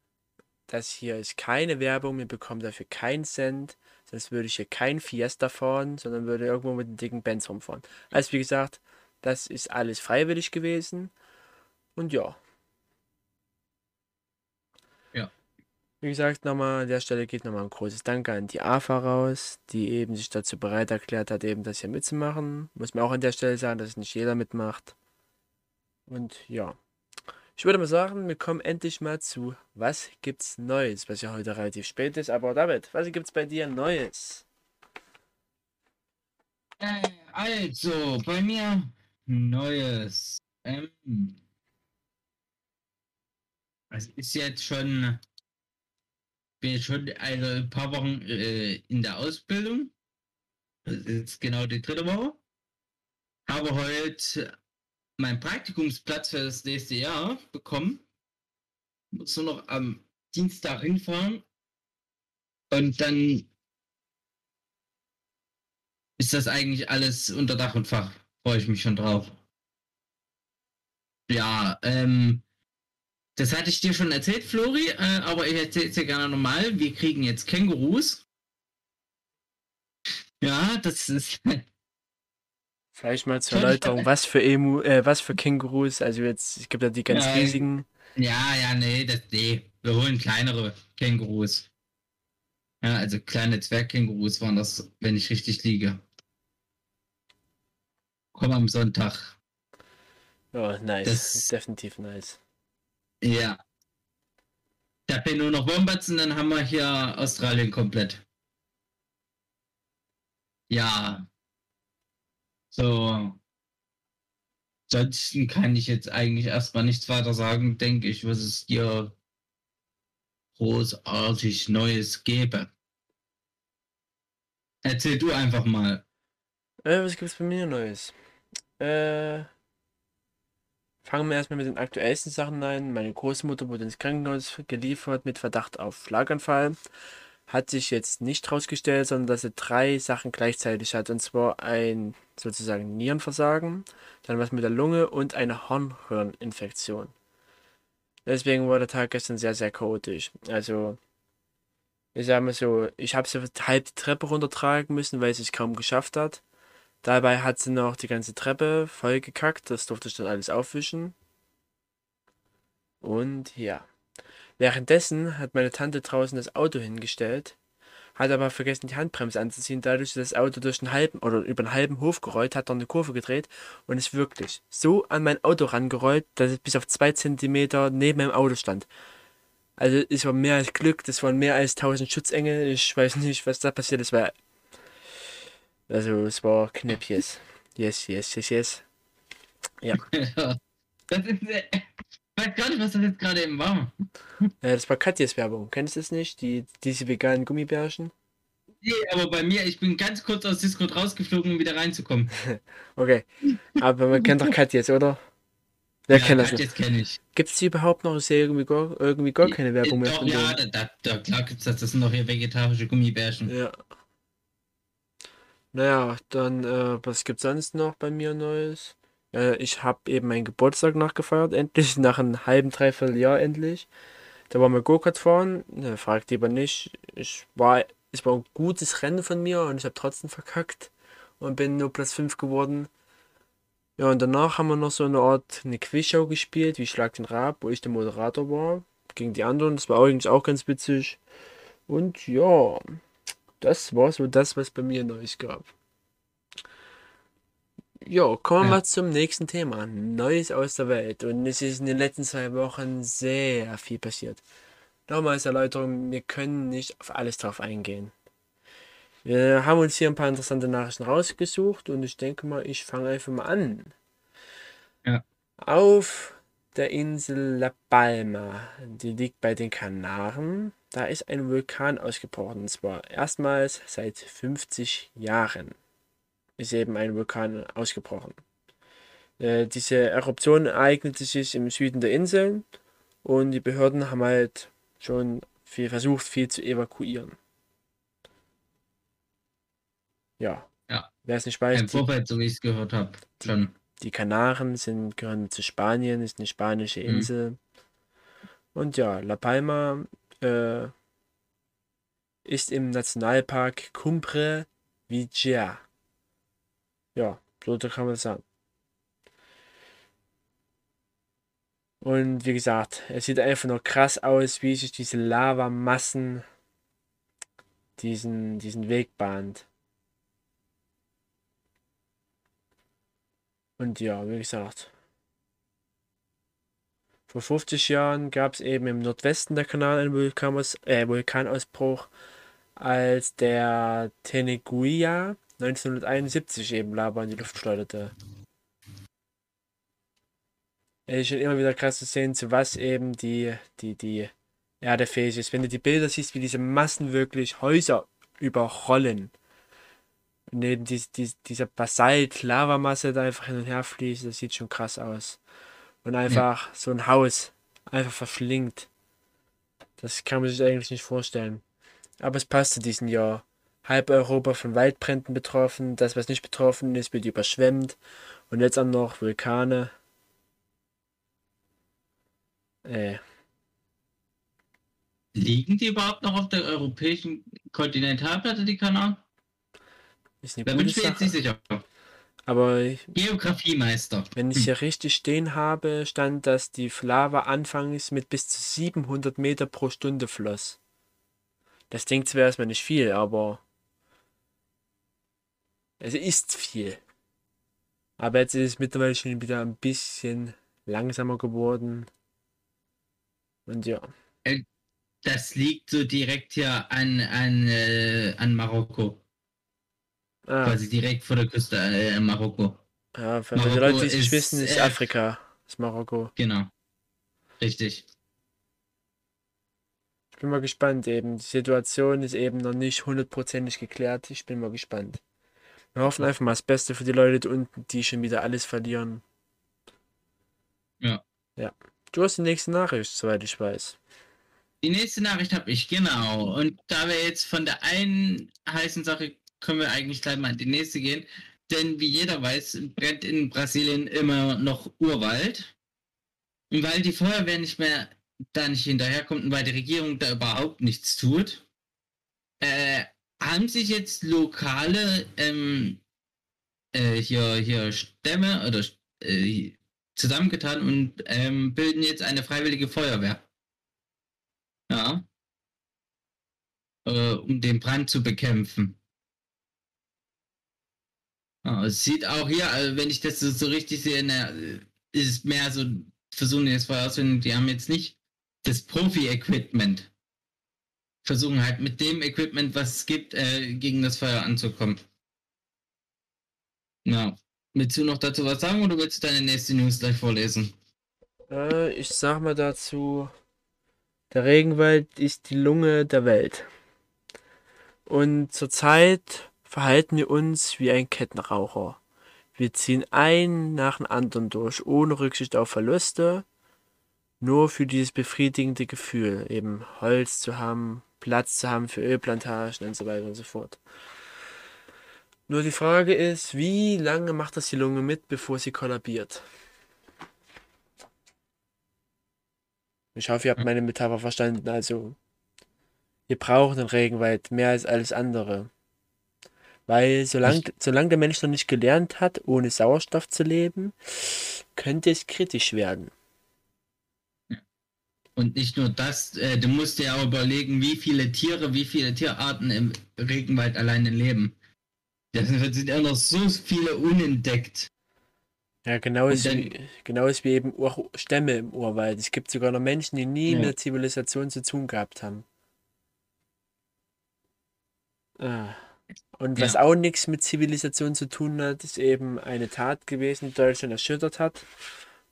das hier ist keine Werbung, wir bekommen dafür keinen Cent, sonst würde ich hier kein Fiesta fahren, sondern würde irgendwo mit einem dicken Benz rumfahren. Also wie gesagt, das ist alles freiwillig gewesen und ja. Ja. Wie gesagt, nochmal an der Stelle geht nochmal ein großes Danke an die AFA raus, die eben sich dazu bereit erklärt hat, eben das hier mitzumachen. Muss man auch an der Stelle sagen, dass nicht jeder mitmacht. Und ja. Ich würde mal sagen, wir kommen endlich mal zu, was gibt's Neues, was ja heute relativ spät ist. Aber David, was gibt's bei dir Neues? Äh, also, bei mir Neues. Ähm, es ist jetzt schon, bin schon also ein paar Wochen äh, in der Ausbildung. Das ist jetzt genau die dritte Woche. Habe heute meinen Praktikumsplatz für das nächste Jahr bekommen. Muss nur noch am Dienstag hinfahren. Und dann ist das eigentlich alles unter Dach und Fach. Freue ich mich schon drauf. Ja, ähm, das hatte ich dir schon erzählt, Flori, äh, aber ich erzähle es dir gerne nochmal. Wir kriegen jetzt Kängurus. Ja, das ist. (laughs) Vielleicht mal zur Erläuterung, was für Emu, äh, was für Kängurus, also jetzt, es gibt ja die ganz Ja, riesigen. Ja, ja, nee, das, nee. Wir holen kleinere Kängurus. Ja, also kleine Zwergkängurus waren das, wenn ich richtig liege. Komm am Sonntag. Oh, nice. Das- Definitiv nice. Ja. Da fehlen nur noch Wombats und dann haben wir hier Australien komplett. Ja. So. Ansonsten kann ich jetzt eigentlich erstmal nichts weiter sagen, denke ich, was es hier großartig Neues gäbe. Erzähl du einfach mal. Äh, was gibt's bei mir Neues? Äh, fangen wir erstmal mit den aktuellsten Sachen ein. Meine Großmutter wurde ins Krankenhaus geliefert mit Verdacht auf Schlaganfall. Hat sich jetzt nicht rausgestellt, sondern dass sie drei Sachen gleichzeitig hat. Und zwar ein sozusagen Nierenversagen, dann was mit der Lunge und eine Hornhirninfektion. Deswegen war der Tag gestern sehr, sehr chaotisch. Also, ich sag mal so, ich habe sie halb die Treppe runtertragen müssen, weil sie es kaum geschafft hat. Dabei hat sie noch die ganze Treppe voll gekackt, das durfte ich dann alles aufwischen. Und ja. Währenddessen hat meine Tante draußen das Auto hingestellt, hat aber vergessen die Handbremse anzuziehen, dadurch ist das Auto durch den halben oder über den halben Hof gerollt, hat dann eine Kurve gedreht und ist wirklich so an mein Auto rangerollt, dass es bis auf zwei Zentimeter neben meinem Auto stand. Also es war mehr als Glück, das waren mehr als 1000 Schutzengel, ich weiß nicht, was da passiert ist, weil also es war Knäppjes. Yes, yes, yes, yes. (laughs) das ist. Äh, ich weiß gar nicht, was das jetzt gerade eben war. Äh, das war Katjes Werbung. Kennst du das nicht? Die, diese veganen Gummibärchen? Nee, aber bei mir, ich bin ganz kurz aus Discord rausgeflogen, um wieder reinzukommen. (laughs) Okay. Aber man kennt doch Katjes, oder? Wer kennt das? Jetzt kenne ich. Gibt es die überhaupt noch? Ich sehe irgendwie gar, irgendwie gar keine Werbung mehr Doch, von ja, da, da, klar gibt's das. Das sind doch hier vegetarische Gummibärchen. Ja. Naja, dann, äh, was gibt's sonst noch bei mir Neues? Äh, ich habe eben meinen Geburtstag nachgefeiert, (laughs) endlich, nach einem halben, dreiviertel Jahr endlich. Da waren wir Go-Kart fahren, ne, fragt lieber nicht. Ich war, es war ein gutes Rennen von mir und ich habe trotzdem verkackt und bin nur Platz 5 geworden. Ja, und danach haben wir noch so eine Art eine Quizshow gespielt, wie Schlag den Rab, wo ich der Moderator war, gegen die anderen. Das war eigentlich auch ganz witzig. Und ja, das war so das, was bei mir Neues gab. Ja, kommen wir Ja. mal zum nächsten Thema. Neues aus der Welt. Und es ist in den letzten zwei Wochen sehr viel passiert. Nochmals Erläuterung, wir können nicht auf alles drauf eingehen. Wir haben uns hier ein paar interessante Nachrichten rausgesucht und ich denke mal, ich fange einfach mal an. Ja. Auf der Insel La Palma, die liegt bei den Kanaren, da ist ein Vulkan ausgebrochen. Und zwar erstmals seit 50 Jahren ist eben ein Vulkan ausgebrochen. Äh, diese Eruption ereignete sich im Süden der Insel und die Behörden haben halt schon viel versucht, viel zu evakuieren. Ja. Ja. Wer es nicht weiß, Im Vorfeld, so wie ich es gehört habe, schon. Die Kanaren sind, gehören zu Spanien, ist eine spanische Mhm. Insel. Und ja, La Palma äh, ist im Nationalpark Cumbre Vieja. Ja, so kann man sagen. Und wie gesagt, es sieht einfach nur krass aus, wie sich diese Lavamassen diesen, diesen Weg bahnt. Und ja, wie gesagt, vor 50 Jahren gab es eben im Nordwesten der Kanal einen Vulkanaus äh, Vulkanausbruch, als der Teneguia 1971 eben Lava in die Luft schleuderte. Es ist schon immer wieder krass zu sehen, zu was eben die, die, die Erde fähig ist. Wenn du die Bilder siehst, wie diese Massen wirklich Häuser überrollen. Und eben dies, dies, dieser Basalt-Lavamasse da einfach hin und her fließt, das sieht schon krass aus. Und einfach so ein Haus einfach verschlingt. Das kann man sich eigentlich nicht vorstellen. Aber es passt zu diesem Jahr. Halb Europa von Waldbränden betroffen, das, was nicht betroffen ist, wird überschwemmt. Und jetzt auch noch Vulkane. Äh, Liegen die überhaupt noch auf der europäischen Kontinentalplatte, die Kanaren? Da bin ich mir jetzt Sache. nicht sicher. Aber ich- Geografiemeister. wenn ich hier richtig stehen habe, stand, dass die Lava anfangs mit bis zu 700 Meter pro Stunde floss. Das klingt zwar erstmal nicht viel, aber es ist viel. Aber jetzt ist es mittlerweile schon wieder ein bisschen langsamer geworden. Und ja, Das liegt so direkt hier an, an, äh, an Marokko. Ah, Quasi direkt vor der Küste äh, in Marokko. ja für, für die Marokko Leute, die es nicht wissen, ist äh, Afrika, ist Marokko. Genau. Richtig. Ich bin mal gespannt eben. Die Situation ist eben noch nicht hundertprozentig geklärt. Ich bin mal gespannt. Wir hoffen einfach mal das Beste für die Leute da unten, die schon wieder alles verlieren. Ja. Ja. Du hast die nächste Nachricht, soweit ich weiß. Die nächste Nachricht habe ich, genau. Und da wir jetzt von der einen heißen Sache können wir eigentlich gleich mal in die nächste gehen. Denn wie jeder weiß, brennt in Brasilien immer noch Urwald. Und weil die Feuerwehr nicht mehr da nicht hinterherkommt und weil die Regierung da überhaupt nichts tut, äh, haben sich jetzt lokale ähm, äh, hier, hier Stämme oder äh, zusammengetan und ähm, bilden jetzt eine freiwillige Feuerwehr. Ja. Äh, um den Brand zu bekämpfen. Es sieht auch hier, also wenn ich das so, so richtig sehe, na, ist es mehr so, versuchen das Feuer auszufinden, die haben jetzt nicht das Profi-Equipment. Versuchen halt mit dem Equipment, was es gibt, äh, gegen das Feuer anzukommen. Ja. Willst du noch dazu was sagen oder willst du deine nächste News gleich vorlesen? Äh, ich sag mal dazu, der Regenwald ist die Lunge der Welt. Und zurzeit verhalten wir uns wie ein Kettenraucher. Wir ziehen einen nach dem anderen durch, ohne Rücksicht auf Verluste, nur für dieses befriedigende Gefühl, eben Holz zu haben, Platz zu haben für Ölplantagen und so weiter und so fort. Nur die Frage ist, wie lange macht das die Lunge mit, bevor sie kollabiert? Ich hoffe, ihr habt meine Metapher verstanden. Also, wir brauchen den Regenwald mehr als alles andere. Weil solange, solange der Mensch noch nicht gelernt hat, ohne Sauerstoff zu leben, könnte es kritisch werden. Und nicht nur das, äh, du musst dir auch überlegen, wie viele Tiere, wie viele Tierarten im Regenwald alleine leben. Da sind ja noch so viele unentdeckt. Ja, genau ist, dann- wie, genau ist wie eben Ur Stämme im Urwald. Es gibt sogar noch Menschen, die nie Ja. mit der Zivilisation zu tun gehabt haben. Ah. Und was Ja. auch nichts mit Zivilisation zu tun hat, ist eben eine Tat gewesen, die Deutschland erschüttert hat.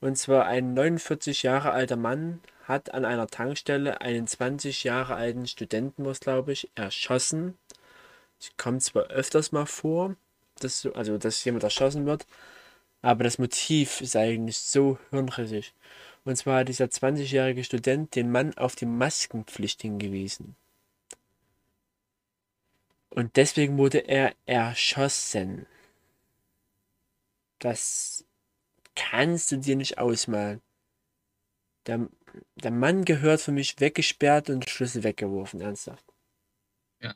Und zwar ein 49 Jahre alter Mann hat an einer Tankstelle einen 20 Jahre alten Studenten, was glaube ich, erschossen. Es kommt zwar öfters mal vor, dass, so- also, dass jemand erschossen wird, aber das Motiv ist eigentlich so hirnrissig. Und zwar hat dieser 20-jährige Student den Mann auf die Maskenpflicht hingewiesen. Und deswegen wurde er erschossen. Das kannst du dir nicht ausmalen. Der, der Mann gehört für mich weggesperrt und Schlüssel weggeworfen, ernsthaft. Ja.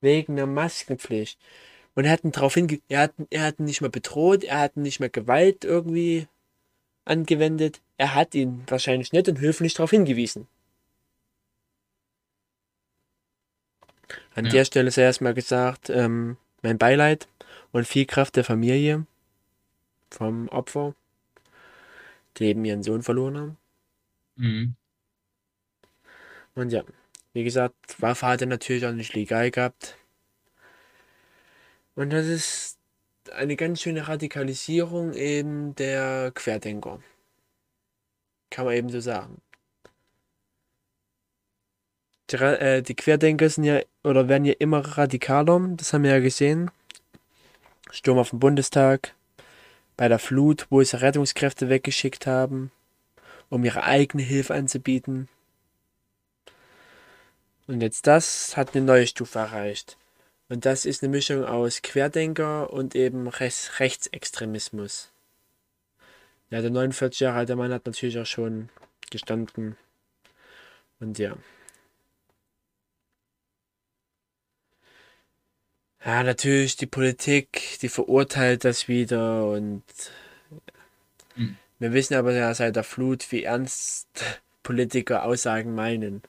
Wegen der Maskenpflicht. Und er hat ihn darauf hinge... Er hat, er hat ihn nicht mal bedroht, er hat nicht mal Gewalt irgendwie angewendet. Er hat ihn wahrscheinlich nett und höflich darauf hingewiesen. An Ja. der Stelle sei erstmal gesagt, ähm, mein Beileid und viel Kraft der Familie vom Opfer, die eben ihren Sohn verloren haben. Mhm. Und ja, wie gesagt, Waffe hat er natürlich auch nicht legal gehabt. Und das ist eine ganz schöne Radikalisierung eben der Querdenker. Kann man eben so sagen. Die, äh, die Querdenker sind ja oder werden ja immer radikaler, das haben wir ja gesehen. Sturm auf den Bundestag, bei der Flut, wo sie Rettungskräfte weggeschickt haben, um ihre eigene Hilfe anzubieten. Und jetzt das hat eine neue Stufe erreicht. Und das ist eine Mischung aus Querdenker und eben Rechts Rechtsextremismus. Ja, der 49 Jahre alte Mann hat natürlich auch schon gestanden. Und ja. Ja, natürlich die Politik, die verurteilt das wieder und Hm. wir wissen aber ja seit der Flut, wie ernst Politiker Aussagen meinen.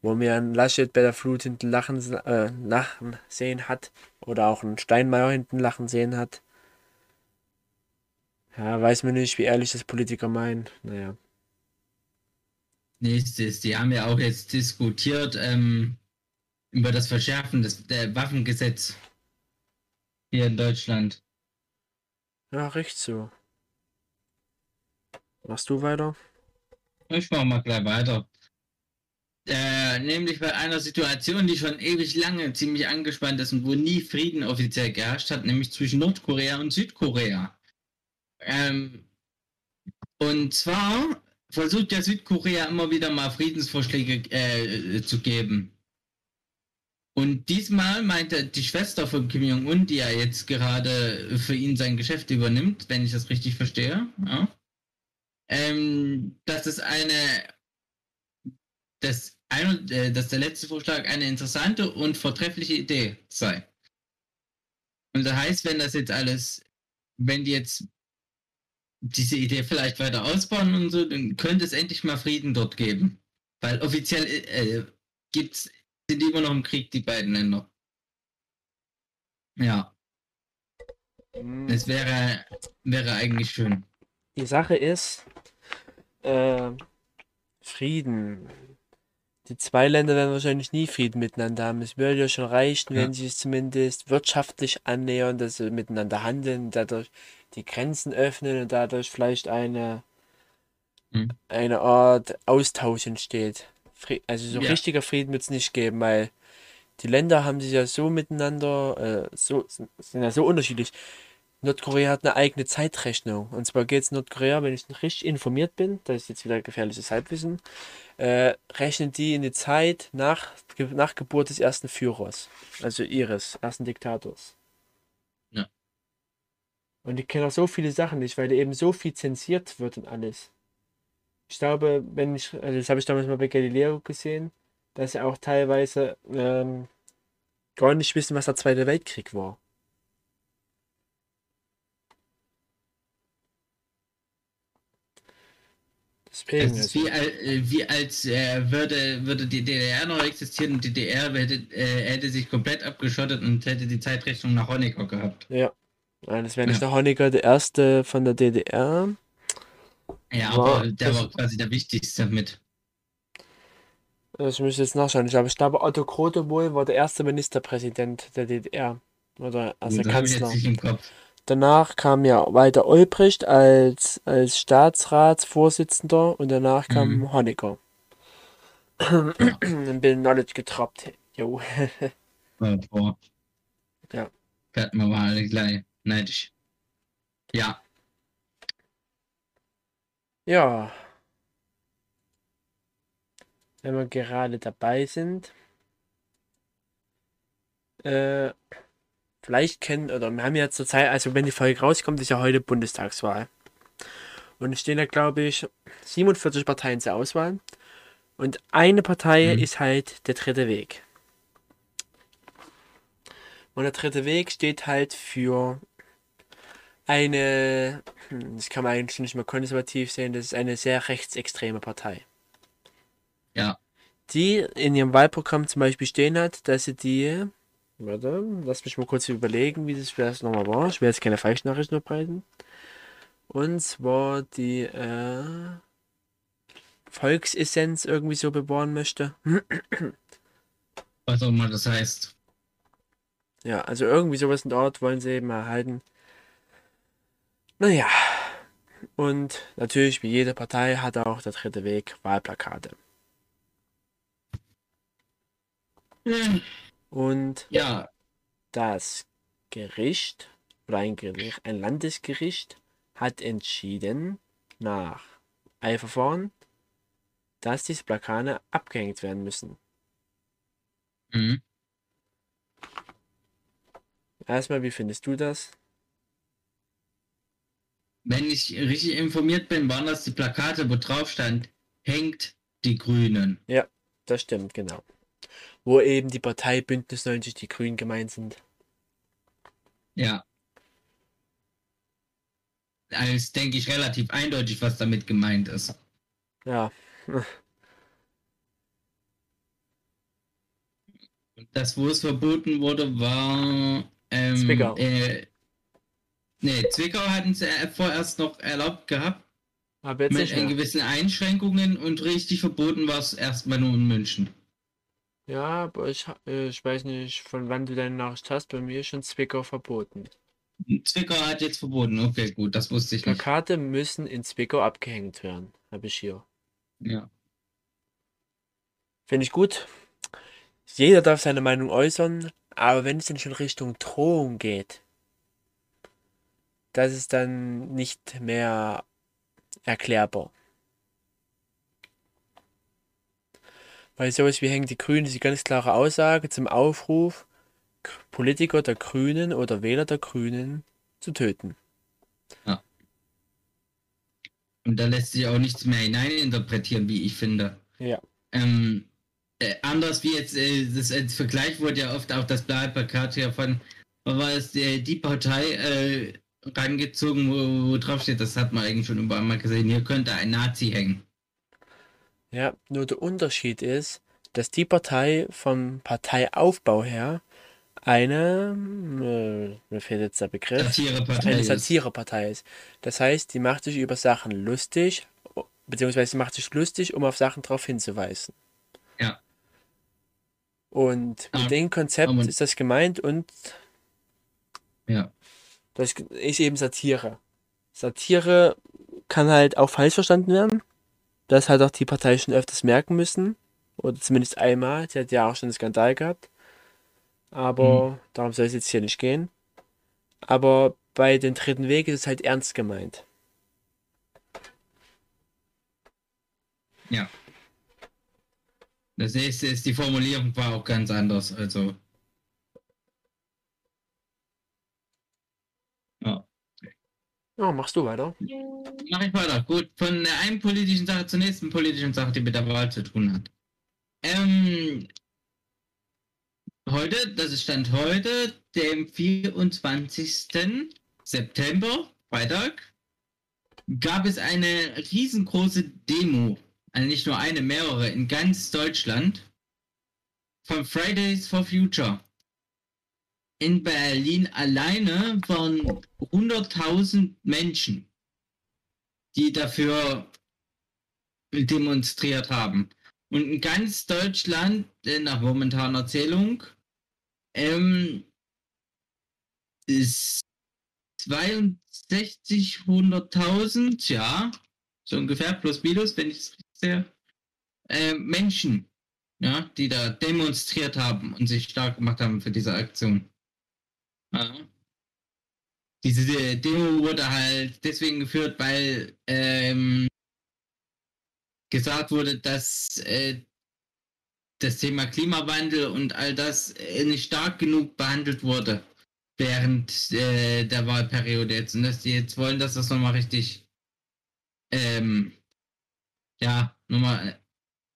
Wo mir ein Laschet bei der Flut hinten lachen, äh, lachen sehen hat oder auch ein Steinmeier hinten lachen sehen hat. Ja, weiß man nicht, wie ehrlich das Politiker meinen. Naja. Nächstes, die haben ja auch jetzt diskutiert ähm, über das Verschärfen des der Waffengesetz hier in Deutschland. Ja, recht so. Machst du weiter? Ich mache mal gleich weiter. Äh, nämlich bei einer Situation, die schon ewig lange ziemlich angespannt ist und wo nie Frieden offiziell geherrscht hat, nämlich zwischen Nordkorea und Südkorea. Ähm, und zwar versucht ja Südkorea immer wieder mal Friedensvorschläge äh, zu geben. Und diesmal meinte die Schwester von Kim Jong-un, die ja jetzt gerade für ihn sein Geschäft übernimmt, wenn ich das richtig verstehe, ja, ähm, dass es eine, dass, ein, äh, dass der letzte Vorschlag eine interessante und vortreffliche Idee sei. Und das heißt, wenn das jetzt alles, wenn die jetzt diese Idee vielleicht weiter ausbauen und so, dann könnte es endlich mal Frieden dort geben. Weil offiziell äh, gibt's, sind die immer noch im Krieg, die beiden Länder. Ja, es wäre, wäre eigentlich schön. Die Sache ist, äh, Frieden. Die zwei Länder werden wahrscheinlich nie Frieden miteinander haben. Es würde ja schon reichen, Ja. wenn sie es zumindest wirtschaftlich annähern, dass sie miteinander handeln, dadurch die Grenzen öffnen und dadurch vielleicht eine, Hm. eine Art Austausch entsteht. Fri also so Ja. richtiger Frieden wird es nicht geben, weil die Länder haben sich ja so miteinander, äh, so, sind ja so unterschiedlich. Nordkorea hat eine eigene Zeitrechnung. Und zwar geht es Nordkorea, wenn ich richtig informiert bin, das ist jetzt wieder gefährliches Halbwissen, äh, rechnen die in die Zeit nach, nach Geburt des ersten Führers, also ihres ersten Diktators. Ja. Und die kennen auch so viele Sachen nicht, weil eben so viel zensiert wird und alles. Ich glaube, wenn ich, also das habe ich damals mal bei Galileo gesehen, dass sie auch teilweise ähm, gar nicht wissen, was der Zweite Weltkrieg war. Deswegen, Es ist also, wie, al- äh, wie als äh, würde, würde die DDR noch existieren und die DDR hätte, äh, hätte sich komplett abgeschottet und hätte die Zeitrechnung nach Honecker gehabt. ja. Das wäre nicht Ja. der Honecker, der erste von der DDR. Ja, aber der das- war quasi der wichtigste mit. Also ich müsste jetzt nachschauen. Ich glaube, ich glaube, Otto Krote wohl war der erste Ministerpräsident der DDR. Oder erster das Kanzler. Danach kam ja Walter Ulbricht als, als Staatsratsvorsitzender und danach kam Mhm. Honecker. Dann bin Knowledge getroppt. Jo. Boah. Ja. Werden wir mal alle gleich neidisch. Ja, Ja. Wenn wir gerade dabei sind. Äh, vielleicht kennen, oder wir haben ja zur Zeit, also wenn die Folge rauskommt, ist ja heute Bundestagswahl. Und es stehen da, glaube ich, 47 Parteien zur Auswahl. Und eine Partei Mhm. ist halt der dritte Weg. Und der dritte Weg steht halt für eine, hm, das kann man eigentlich nicht mehr konservativ sehen, das ist eine sehr rechtsextreme Partei. Ja. Die in ihrem Wahlprogramm zum Beispiel stehen hat, dass sie die, warte, lass mich mal kurz überlegen, wie das, das nochmal war. Ich will jetzt keine Falschnachrichten verbreiten. Und zwar die äh, Volksessenz irgendwie so bewahren möchte. was auch immer das heißt. Ja, also irgendwie sowas in der Art wollen sie eben erhalten. Naja. Und natürlich, wie jede Partei, hat auch der dritte Weg Wahlplakate. Und Ja, das Gericht oder ein, Gericht, ein Landesgericht hat entschieden, nach Eilverfahren, dass diese Plakate abgehängt werden müssen. mhm. Erstmal, wie findest du das? Wenn ich richtig informiert bin, waren das die Plakate, wo drauf stand, hängt die Grünen. Das stimmt, genau. Wo eben die Partei Bündnis 90 die Grünen gemeint sind. Ja. Also denke ich, relativ eindeutig, was damit gemeint ist. Ja, (laughs) das, wo es verboten wurde, war. Ähm, Zwickau. Äh, nee, Zwickau hatten sie äh, vorerst noch erlaubt gehabt, aber jetzt mit nicht gewissen Einschränkungen und richtig verboten war es erstmal nur in München. Ja, aber ich, äh, ich weiß nicht, von wann du deine Nachricht hast. Bei mir ist schon Zwickau verboten. Zwickau hat jetzt verboten, okay, gut, das wusste ich nicht. Plakate müssen in Zwickau abgehängt werden. Habe ich hier. Ja. Finde ich gut. Jeder darf seine Meinung äußern, aber wenn es dann schon Richtung Drohung geht, das ist dann nicht mehr erklärbar. Weil sowas wie hängen die Grünen ist die ganz klare Aussage zum Aufruf, Politiker der Grünen oder Wähler der Grünen zu töten. Und da lässt sich auch nichts mehr hineininterpretieren, wie ich finde. Ja. Ähm, äh, anders wie jetzt, äh, das als Vergleich wurde ja oft auch das Wahlplakat ja von, war es, äh, die Partei äh, rangezogen, wo, wo drauf steht, das hat man eigentlich schon überall mal gesehen, hier könnte ein Nazi hängen. Ja, nur der Unterschied ist, dass die Partei vom Parteiaufbau her eine, äh, mir fehlt jetzt der Begriff, Satirepartei eine. Satirepartei ist. Das heißt, die macht sich über Sachen lustig, beziehungsweise sie macht sich lustig, um auf Sachen darauf hinzuweisen. Ja. Und mit Ja, dem Konzept aber- ist das gemeint und Ja. Das ist eben Satire. Satire kann halt auch falsch verstanden werden. Das hat auch die Partei schon öfters merken müssen. Oder zumindest einmal. Sie hat ja auch schon einen Skandal gehabt. Aber darum soll es jetzt hier nicht gehen. Aber bei den dritten Weg ist es halt ernst gemeint. Ja. Das nächste ist, die Formulierung war auch ganz anders. Also. Ja. Ja, machst du weiter? Mach ich weiter. Gut, von der einen politischen Sache zur nächsten politischen Sache, die mit der Wahl zu tun hat. Ähm, heute, das ist Stand heute, dem 24. September, Freitag, gab es eine riesengroße Demo also nicht nur eine, mehrere, in ganz Deutschland von Fridays for Future. In Berlin alleine waren 100.000 Menschen, die dafür demonstriert haben. Und in ganz Deutschland, äh, nach momentaner Zählung, ähm, ist 62, 100.000, ja, so ungefähr, plus minus, wenn ich es sehr äh, Menschen, ja, die da demonstriert haben und sich stark gemacht haben für diese Aktion. Ja. Diese Demo wurde halt deswegen geführt, weil ähm, gesagt wurde, dass äh, das Thema Klimawandel und all das äh, nicht stark genug behandelt wurde während äh, der Wahlperiode jetzt und dass die jetzt wollen, dass das nochmal richtig ähm, ja, nochmal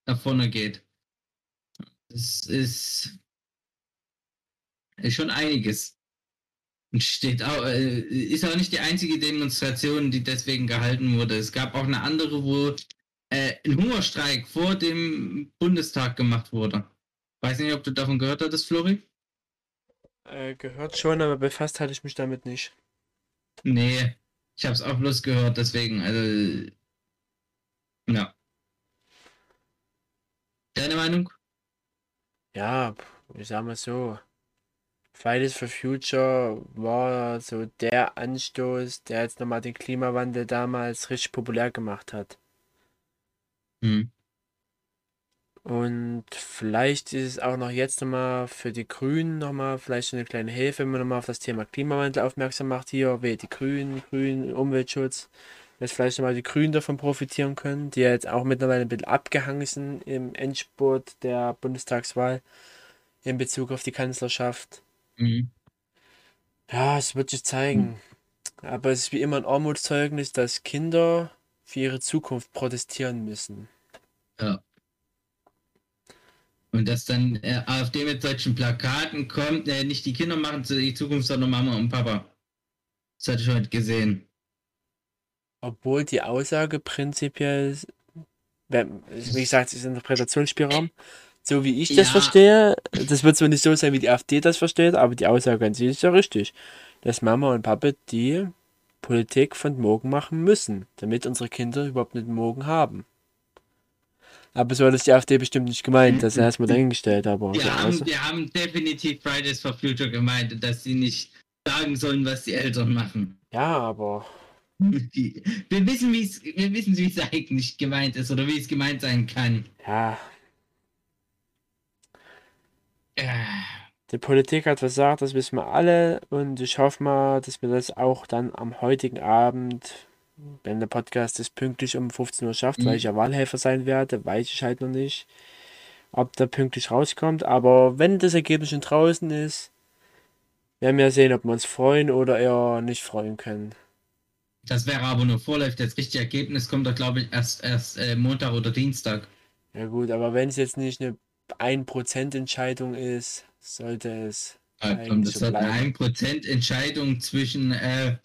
nach vorne geht. Es ist, ist schon einiges. Und steht auch, äh, ist auch nicht die einzige Demonstration, die deswegen gehalten wurde. Es gab auch eine andere, wo äh, ein Hungerstreik vor dem Bundestag gemacht wurde. Weiß nicht, ob du davon gehört hattest, Flori? Äh, gehört schon, aber befasst hatte ich mich damit nicht. Nee, ich habe es auch bloß gehört, deswegen, also ja. Deine Meinung? Ja, ich sag mal so. Fridays for Future war so der Anstoß, der jetzt nochmal den Klimawandel damals richtig populär gemacht hat. Hm. Und vielleicht ist es auch noch jetzt nochmal für die Grünen nochmal vielleicht so eine kleine Hilfe, wenn man nochmal auf das Thema Klimawandel aufmerksam macht. Hier, wählt die Grünen, Grünen, Umweltschutz dass vielleicht nochmal die Grünen davon profitieren können, die ja jetzt auch mittlerweile ein bisschen abgehangen sind im Endspurt der Bundestagswahl in Bezug auf die Kanzlerschaft. Mhm. Ja, es wird sich zeigen. Aber es ist wie immer ein Armutszeugnis, dass Kinder für ihre Zukunft protestieren müssen. Ja. Und dass dann äh, AfD mit solchen Plakaten kommt, äh, nicht die Kinder machen die Zukunft, sondern Mama und Papa. Das hatte ich heute gesehen. Obwohl die Aussage prinzipiell, wie gesagt, ist Interpretationsspielraum. So wie ich das Ja. verstehe, das wird zwar nicht so sein, wie die AfD das versteht, aber die Aussage an sich ist ja richtig. Dass Mama und Papa die Politik von morgen machen müssen, damit unsere Kinder überhaupt nicht morgen haben. Aber so hat es die AfD bestimmt nicht gemeint, das ist erstmal dahingestellt, aber Wir die haben, Aussage- wir haben definitiv Fridays for Future gemeint, dass sie nicht sagen sollen, was die Eltern machen. ja, aber Die, (laughs) wir wissen, wie es, eigentlich gemeint ist oder wie es gemeint sein kann. ja, Die Politik hat versagt, das wissen wir alle und ich hoffe mal, dass wir das auch dann am heutigen Abend, wenn der Podcast es pünktlich um 15 Uhr schafft, weil Mhm. ich ja Wahlhelfer sein werde, weiß ich halt noch nicht, ob der pünktlich rauskommt. Aber wenn das Ergebnis schon draußen ist, werden wir sehen, ob wir uns freuen oder eher nicht freuen können. Das wäre aber nur vorläufig. Das richtige Ergebnis kommt doch, glaube ich, erst, erst äh, Montag oder Dienstag. Ja gut, aber wenn es jetzt nicht eine 1% Entscheidung ist, sollte es Eigentlich das so hat eine bleiben. 1% Entscheidung zwischen äh,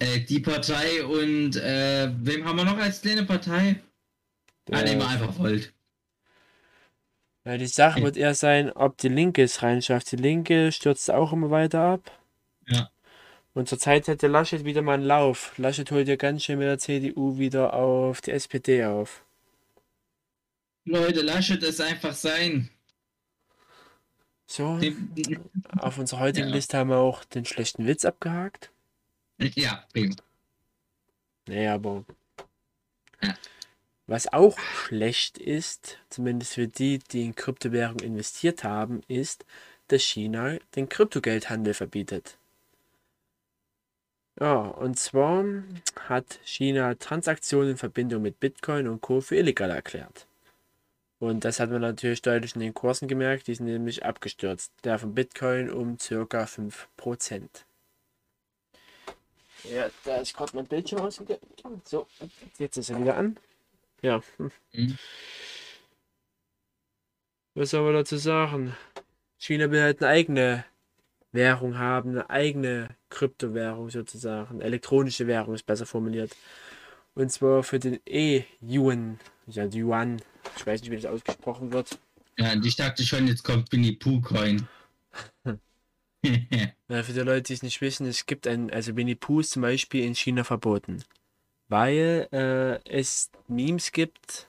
äh, die Partei und äh, wem haben wir noch als kleine Partei? Ja, nehmen wir einfach Volt. Weil die Sache Ja. wird eher sein, ob die Linke es reinschafft. Die Linke stürzt auch immer weiter ab. Ja. Und zurzeit hätte Laschet wieder mal einen Lauf. Laschet holt ja ganz schön mit der CDU wieder auf die SPD auf. Leute, Laschet es einfach sein. So, auf unserer heutigen Ja. Liste haben wir auch den schlechten Witz abgehakt. Ja, prima. Nee, aber. Ja. Was auch schlecht ist, zumindest für die, die in Kryptowährung investiert haben, ist, dass China den Kryptogeldhandel verbietet. Ja, und zwar hat China Transaktionen in Verbindung mit Bitcoin und Co. für illegal erklärt. Und das hat man natürlich deutlich in den Kursen gemerkt, die sind nämlich abgestürzt. Der von Bitcoin um circa 5%. Ja, da ist gerade mein Bildschirm ausgegangen. So, jetzt ist er wieder an. Ja. hm. Mhm. Was soll man dazu sagen? China will halt eine eigene Währung haben, eine eigene Kryptowährung sozusagen. Elektronische Währung ist besser formuliert. Und zwar für den E-Yuan. Ja, Yuan. Ich weiß nicht, wie das ausgesprochen wird. Ja, und ich dachte schon, jetzt kommt Winnie Pooh Coin. Ja, (laughs) (laughs) für die Leute, die es nicht wissen, es gibt ein, also Winnie Pooh ist zum Beispiel in China verboten. Weil äh, es Memes gibt,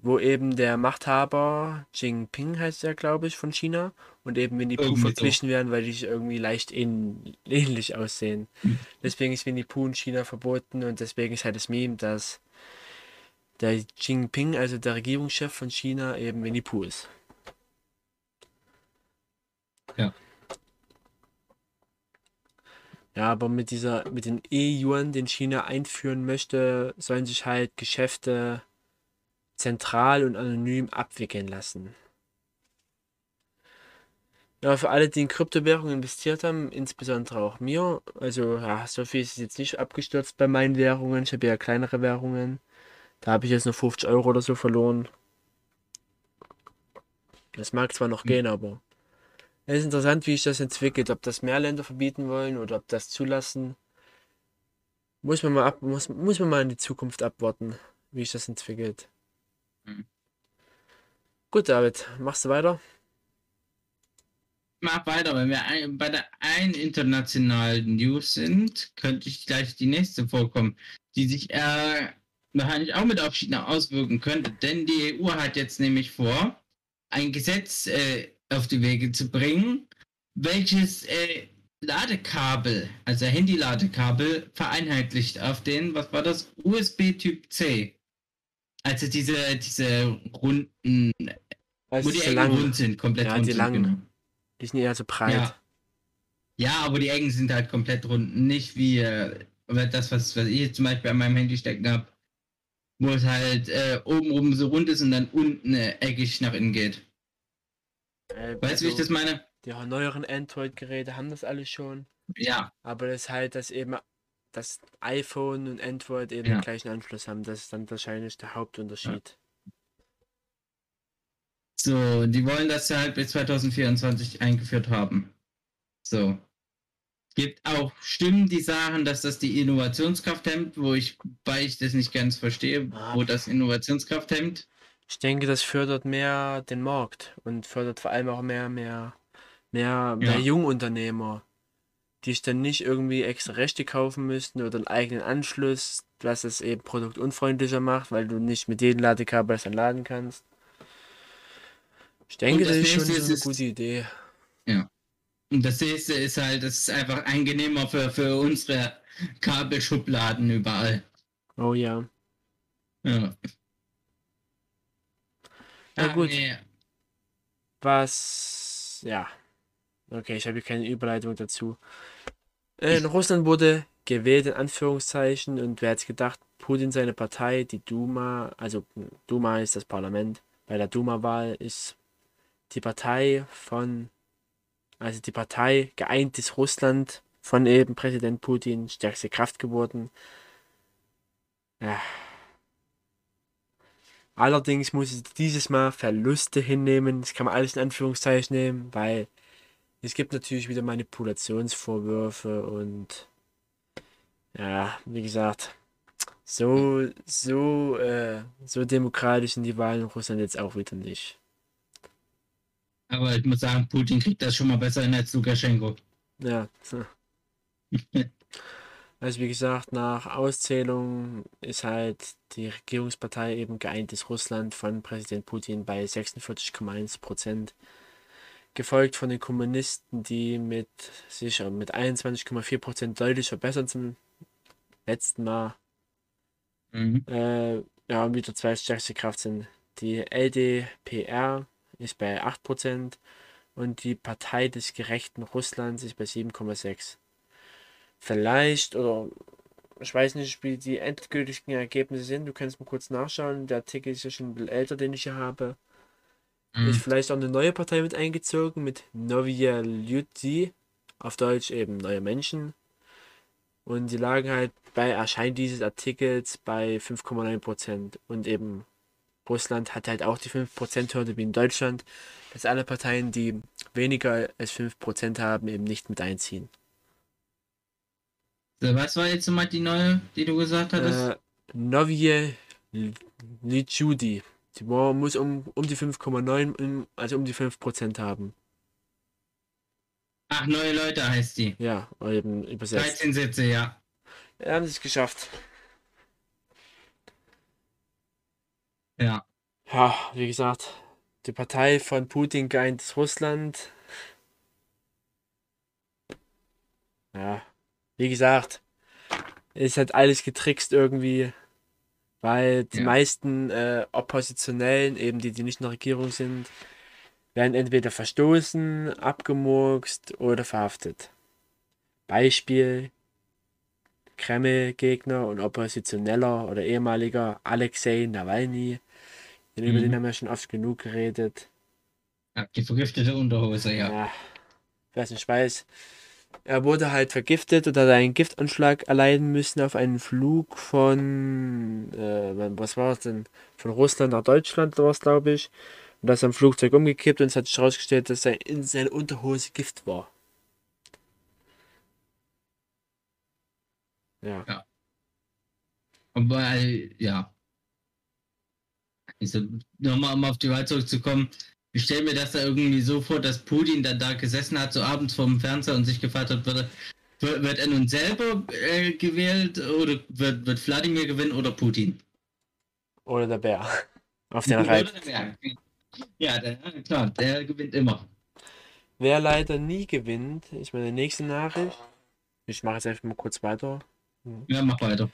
wo eben der Machthaber Jinping heißt er, glaube ich, von China und eben Winnie Pooh verglichen werden, weil die sich irgendwie leicht ähn ähnlich aussehen. Mhm. Deswegen ist Winnie Pooh in China verboten und deswegen ist halt das Meme, dass der Jinping, also der Regierungschef von China, eben Winnie Pooh ist. Ja. Ja, aber mit dieser, mit den E-Yuan, den China einführen möchte, sollen sich halt Geschäfte zentral und anonym abwickeln lassen. Ja, für alle, die in Kryptowährungen investiert haben, insbesondere auch mir, also ja, so viel ist jetzt nicht abgestürzt bei meinen Währungen. Ich habe ja kleinere Währungen. Da habe ich jetzt nur 50 Euro oder so verloren. Das mag zwar noch Hm. gehen, aber es ist interessant, wie sich das entwickelt. Ob das mehr Länder verbieten wollen oder ob das zulassen. Muss man mal ab, muss, muss man mal in die Zukunft abwarten, wie sich das entwickelt. Mhm. Gut, David, machst du weiter? Mach weiter, wenn wir ein, bei der einen internationalen News sind, könnte ich gleich die nächste vorkommen, die sich äh, wahrscheinlich auch mit auf China auswirken könnte, denn die EU hat jetzt nämlich vor, ein Gesetz äh, auf die Wege zu bringen, welches äh, Ladekabel, also Handy-Ladekabel, vereinheitlicht auf den, was war das, USB-Typ C. Also diese, diese runden, Also wo die Ecken rund sind, komplett Ja, rund die sind, langen. genau. Die sind eher so breit. Ja. Ja, aber die Ecken sind halt komplett rund. Nicht wie äh, das, was, was ich jetzt zum Beispiel an meinem Handy stecken habe, wo es halt äh, oben rum so rund ist und dann unten äh, eckig nach innen geht. Äh, Weißt du, wie ich also, das meine? Die neueren Android-Geräte haben das alles schon. Ja. Aber das ist halt, dass eben das iPhone und Android eben Ja. den gleichen Anschluss haben. Das ist dann wahrscheinlich der Hauptunterschied. So, die wollen das halt bis 2024 eingeführt haben. So. Gibt auch Stimmen, die sagen, dass das die Innovationskraft hemmt, wo ich, weil ich das nicht ganz verstehe, Ah. wo das Innovationskraft hemmt. Ich denke, das fördert mehr den Markt und fördert vor allem auch mehr, mehr, mehr, mehr Ja. Jungunternehmer, die sich dann nicht irgendwie extra Rechte kaufen müssten oder einen eigenen Anschluss, was es eben produktunfreundlicher macht, weil du nicht mit jedem Ladekabel das dann laden kannst. Ich denke, das das ist schon eine ist- gute Idee. Und das nächste ist halt, das ist einfach angenehmer für, für unsere Kabelschubladen überall. Oh ja. Ja, Na Ah, gut. nee. Was, ja. Okay, ich habe hier keine Überleitung dazu. Äh, In Russland wurde gewählt, in Anführungszeichen, und wer hätte gedacht, Putin seine Partei, die Duma, also Duma ist das Parlament, bei der Duma-Wahl ist die Partei von, also die Partei Geeintes Russland von eben Präsident Putin stärkste Kraft geworden. Ja. Allerdings muss es dieses Mal Verluste hinnehmen. Das kann man alles in Anführungszeichen nehmen, weil es gibt natürlich wieder Manipulationsvorwürfe und ja, wie gesagt, so, so, äh, so demokratisch sind die Wahlen in Russland jetzt auch wieder nicht. Aber ich muss sagen, Putin kriegt das schon mal besser hin als Lukaschenko. Ja. (laughs) Also wie gesagt, nach Auszählung ist halt die Regierungspartei eben geeintes Russland von Präsident Putin bei 46,1 Prozent. Gefolgt von den Kommunisten, die mit sich mit 21,4 Prozent deutlich verbessern zum letzten Mal. Mhm. Äh, ja, wieder zweitstärkste Kraft sind. Die LDPR ist bei 8 Prozent und die Partei des gerechten Russlands ist bei 7,6. vielleicht, oder ich weiß nicht, wie die endgültigen Ergebnisse sind. Du kannst mal kurz nachschauen. Der Artikel ist ja schon ein bisschen älter, den ich hier habe. Mhm. Ist vielleicht auch eine neue Partei mit eingezogen, mit Novia Ljudi, auf Deutsch eben neue Menschen. Und die lagen halt bei Erscheinen dieses Artikels bei 5,9%. Und eben Russland hat halt auch die 5%-Hürde wie in Deutschland, dass alle Parteien, die weniger als 5% haben, eben nicht mit einziehen. Was war jetzt nochmal die neue, die du gesagt hattest? Äh, Novie Lichudi. Die muss um, um die 5,9, um- also um die 5% haben. Ach, neue Leute heißt die. Ja, eben übersetzt. 13 Sätze, ja. Wir haben es geschafft. Ja. Ja, wie gesagt, die Partei von Putin geeintes Russland. Ja, wie gesagt, ist halt alles getrickst irgendwie, weil die Ja. meisten äh, Oppositionellen, eben die, die nicht in der Regierung sind, werden entweder verstoßen, abgemurkst oder verhaftet. Beispiel Kreml-Gegner und Oppositioneller oder ehemaliger Alexei Nawalny. Den Über Mhm. den haben wir schon oft genug geredet. ja. Die vergiftete Unterhose, ja. Ja, wer es nicht weiß. Er wurde halt vergiftet und hat einen Giftanschlag erleiden müssen auf einen Flug von, äh, was war es denn? Von Russland nach Deutschland war es, glaube ich. Und da ist am Flugzeug umgekippt und es hat sich herausgestellt, dass sein, in seiner Unterhose Gift war. Ja. Aber, äh, ja. Also, nochmal, um auf die Wahl zurückzukommen. Ich stelle mir das da irgendwie so vor, dass Putin dann da gesessen hat, so abends vorm Fernseher und sich gefragt hat, wird, er- wird er nun selber äh, gewählt oder wird, wird Wladimir gewinnen oder Putin? Oder der Bär. (laughs) Auf den der- Ja, der, klar, der gewinnt immer. Wer leider nie gewinnt, ist meine nächste Nachricht. Ich mache jetzt einfach mal kurz weiter. Ja, mach weiter.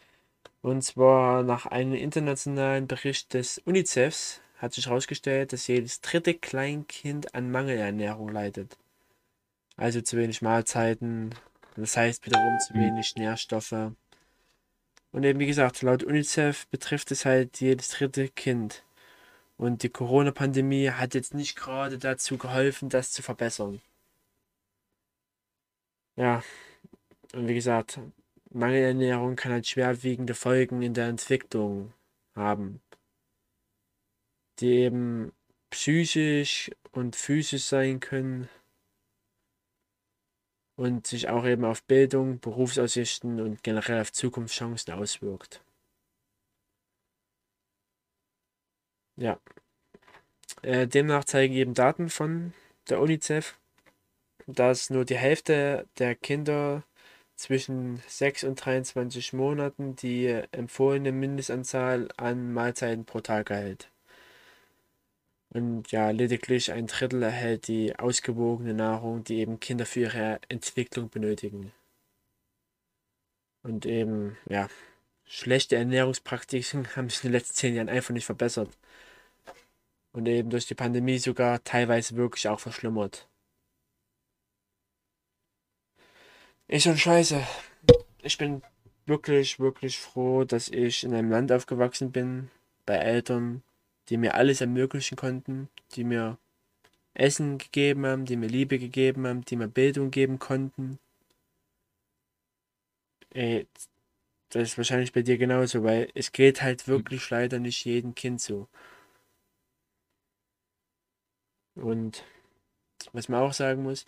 Und zwar nach einem internationalen Bericht des UNICEFs hat sich herausgestellt, dass jedes dritte Kleinkind an Mangelernährung leidet. Also zu wenig Mahlzeiten, das heißt wiederum zu wenig Nährstoffe. Und eben wie gesagt, laut UNICEF betrifft es halt jedes dritte Kind. Und die Corona-Pandemie hat jetzt nicht gerade dazu geholfen, das zu verbessern. Ja, und wie gesagt, Mangelernährung kann halt schwerwiegende Folgen in der Entwicklung haben, die eben psychisch und physisch sein können und sich auch eben auf Bildung, Berufsaussichten und generell auf Zukunftschancen auswirkt. Ja. Äh, demnach zeigen eben Daten von der UNICEF, dass nur die Hälfte der Kinder zwischen 6 und 23 Monaten die empfohlene Mindestanzahl an Mahlzeiten pro Tag erhält. Und ja, lediglich ein Drittel erhält die ausgewogene Nahrung, die eben Kinder für ihre Entwicklung benötigen. Und eben, ja, schlechte Ernährungspraktiken (laughs) haben sich in den letzten zehn Jahren einfach nicht verbessert. Und eben durch die Pandemie sogar teilweise wirklich auch verschlimmert. Ist schon scheiße. Ich bin wirklich, wirklich froh, dass ich in einem Land aufgewachsen bin, bei Eltern, die mir alles ermöglichen konnten, die mir Essen gegeben haben, die mir Liebe gegeben haben, die mir Bildung geben konnten. Ey, das ist wahrscheinlich bei dir genauso, weil es geht halt wirklich leider nicht jedem Kind so. Und was man auch sagen muss,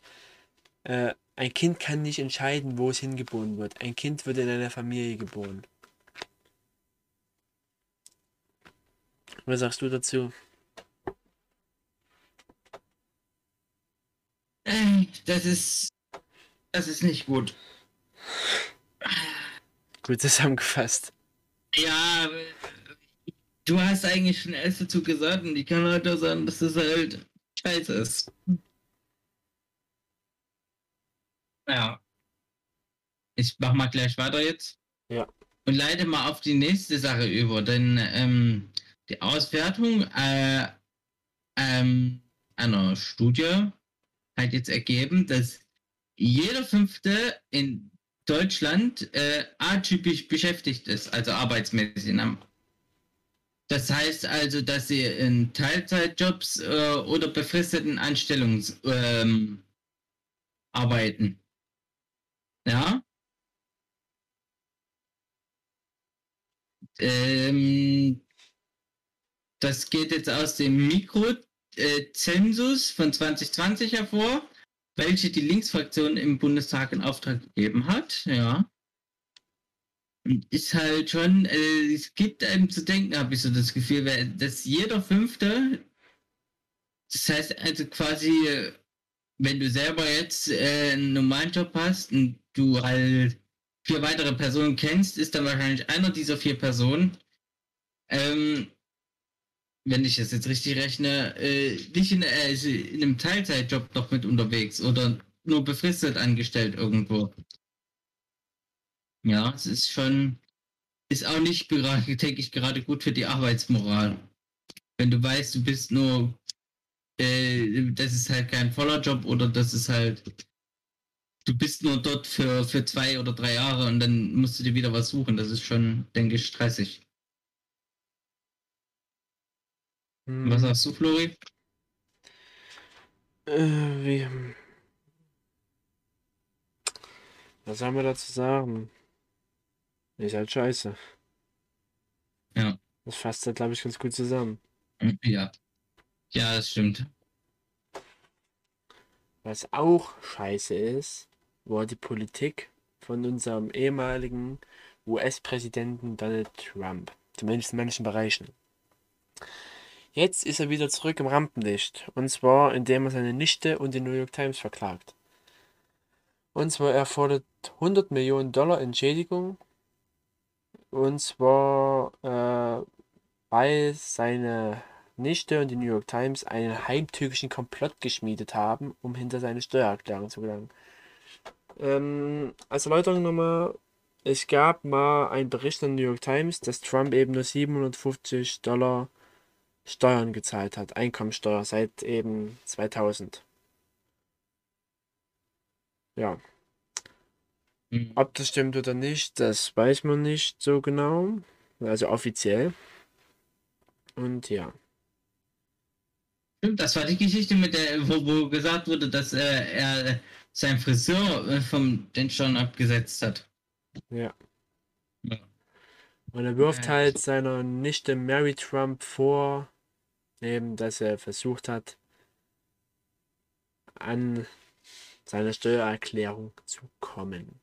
äh, ein Kind kann nicht entscheiden, wo es hingeboren wird. Ein Kind wird in einer Familie geboren. Was sagst du dazu? Äh, Das ist. Das ist nicht gut. Gut zusammengefasst. Ja, du hast eigentlich schon alles dazu gesagt und ich kann halt nur sagen, dass das halt scheiße ist. Ja. Ich mach mal gleich weiter jetzt. Ja. Und leite mal auf die nächste Sache über, denn ähm, die Auswertung äh, ähm, einer Studie hat jetzt ergeben, dass jeder Fünfte in Deutschland äh, atypisch beschäftigt ist, also arbeitsmäßig. Ne? Das heißt also, dass sie in Teilzeitjobs äh, oder befristeten Anstellungs ähm, arbeiten. Ja. Ähm, das geht jetzt aus dem Mikrozensus von 2020 hervor, welche die Linksfraktion im Bundestag in Auftrag gegeben hat. Ja. Ist halt schon, äh, es gibt einem zu denken, habe ich so das Gefühl, dass jeder Fünfte, das heißt also quasi, wenn du selber jetzt äh, einen normalen Job hast und du halt vier weitere Personen kennst, ist dann wahrscheinlich einer dieser vier Personen, ähm, wenn ich das jetzt richtig rechne, äh, nicht in, äh, in einem Teilzeitjob noch mit unterwegs oder nur befristet angestellt irgendwo. Ja, es ist schon, ist auch nicht (laughs) denke ich, gerade gut für die Arbeitsmoral. Wenn du weißt, du bist nur, äh, das ist halt kein voller Job oder das ist halt, du bist nur dort für, für zwei oder drei Jahre und dann musst du dir wieder was suchen. Das ist schon, denke ich, stressig. Hm, Was sagst du, Flori? äh, wie, was soll man dazu sagen? Ist halt scheiße. Ja. Das fasst halt, glaube ich, ganz gut zusammen. Ja. Ja, das stimmt. Was auch scheiße ist, war die Politik von unserem ehemaligen US-Präsidenten Donald Trump. Zumindest in manchen Bereichen. Jetzt ist er wieder zurück im Rampenlicht. Und zwar, indem er seine Nichte und die New York Times verklagt. Und zwar, er fordert 100 Millionen Dollar Entschädigung. Und zwar, äh, weil seine Nichte und die New York Times einen heimtückischen Komplott geschmiedet haben, um hinter seine Steuererklärung zu gelangen. Ähm, als Erläuterung nochmal, es gab mal einen Bericht in der New York Times, dass Trump eben nur 750 Dollar Steuern gezahlt hat, Einkommensteuer seit eben 2000. Ja, Mhm. ob das stimmt oder nicht, das weiß man nicht so genau, also offiziell. Und ja. Stimmt, das war die Geschichte mit der, wo, wo gesagt wurde, dass äh, er seinen Friseur äh, vom den schon abgesetzt hat. Ja. Ja. Und er wirft Ja, halt so- seiner Nichte Mary Trump vor, eben, dass er versucht hat, an seine Steuererklärung zu kommen.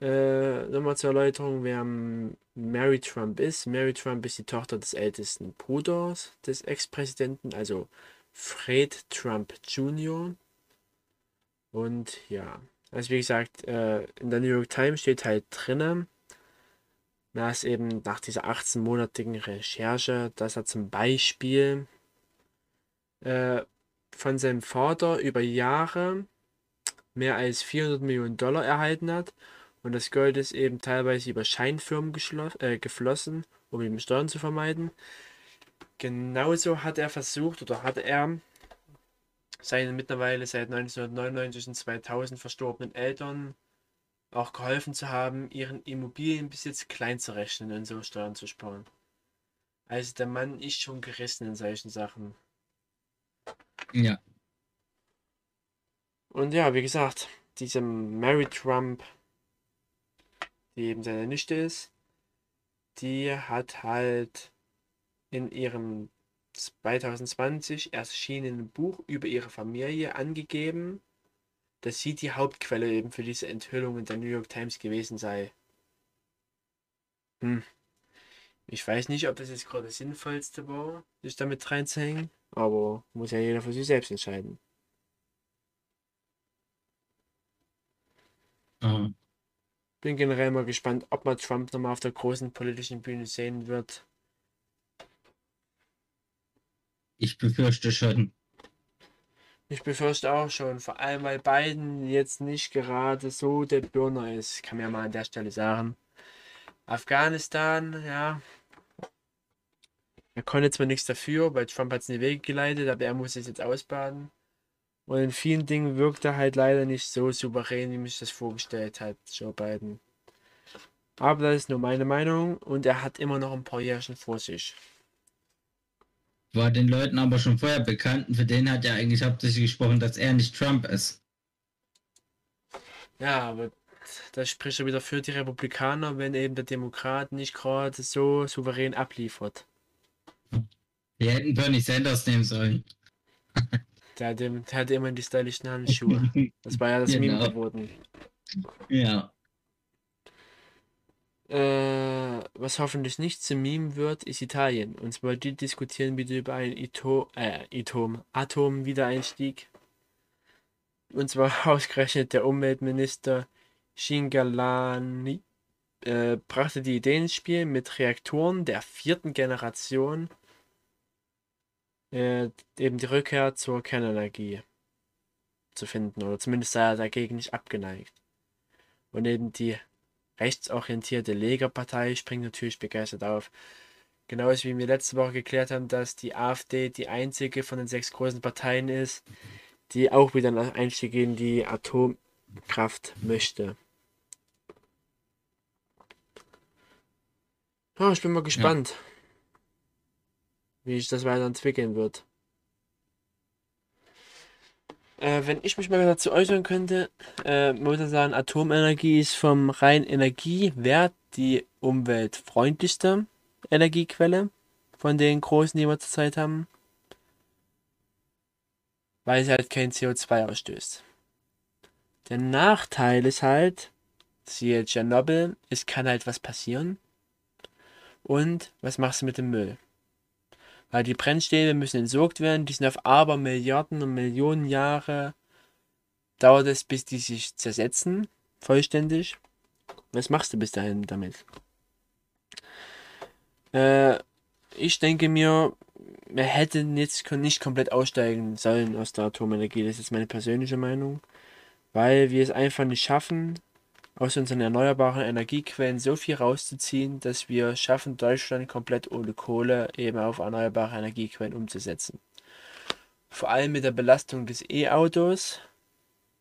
Äh, nochmal zur Erläuterung, wer Mary Trump ist. Mary Trump ist die Tochter des ältesten Bruders des Ex-Präsidenten, also Fred Trump Jr. Und ja, also wie gesagt, äh, in der New York Times steht halt drinnen, dass eben nach dieser 18-monatigen Recherche, dass er zum Beispiel äh, von seinem Vater über Jahre mehr als 400 Millionen Dollar erhalten hat und das Geld ist eben teilweise über Scheinfirmen äh, geflossen, um eben Steuern zu vermeiden. Genauso hat er versucht oder hat er seinen mittlerweile seit 1999 und 2000 verstorbenen Eltern auch geholfen zu haben, ihren Immobilienbesitz klein zu rechnen und so Steuern zu sparen. Also der Mann ist schon gerissen in solchen Sachen. Ja. Und ja, wie gesagt, diese Mary Trump, die eben seine Nichte ist, die hat halt in ihrem 2020 erschienenen Buch über ihre Familie angegeben, dass sie die Hauptquelle eben für diese Enthüllung in der New York Times gewesen sei. Hm. Ich weiß nicht, ob das jetzt gerade das Sinnvollste war, sich damit reinzuhängen, aber muss ja jeder für sich selbst entscheiden. Aha. Bin generell mal gespannt, ob man Trump nochmal auf der großen politischen Bühne sehen wird. Ich befürchte schon. Ich befürchte auch schon, vor allem weil Biden jetzt nicht gerade so der Burner ist, kann man ja mal an der Stelle sagen. Afghanistan, ja. Er konnte zwar nichts dafür, weil Trump hat es in die Wege geleitet, aber er muss es jetzt ausbaden. Und in vielen Dingen wirkt er halt leider nicht so souverän, wie mich das vorgestellt hat, Joe Biden. Aber das ist nur meine Meinung und er hat immer noch ein paar Jährchen vor sich. War den Leuten aber schon vorher bekannt und für den hat ja eigentlich hauptsächlich gesprochen, dass er nicht Trump ist. Ja, aber das spricht ja wieder für die Republikaner, wenn eben der Demokrat nicht gerade so souverän abliefert. Die hätten Bernie Sanders nehmen sollen. (laughs) Der, hat dem- der hatte immer die stylischen Handschuhe. (laughs) Das war ja das Meme Genau. geworden. Ja. Äh, was hoffentlich nicht zum Meme wird, ist Italien. Und zwar die diskutieren wieder über einen Ito äh, Itom Atom-Wiedereinstieg. Und zwar (laughs) ausgerechnet der Umweltminister Shingalani äh, brachte die Idee ins Spiel, mit Reaktoren der vierten Generation äh, eben die Rückkehr zur Kernenergie zu finden. Oder zumindest sei er dagegen nicht abgeneigt. Und eben die rechtsorientierte Lega-Partei springt natürlich begeistert auf. Genauso wie wir letzte Woche geklärt haben, dass die AfD die einzige von den sechs großen Parteien ist, die auch wieder einen Einstieg in die Atomkraft möchte. Ja, ich bin mal gespannt, wie sich das weiterentwickeln wird. Äh, wenn ich mich mal dazu äußern könnte, äh, man sagen, Atomenergie ist vom rein Energiewert die umweltfreundlichste Energiequelle von den großen, die wir zurzeit haben. Weil sie halt kein CO2 ausstößt. Der Nachteil ist halt, siehe Tschernobyl, es kann halt was passieren. Und was machst du mit dem Müll? Weil die Brennstäbe müssen entsorgt werden, die sind auf aber Milliarden und Millionen Jahre dauert es, bis die sich zersetzen, vollständig. Was machst du bis dahin damit? Äh, ich denke mir, wir hätten jetzt nicht komplett aussteigen sollen aus der Atomenergie. Das ist meine persönliche Meinung. Weil wir es einfach nicht schaffen, aus unseren erneuerbaren Energiequellen so viel rauszuziehen, dass wir schaffen, Deutschland komplett ohne Kohle eben auf erneuerbare Energiequellen umzusetzen. Vor allem mit der Belastung des E-Autos,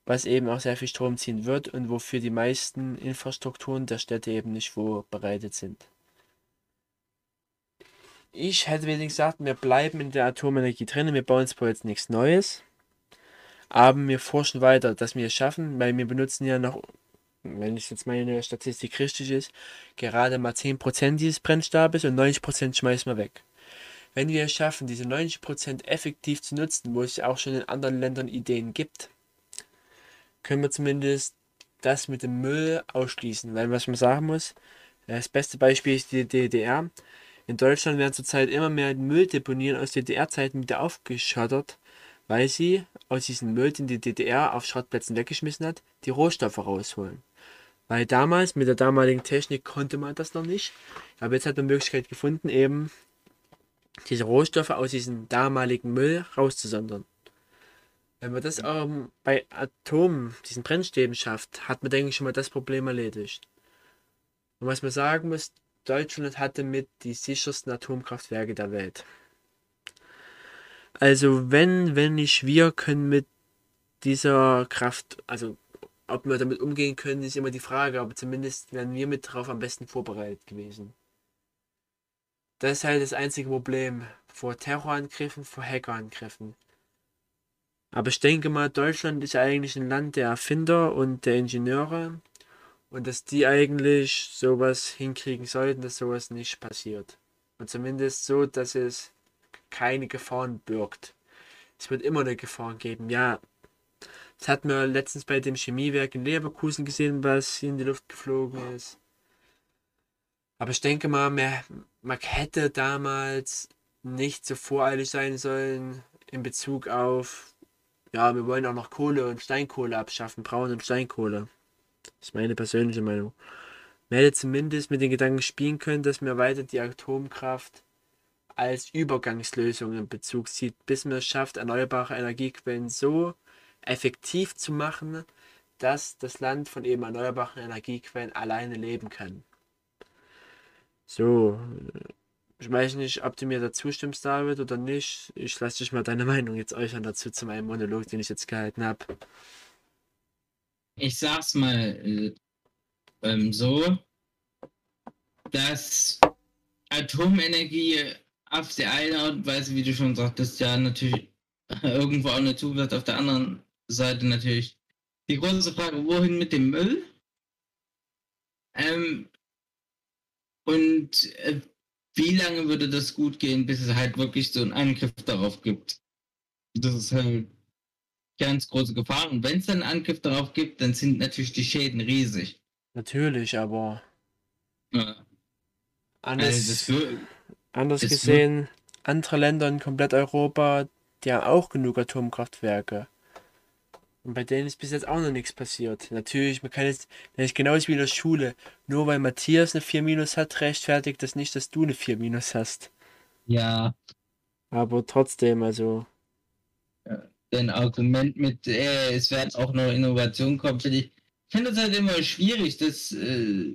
was eben auch sehr viel Strom ziehen wird und wofür die meisten Infrastrukturen der Städte eben nicht vorbereitet sind. Ich hätte wenigstens gesagt, wir bleiben in der Atomenergie drin, wir bauen zwar jetzt nichts Neues, aber wir forschen weiter, dass wir es schaffen, weil wir benutzen ja noch wenn ich jetzt meine Statistik richtig ist, gerade mal 10% dieses Brennstabes und 90% schmeißen wir weg. Wenn wir es schaffen, diese 90% effektiv zu nutzen, wo es auch schon in anderen Ländern Ideen gibt, können wir zumindest das mit dem Müll ausschließen. Weil was man sagen muss, das beste Beispiel ist die DDR. In Deutschland werden zurzeit immer mehr Mülldeponien aus DDR-Zeiten wieder aufgeschottert, weil sie aus diesem Müll, den die DDR auf Schrottplätzen weggeschmissen hat, die Rohstoffe rausholen. Weil damals, mit der damaligen Technik, konnte man das noch nicht. Aber jetzt hat man Möglichkeit gefunden, eben diese Rohstoffe aus diesem damaligen Müll rauszusondern. Wenn man das ähm, bei Atomen, diesen Brennstäben schafft, hat man, denke ich, schon mal das Problem erledigt. Und was man sagen muss, Deutschland hatte mit die sichersten Atomkraftwerke der Welt. Also wenn, wenn nicht wir können mit dieser Kraft, also ob wir damit umgehen können, ist immer die Frage, aber zumindest wären wir mit drauf am besten vorbereitet gewesen. Das ist halt das einzige Problem vor Terrorangriffen, vor Hackerangriffen. Aber ich denke mal, Deutschland ist eigentlich ein Land der Erfinder und der Ingenieure und dass die eigentlich sowas hinkriegen sollten, dass sowas nicht passiert. Und zumindest so, dass es keine Gefahren birgt. Es wird immer eine Gefahr geben, ja. Das hatten wir letztens bei dem Chemiewerk in Leverkusen gesehen, was in die Luft geflogen ist. Aber ich denke mal, man, man hätte damals nicht so voreilig sein sollen in Bezug auf, ja, wir wollen auch noch Kohle und Steinkohle abschaffen, Braun- und Steinkohle. Das ist meine persönliche Meinung. Man hätte zumindest mit den Gedanken spielen können, dass man weiter die Atomkraft als Übergangslösung in Bezug zieht, bis man es schafft, erneuerbare Energiequellen so effektiv zu machen, dass das Land von eben erneuerbaren Energiequellen alleine leben kann. So, Ich weiß nicht, ob du mir dazu stimmst, David, oder nicht. Ich lasse dich mal deine (laughs) Meinung jetzt äußern dazu zu meinem Monolog, den ich jetzt gehalten habe. Ich sag's mal äh, ähm, so, dass Atomenergie auf der einen Art und Weise, wie du schon sagtest, ja natürlich (laughs) irgendwo auch eine Zukunft auf der anderen Seite natürlich die große Frage, wohin mit dem Müll? Ähm, und äh, wie lange würde das gut gehen, bis es halt wirklich so einen Angriff darauf gibt? Das ist halt ganz große Gefahr. Und wenn es dann einen Angriff darauf gibt, dann sind natürlich die Schäden riesig. Natürlich, aber Ja. anders, Also anders gesehen, andere Länder in komplett Europa, die haben auch genug Atomkraftwerke. Und bei denen ist bis jetzt auch noch nichts passiert. Natürlich, man kann jetzt, das ist genauso wie in der Schule. Nur weil Matthias eine 4 minus hat, rechtfertigt das nicht, dass du eine 4 minus hast. ja, Aber trotzdem, also, dein Argument mit, äh, es werden auch noch Innovationen kommen, finde ich, ich finde das halt immer schwierig, das äh,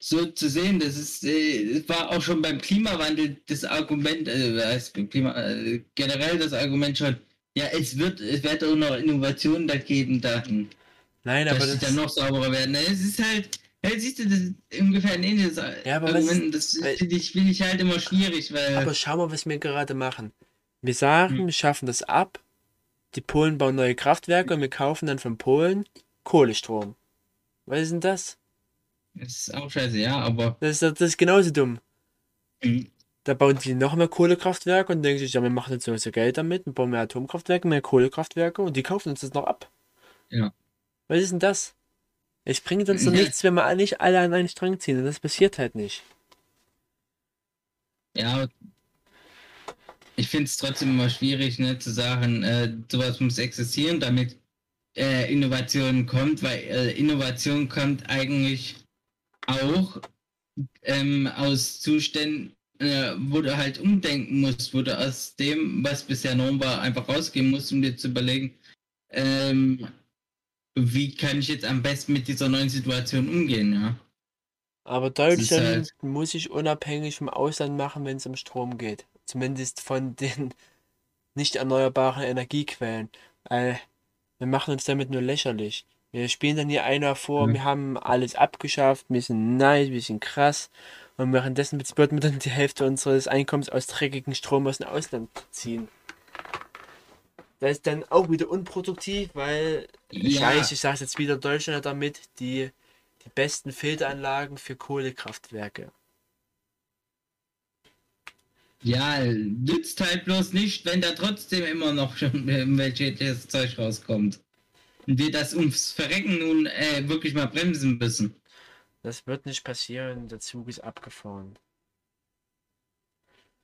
so zu sehen. Das ist, äh, war auch schon beim Klimawandel das Argument, äh, beim Klima, äh, generell das Argument schon, ja, es wird, es wird auch noch Innovationen da geben, dann, nein, aber dass das, dann noch sauberer werden. Es ist halt, ja, siehst du, das ist ungefähr ein ähnliches Ja, aber was Argument. Das weil- finde ich, finde ich halt immer schwierig, weil. aber schau mal, was wir gerade machen. Wir sagen, Hm. wir schaffen das ab. Die Polen bauen neue Kraftwerke und wir kaufen dann von Polen Kohlestrom. Was ist denn das? das ist auch scheiße, ja, aber. Das ist, das ist genauso dumm. Mhm. Da bauen die noch mehr Kohlekraftwerke und denken sich, ja, wir machen jetzt so Geld damit, wir bauen mehr Atomkraftwerke, mehr Kohlekraftwerke und die kaufen uns das noch ab. Ja. Was ist denn das? Es bringt uns doch Ja. nichts, wenn wir nicht alle an einen Strang ziehen und das passiert halt nicht. Ja, ich finde es trotzdem immer schwierig, ne, zu sagen, äh, sowas muss existieren, damit äh, Innovation kommt, weil äh, Innovation kommt eigentlich auch ähm, aus Zuständen, äh, wo du halt umdenken musst, wo du aus dem, was bisher Norm war, einfach rausgehen musst, um dir zu überlegen, ähm, wie kann ich jetzt am besten mit dieser neuen Situation umgehen, ja. Aber Deutschland halt- muss sich unabhängig vom Ausland machen, wenn es um Strom geht. Zumindest von den (laughs) nicht erneuerbaren Energiequellen. Weil wir machen uns damit nur lächerlich. Wir spielen dann hier einer vor, Mhm. wir haben alles abgeschafft, wir sind nice, wir sind krass. Und währenddessen würden wir dann die Hälfte unseres Einkommens aus dreckigem Strom aus dem Ausland ziehen. Das ist dann auch wieder unproduktiv, weil ich Ja. weiß, ich sage jetzt wieder, Deutschland hat damit die, die besten Filteranlagen für Kohlekraftwerke. Ja, nützt halt bloß nicht, wenn da trotzdem immer noch (laughs) schon welches Zeug rauskommt. Und wir das ums Verrecken nun äh, wirklich mal bremsen müssen. Das wird nicht passieren, der Zug ist abgefahren.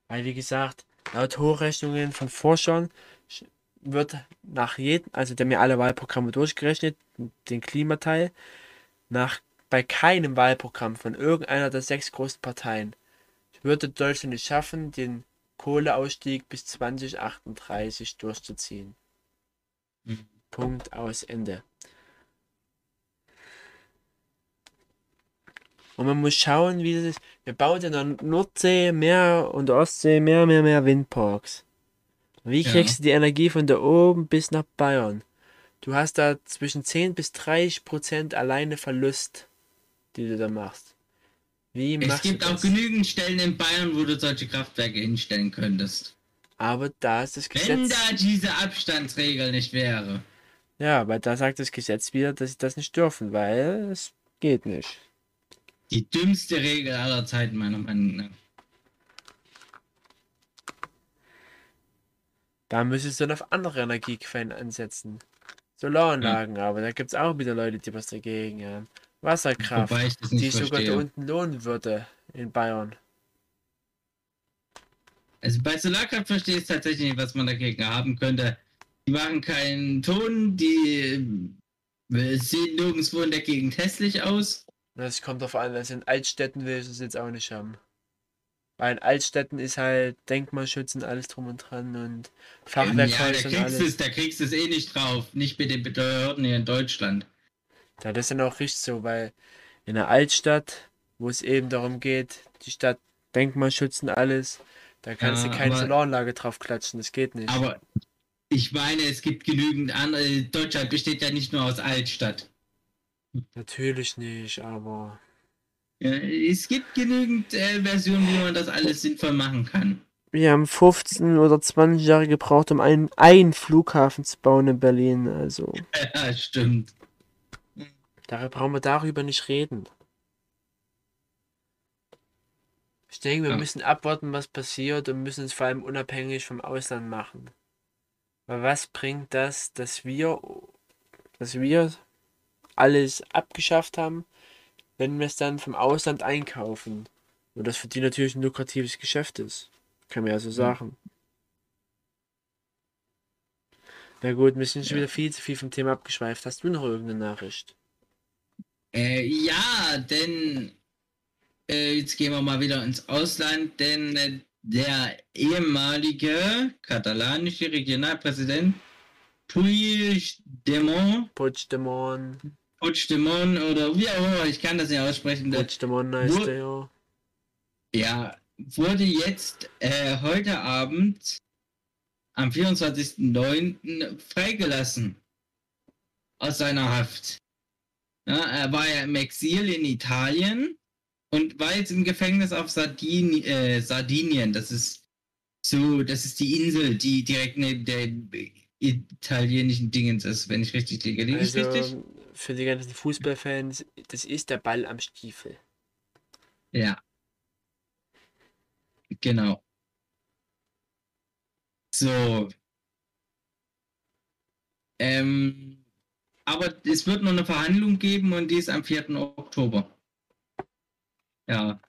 Weil, wie gesagt, laut Hochrechnungen von Forschern sch- wird nach jedem, also der mir alle Wahlprogramme durchgerechnet, den Klimateil, nach bei keinem Wahlprogramm von irgendeiner der sechs großen Parteien würde Deutschland es schaffen, den Kohleausstieg bis 2038 durchzuziehen. Mhm. Punkt aus Ende. Und man muss schauen, wie das ist. Wir bauen in der Nordsee mehr und Ostsee mehr, mehr, mehr Windparks. Wie Ja. kriegst du die Energie von da oben bis nach Bayern? Du hast da zwischen 10 bis 30 Prozent alleine Verlust, die du da machst. Wie Es machst gibt du auch genügend Stellen in Bayern, wo du solche Kraftwerke hinstellen könntest. Aber da ist das Wenn Gesetz. da diese Abstandsregel nicht wäre. Ja, aber da sagt das Gesetz wieder, dass sie das nicht dürfen, weil es geht nicht. Die dümmste Regel aller Zeiten, meiner Meinung nach. Da müsstest du dann auf andere Energiequellen ansetzen. Solaranlagen, aber da gibt es auch wieder Leute, die was dagegen haben. Wasserkraft, die ich sogar da verstehe. unten lohnen würde in Bayern. Also bei Solarkraft verstehe ich tatsächlich nicht, was man dagegen haben könnte. Die machen keinen Ton, die äh, sehen nirgendwo in der Gegend hässlich aus. Das kommt darauf an, also in Altstädten will ich das jetzt auch nicht haben. Weil in Altstädten ist halt Denkmalschutz und alles drum und dran und ja, da Fachwerkhäuser und kriegst du es, alles. da kriegst du es eh nicht drauf. Nicht mit den Behörden hier in Deutschland. Ja, das ist dann auch richtig so, weil in einer Altstadt, wo es eben darum geht, die Stadt Denkmalschutz und alles. Da kannst Ja, du keine aber- Solaranlage drauf klatschen, das geht nicht. Aber ich meine, es gibt genügend andere. Deutschland besteht ja nicht nur aus Altstadt. Natürlich nicht, aber Ja, es gibt genügend äh, Versionen, wie man das alles sinnvoll machen kann. wir haben 15 oder 20 Jahre gebraucht, um einen, einen Flughafen zu bauen in Berlin. Also, (laughs) Ja, stimmt. da brauchen wir darüber nicht reden. Ich denke, wir Ja. müssen abwarten, was passiert und müssen es vor allem unabhängig vom Ausland machen. Weil was bringt das, dass wir, dass wir alles abgeschafft haben, wenn wir es dann vom Ausland einkaufen? Und das für die natürlich ein lukratives Geschäft ist. Kann man ja so sagen. Na gut, wir sind schon wieder viel zu viel vom Thema abgeschweift. Hast du noch irgendeine Nachricht? Äh, ja, denn äh, jetzt gehen wir mal wieder ins Ausland, denn äh, der ehemalige katalanische Regionalpräsident Puigdemont, Puigdemont, Puigdemont oder wie auch immer, ich kann das nicht aussprechen, Puigdemont heißt der ja. ja, wurde jetzt äh, heute Abend am 24.09. freigelassen aus seiner Haft. Ja, er war ja im Exil in Italien und war jetzt im Gefängnis auf Sardin äh, Sardinien. Das ist so, das ist die Insel, die direkt neben der italienischen Dingens ist, wenn ich richtig liege. Liege ich richtig? Für die ganzen Fußballfans, das ist der Ball am Stiefel. Ja. Genau. So. Ähm, aber es wird noch eine Verhandlung geben und die ist am 4. Oktober. Ja.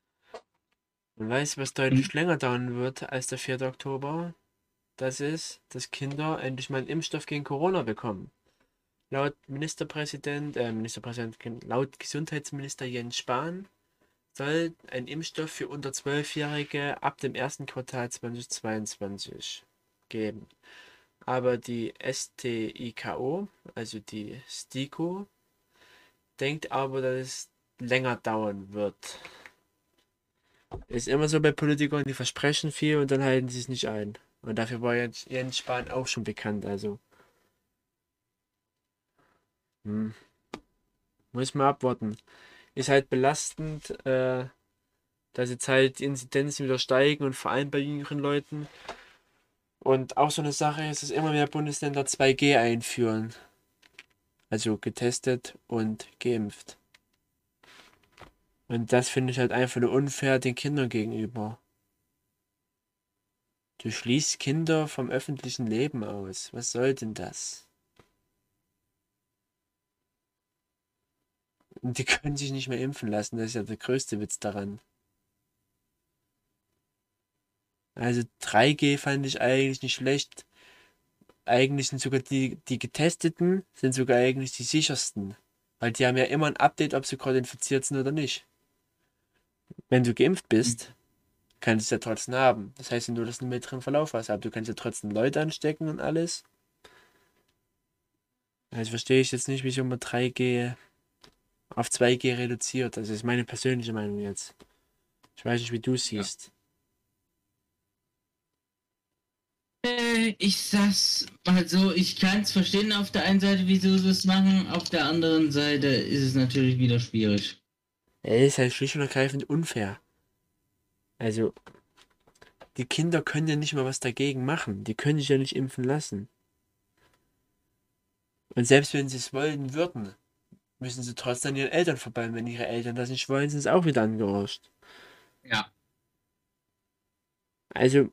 Man weiß, was deutlich länger dauern wird als der 4. Oktober. Das ist, dass Kinder endlich mal einen Impfstoff gegen Corona bekommen. Laut Ministerpräsident, äh, Ministerpräsident, laut Gesundheitsminister Jens Spahn soll ein Impfstoff für unter 12-Jährige ab dem ersten Quartal 2022 geben. Aber die STIKO, also die STIKO, denkt aber, dass es länger dauern wird. Ist immer so bei Politikern, die versprechen viel und dann halten sie es nicht ein. Und dafür war Jens, Spahn auch schon bekannt, also. Hm. Muss man abwarten. Ist halt belastend, äh, dass jetzt halt die Inzidenzen wieder steigen und vor allem bei jüngeren Leuten. Und auch so eine Sache ist, dass immer mehr Bundesländer 2G einführen. Also getestet und geimpft. Und das finde ich halt einfach nur unfair den Kindern gegenüber. Du schließt Kinder vom öffentlichen Leben aus. Was soll denn das? Und die können sich nicht mehr impfen lassen. Das ist ja der größte Witz daran. Also 3G fand ich eigentlich nicht schlecht. Eigentlich sind sogar die, die Getesteten, sind sogar eigentlich die sichersten. Weil die haben ja immer ein Update, ob sie gerade infiziert sind oder nicht. Wenn du geimpft bist, kannst du es ja trotzdem haben. Das heißt, wenn du das einen mittleren Verlauf hast, aber du kannst ja trotzdem Leute anstecken und alles. Also verstehe ich jetzt nicht, wieso man 3G auf 2G reduziert. Das ist meine persönliche Meinung jetzt. Ich weiß nicht, wie du es siehst. Äh, ich sag's mal so, ich kann's verstehen auf der einen Seite, wieso sie es machen, auf der anderen Seite ist es natürlich wieder schwierig. Er ist halt schlicht und ergreifend unfair. Also, die Kinder können ja nicht mal was dagegen machen. Die können sich ja nicht impfen lassen. Und selbst wenn sie es wollen würden, müssen sie trotzdem an ihren Eltern vorbei. Und wenn ihre Eltern das nicht wollen, sind sie auch wieder angerutscht. Ja. Also,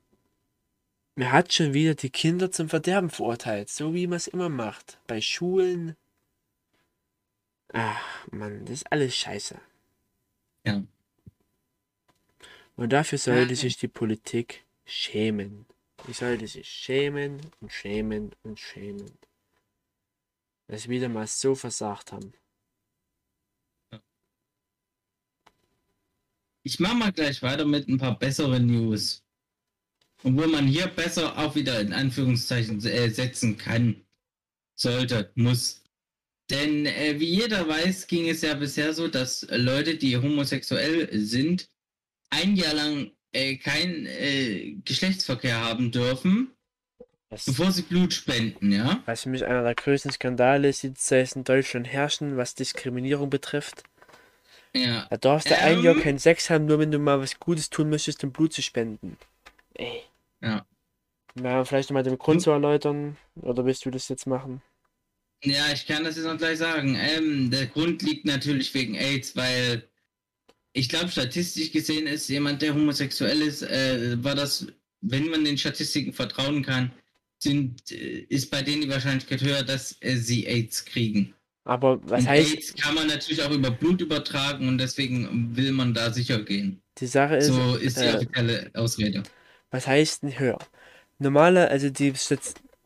man hat schon wieder die Kinder zum Verderben verurteilt, so wie man es immer macht. Bei Schulen. Ach, Mann, das ist alles scheiße. Ja. Und dafür sollte sich die Politik schämen. Die sollte sich schämen und schämen und schämen. Dass sie wieder mal so versagt haben. Ich mache mal gleich weiter mit ein paar besseren News. Und wo man hier besser auch wieder in Anführungszeichen äh, setzen kann, sollte, muss. Denn äh, wie jeder weiß, ging es ja bisher so, dass Leute, die homosexuell sind, ein Jahr lang äh, keinen äh, Geschlechtsverkehr haben dürfen, Das, bevor sie Blut spenden, ja? was für mich einer der größten Skandale ist, die zurzeit in Deutschland herrschen, was Diskriminierung betrifft. Ja. Da darfst du ein Jahr Ähm. keinen Sex haben, nur wenn du mal was Gutes tun möchtest, um Blut zu spenden. Ey. Ja. Ja, vielleicht nochmal den Grund zu erläutern. Oder willst du das jetzt machen? Ja, ich kann das jetzt noch gleich sagen. Ähm, der Grund liegt natürlich wegen AIDS, weil ich glaube, statistisch gesehen ist jemand, der homosexuell ist, äh, war das, wenn man den Statistiken vertrauen kann, sind, äh, ist bei denen die Wahrscheinlichkeit höher, dass äh, sie AIDS kriegen. Aber was und heißt, AIDS kann man natürlich auch über Blut übertragen und deswegen will man da sicher gehen. die Sache ist, So ist die äh, offizielle Ausrede. was heißt denn höher? Normale, also die,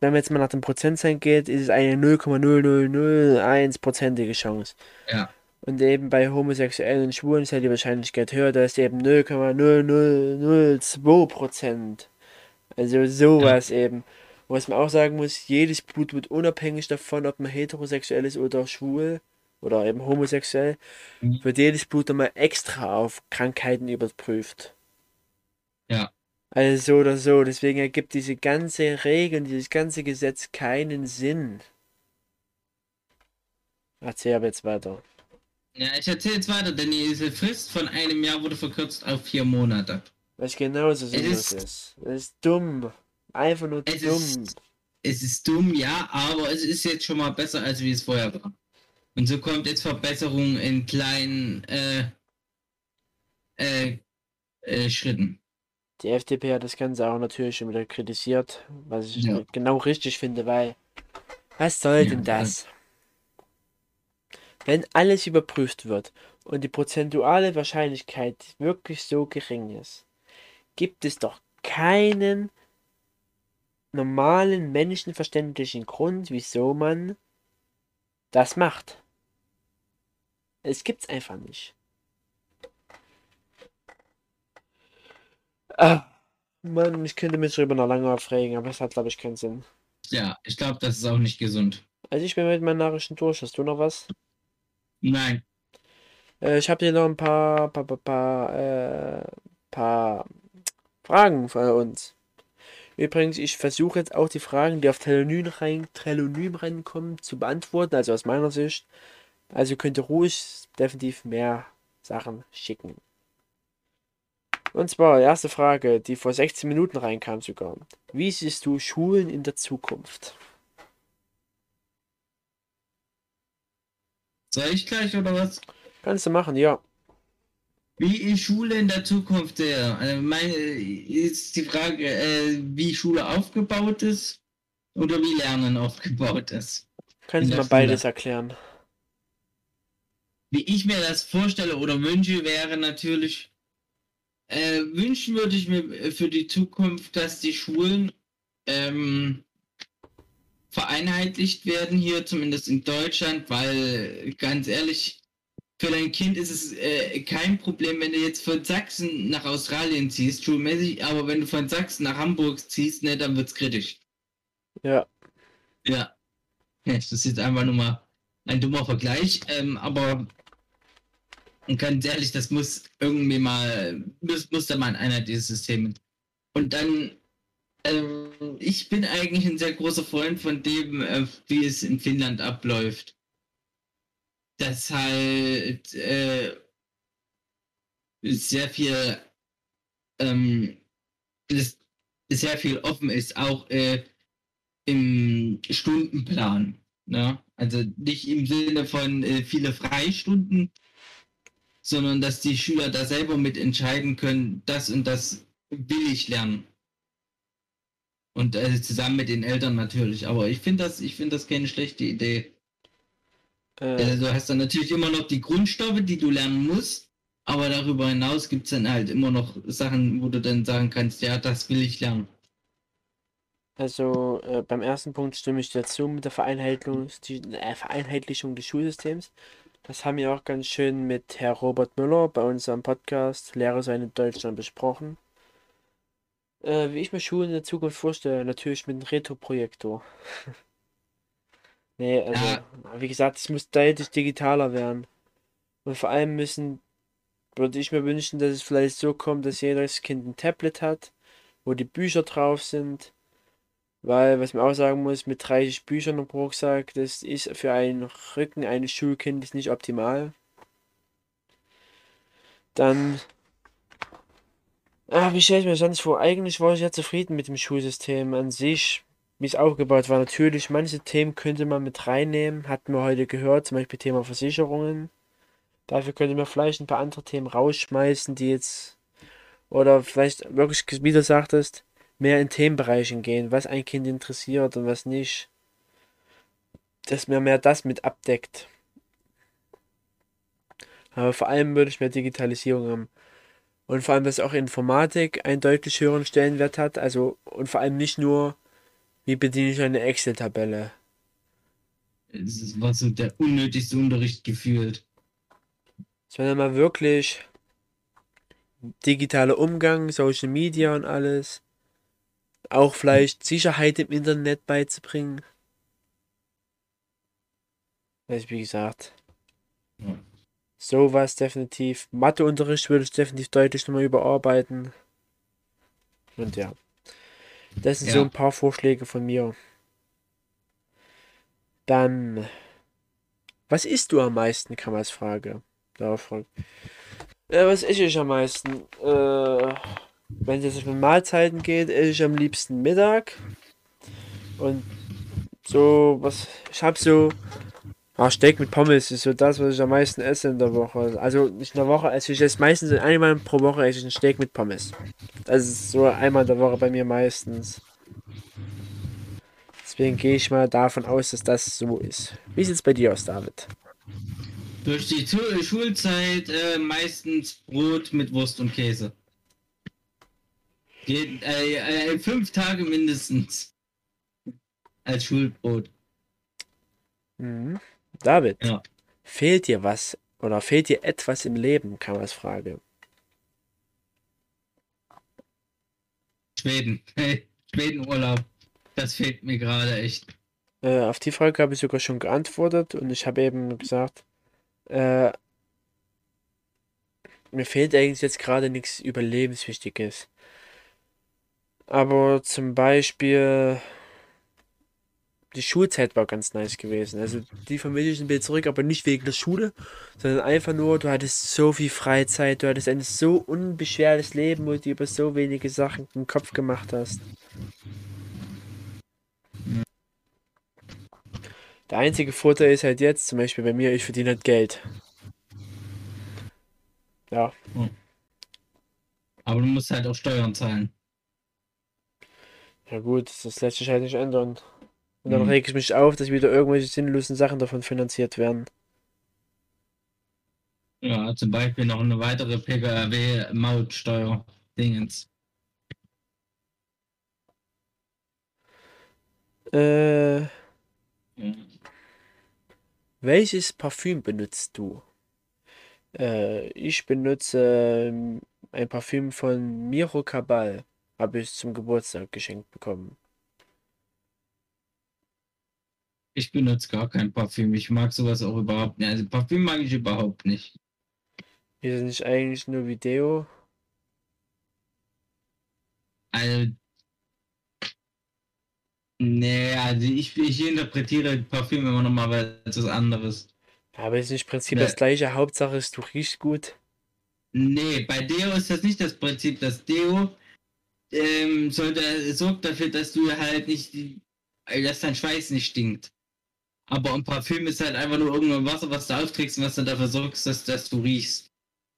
wenn man jetzt mal nach dem Prozentzahlen geht, ist es eine 0,0001-prozentige Chance. Ja. Und eben bei Homosexuellen und Schwulen ist halt die Wahrscheinlichkeit höher, da ist eben 0,0002 Prozent. Also sowas eben. Was man auch sagen muss, jedes Blut wird unabhängig davon, ob man heterosexuell ist oder schwul oder eben homosexuell, Mhm. wird jedes Blut nochmal extra auf Krankheiten überprüft. Ja. Also so oder so, deswegen ergibt diese ganze Regel, und dieses ganze Gesetz keinen Sinn. Erzähl aber jetzt weiter. Ja, ich erzähle jetzt weiter, denn diese Frist von einem Jahr wurde verkürzt auf vier Monate. Was genauso sinnlos ist- ist. Das ist dumm. Einfach nur Es dumm. ist, es ist dumm, ja, aber es ist jetzt schon mal besser, als wie es vorher war. Und so kommt jetzt Verbesserung in kleinen äh, äh, äh, Schritten. Die FDP hat das Ganze auch natürlich schon wieder kritisiert, was ich Ja. genau richtig finde, weil was soll Ja, denn das? Wenn alles überprüft wird und die prozentuale Wahrscheinlichkeit wirklich so gering ist, gibt es doch keinen normalen menschenverständlichen Grund, wieso man das macht. Es gibt's einfach nicht. Ah, Mann, ich könnte mich darüber noch lange aufregen, aber es hat, glaube ich, keinen Sinn. Ja, ich glaube, das ist auch nicht gesund. Also ich bin mit meinen Nachrichten durch. Hast du noch was? Nein. Äh, ich habe hier noch ein paar, paar, paar, paar, äh, paar Fragen für uns. Übrigens, ich versuche jetzt auch die Fragen, die auf Telonym, rein, Telonym reinkommen, zu beantworten, also aus meiner Sicht. Also könnt ihr ruhig definitiv mehr Sachen schicken. Und zwar, erste Frage, die vor 16 Minuten reinkam sogar. Wie siehst du Schulen in der Zukunft? Soll ich gleich oder was? Kannst du machen, ja. Wie ich Schule in der Zukunft sehe. Also meine, ist die Frage, äh, wie Schule aufgebaut ist oder wie Lernen aufgebaut ist. Du der mal beides Schule. erklären? Wie ich mir das vorstelle oder wünsche, wäre natürlich, äh, wünschen würde ich mir für die Zukunft, dass die Schulen ähm, vereinheitlicht werden hier, zumindest in Deutschland, weil ganz ehrlich, für dein Kind ist es äh, kein Problem, wenn du jetzt von Sachsen nach Australien ziehst, schulmäßig, aber wenn du von Sachsen nach Hamburg ziehst, ne, dann wird's kritisch. Ja. Ja. Ja, Das ist jetzt einfach nur mal ein dummer Vergleich, ähm, aber ganz ehrlich, das muss irgendwie mal, muss, muss da mal ein einheitliches System. hin. Und dann, ähm, ich bin eigentlich ein sehr großer Freund von dem, äh, wie es in Finnland abläuft. Dass halt äh, sehr viel, ähm, das sehr viel offen ist, auch äh, im Stundenplan. Ne? Also nicht im Sinne von äh, viele Freistunden, sondern dass die Schüler da selber mit entscheiden können, das und das will ich lernen. Und äh, zusammen mit den Eltern natürlich. Aber ich finde das, ich finde das keine schlechte Idee. Äh, du hast dann natürlich immer noch die Grundstoffe, die du lernen musst. Aber darüber hinaus gibt es dann halt immer noch Sachen, wo du dann sagen kannst, ja, das will ich lernen. Also äh, beim ersten Punkt stimme ich dir zu mit der Vereinheitlichung, die, äh, Vereinheitlichung des Schulsystems. Das haben wir auch ganz schön mit Herr Robert Müller bei unserem Podcast Lehre sein in Deutschland besprochen. Äh, wie ich mir Schulen in der Zukunft vorstelle, natürlich mit einem Retroprojektor. (laughs) nee, also Ja. wie gesagt, es muss deutlich digitaler werden. Und vor allem müssen würde ich mir wünschen, dass es vielleicht so kommt, dass jedes Kind ein Tablet hat, wo die Bücher drauf sind. Weil, was man auch sagen muss, mit 30 Büchern im Rucksack, das ist für einen Rücken eines Schulkindes nicht optimal. Dann, ah, wie stelle ich mir sonst vor? Eigentlich war ich ja zufrieden mit dem Schulsystem an sich, wie es aufgebaut war. Natürlich, manche Themen könnte man mit reinnehmen, hatten wir heute gehört, zum Beispiel Thema Versicherungen. Dafür könnte man vielleicht ein paar andere Themen rausschmeißen, die jetzt, oder vielleicht wirklich, wie du sagtest, mehr in Themenbereichen gehen, was ein Kind interessiert und was nicht. Dass man mehr das mit abdeckt. Aber vor allem würde ich mehr Digitalisierung haben. Und vor allem, dass auch Informatik einen deutlich höheren Stellenwert hat. Also, und vor allem nicht nur, wie bediene ich eine Excel-Tabelle. Es war so der unnötigste Unterricht gefühlt. Sondern mal wirklich digitaler Umgang, Social Media und alles. Auch vielleicht Sicherheit im Internet beizubringen. Also wie gesagt. Ja. Sowas definitiv. Matheunterricht würde ich definitiv deutlich nochmal überarbeiten. Und ja. Das sind so Ja. ein paar Vorschläge von mir. Dann. Was isst du am meisten, kann man als Frage. Darauf fragen. Äh, was esse ich am meisten? Äh, wenn es jetzt um Mahlzeiten geht, esse ich am liebsten Mittag. Und so, was. Ich habe so. Ah, Steak mit Pommes ist so das, was ich am meisten esse in der Woche. Also nicht in der Woche, also ich esse meistens einmal pro Woche esse ich ein Steak mit Pommes. Das ist so einmal in der Woche bei mir meistens. Deswegen gehe ich mal davon aus, dass das so ist. Wie sieht es bei dir aus, David? Durch die Schulzeit äh, meistens Brot mit Wurst und Käse. Geht, äh, äh, fünf Tage mindestens. Als Schulbrot. Mhm. David, Ja. fehlt dir was oder fehlt dir etwas im Leben, man als Frage. Schweden. Hey, Schwedenurlaub. Das fehlt mir gerade echt. Äh, auf die Frage habe ich sogar schon geantwortet und ich habe eben gesagt, äh, mir fehlt eigentlich jetzt gerade nichts Überlebenswichtiges. Aber zum Beispiel die Schulzeit war ganz nice gewesen. Also die vermisse ich ein bisschen zurück, aber nicht wegen der Schule, sondern einfach nur, du hattest so viel Freizeit, du hattest ein so unbeschwertes Leben, wo du über so wenige Sachen im Kopf gemacht hast. Der einzige Vorteil ist halt jetzt, zum Beispiel bei mir, ich verdiene halt Geld. Ja, Aber du musst halt auch Steuern zahlen. ja gut, das lässt sich halt nicht ändern. Und dann Mhm. reg ich mich auf, dass wieder irgendwelche sinnlosen Sachen davon finanziert werden. Ja, zum Beispiel noch eine weitere PKW-Mautsteuer. Dingens. Äh, Ja. welches Parfüm benutzt du? Äh, ich benutze ähm, ein Parfüm von Miro Cabal. Habe ich zum Geburtstag geschenkt bekommen. Ich benutze gar kein Parfüm. Ich mag sowas auch überhaupt nicht. Also Parfüm mag ich überhaupt nicht. Ist nicht eigentlich nur wie Deo? Also. Nee, also ich, ich interpretiere Parfüm immer noch mal als was anderes. Aber ist nicht im Prinzip Nee. das gleiche. Hauptsache ist, du riechst gut. Nee, bei Deo ist das nicht das Prinzip. Das Deo ähm, sollte, sorgt dafür, dass du halt nicht, dass dein Schweiß nicht stinkt. Aber ein Parfüm ist halt einfach nur irgendein Wasser, was du aufträgst und was dann dafür sorgt, dass, dass du riechst.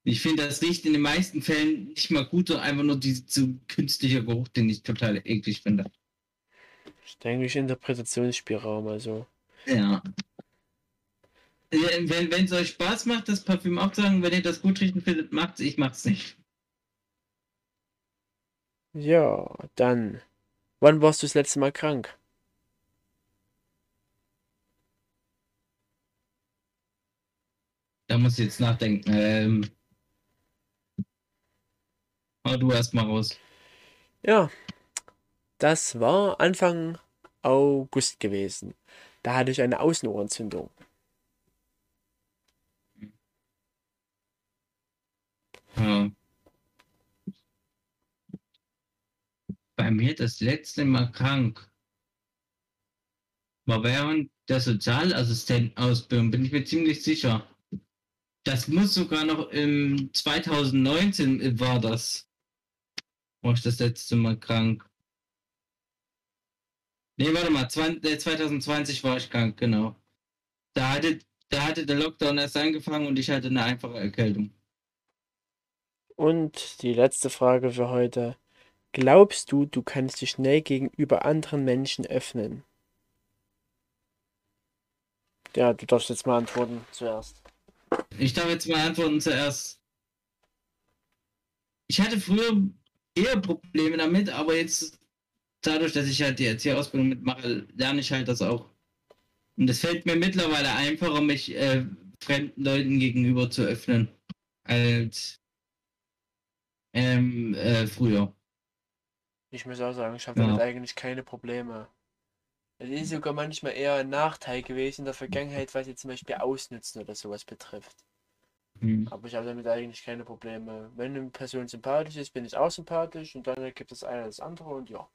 Ich finde, das riecht in den meisten Fällen nicht mal gut, sondern einfach nur dieser so künstlicher Geruch, den ich total eklig finde. Das ist eigentlich Interpretationsspielraum, also. Ja. Wenn es euch Spaß macht, das Parfüm aufzusagen, wenn ihr das gut riechen findet, macht's. Ich mach's nicht. Ja, dann. Wann warst du das letzte Mal krank? Da muss ich jetzt nachdenken. Ähm, hau du erst mal raus. Ja, das war Anfang August gewesen. Da hatte ich eine Außenohrentzündung. Ja. Bei mir das letzte Mal krank war während der Sozialassistentenausbildung, bin ich mir ziemlich sicher. Das muss sogar noch im 2019 war das. War ich das letzte Mal krank. Nee, warte mal, 20, 2020 war ich krank, genau. Da hatte, da hatte der Lockdown erst angefangen und ich hatte eine einfache Erkältung. Und die letzte Frage für heute. Glaubst du, du kannst dich schnell gegenüber anderen Menschen öffnen? Ja, du darfst jetzt mal antworten zuerst. Ich darf jetzt mal antworten zuerst. Ich hatte früher eher Probleme damit, aber jetzt dadurch, dass ich halt die Erzieherausbildung mitmache, lerne ich halt das auch. Und es fällt mir mittlerweile einfacher, mich äh, fremden Leuten gegenüber zu öffnen, als ähm, äh, früher. Ich muss auch sagen, ich habe Ja. damit eigentlich keine Probleme. Es ist sogar manchmal eher ein Nachteil gewesen in der Vergangenheit, was jetzt zum Beispiel Ausnutzen oder sowas betrifft. Hm. Aber ich habe damit eigentlich keine Probleme. Wenn eine Person sympathisch ist, bin ich auch sympathisch und dann gibt es eine das andere und ja.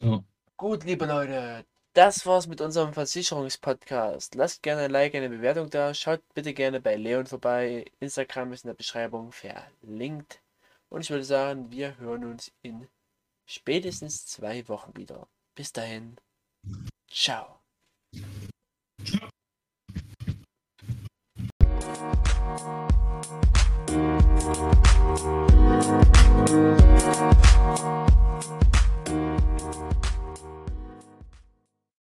Ja. Gut, liebe Leute, das war's mit unserem Versicherungspodcast. Lasst gerne ein Like, eine Bewertung da. Schaut bitte gerne bei Leon vorbei. Instagram ist in der Beschreibung verlinkt. Und ich würde sagen, wir hören uns in spätestens zwei Wochen wieder. Bis dahin. Ciao. Ciao.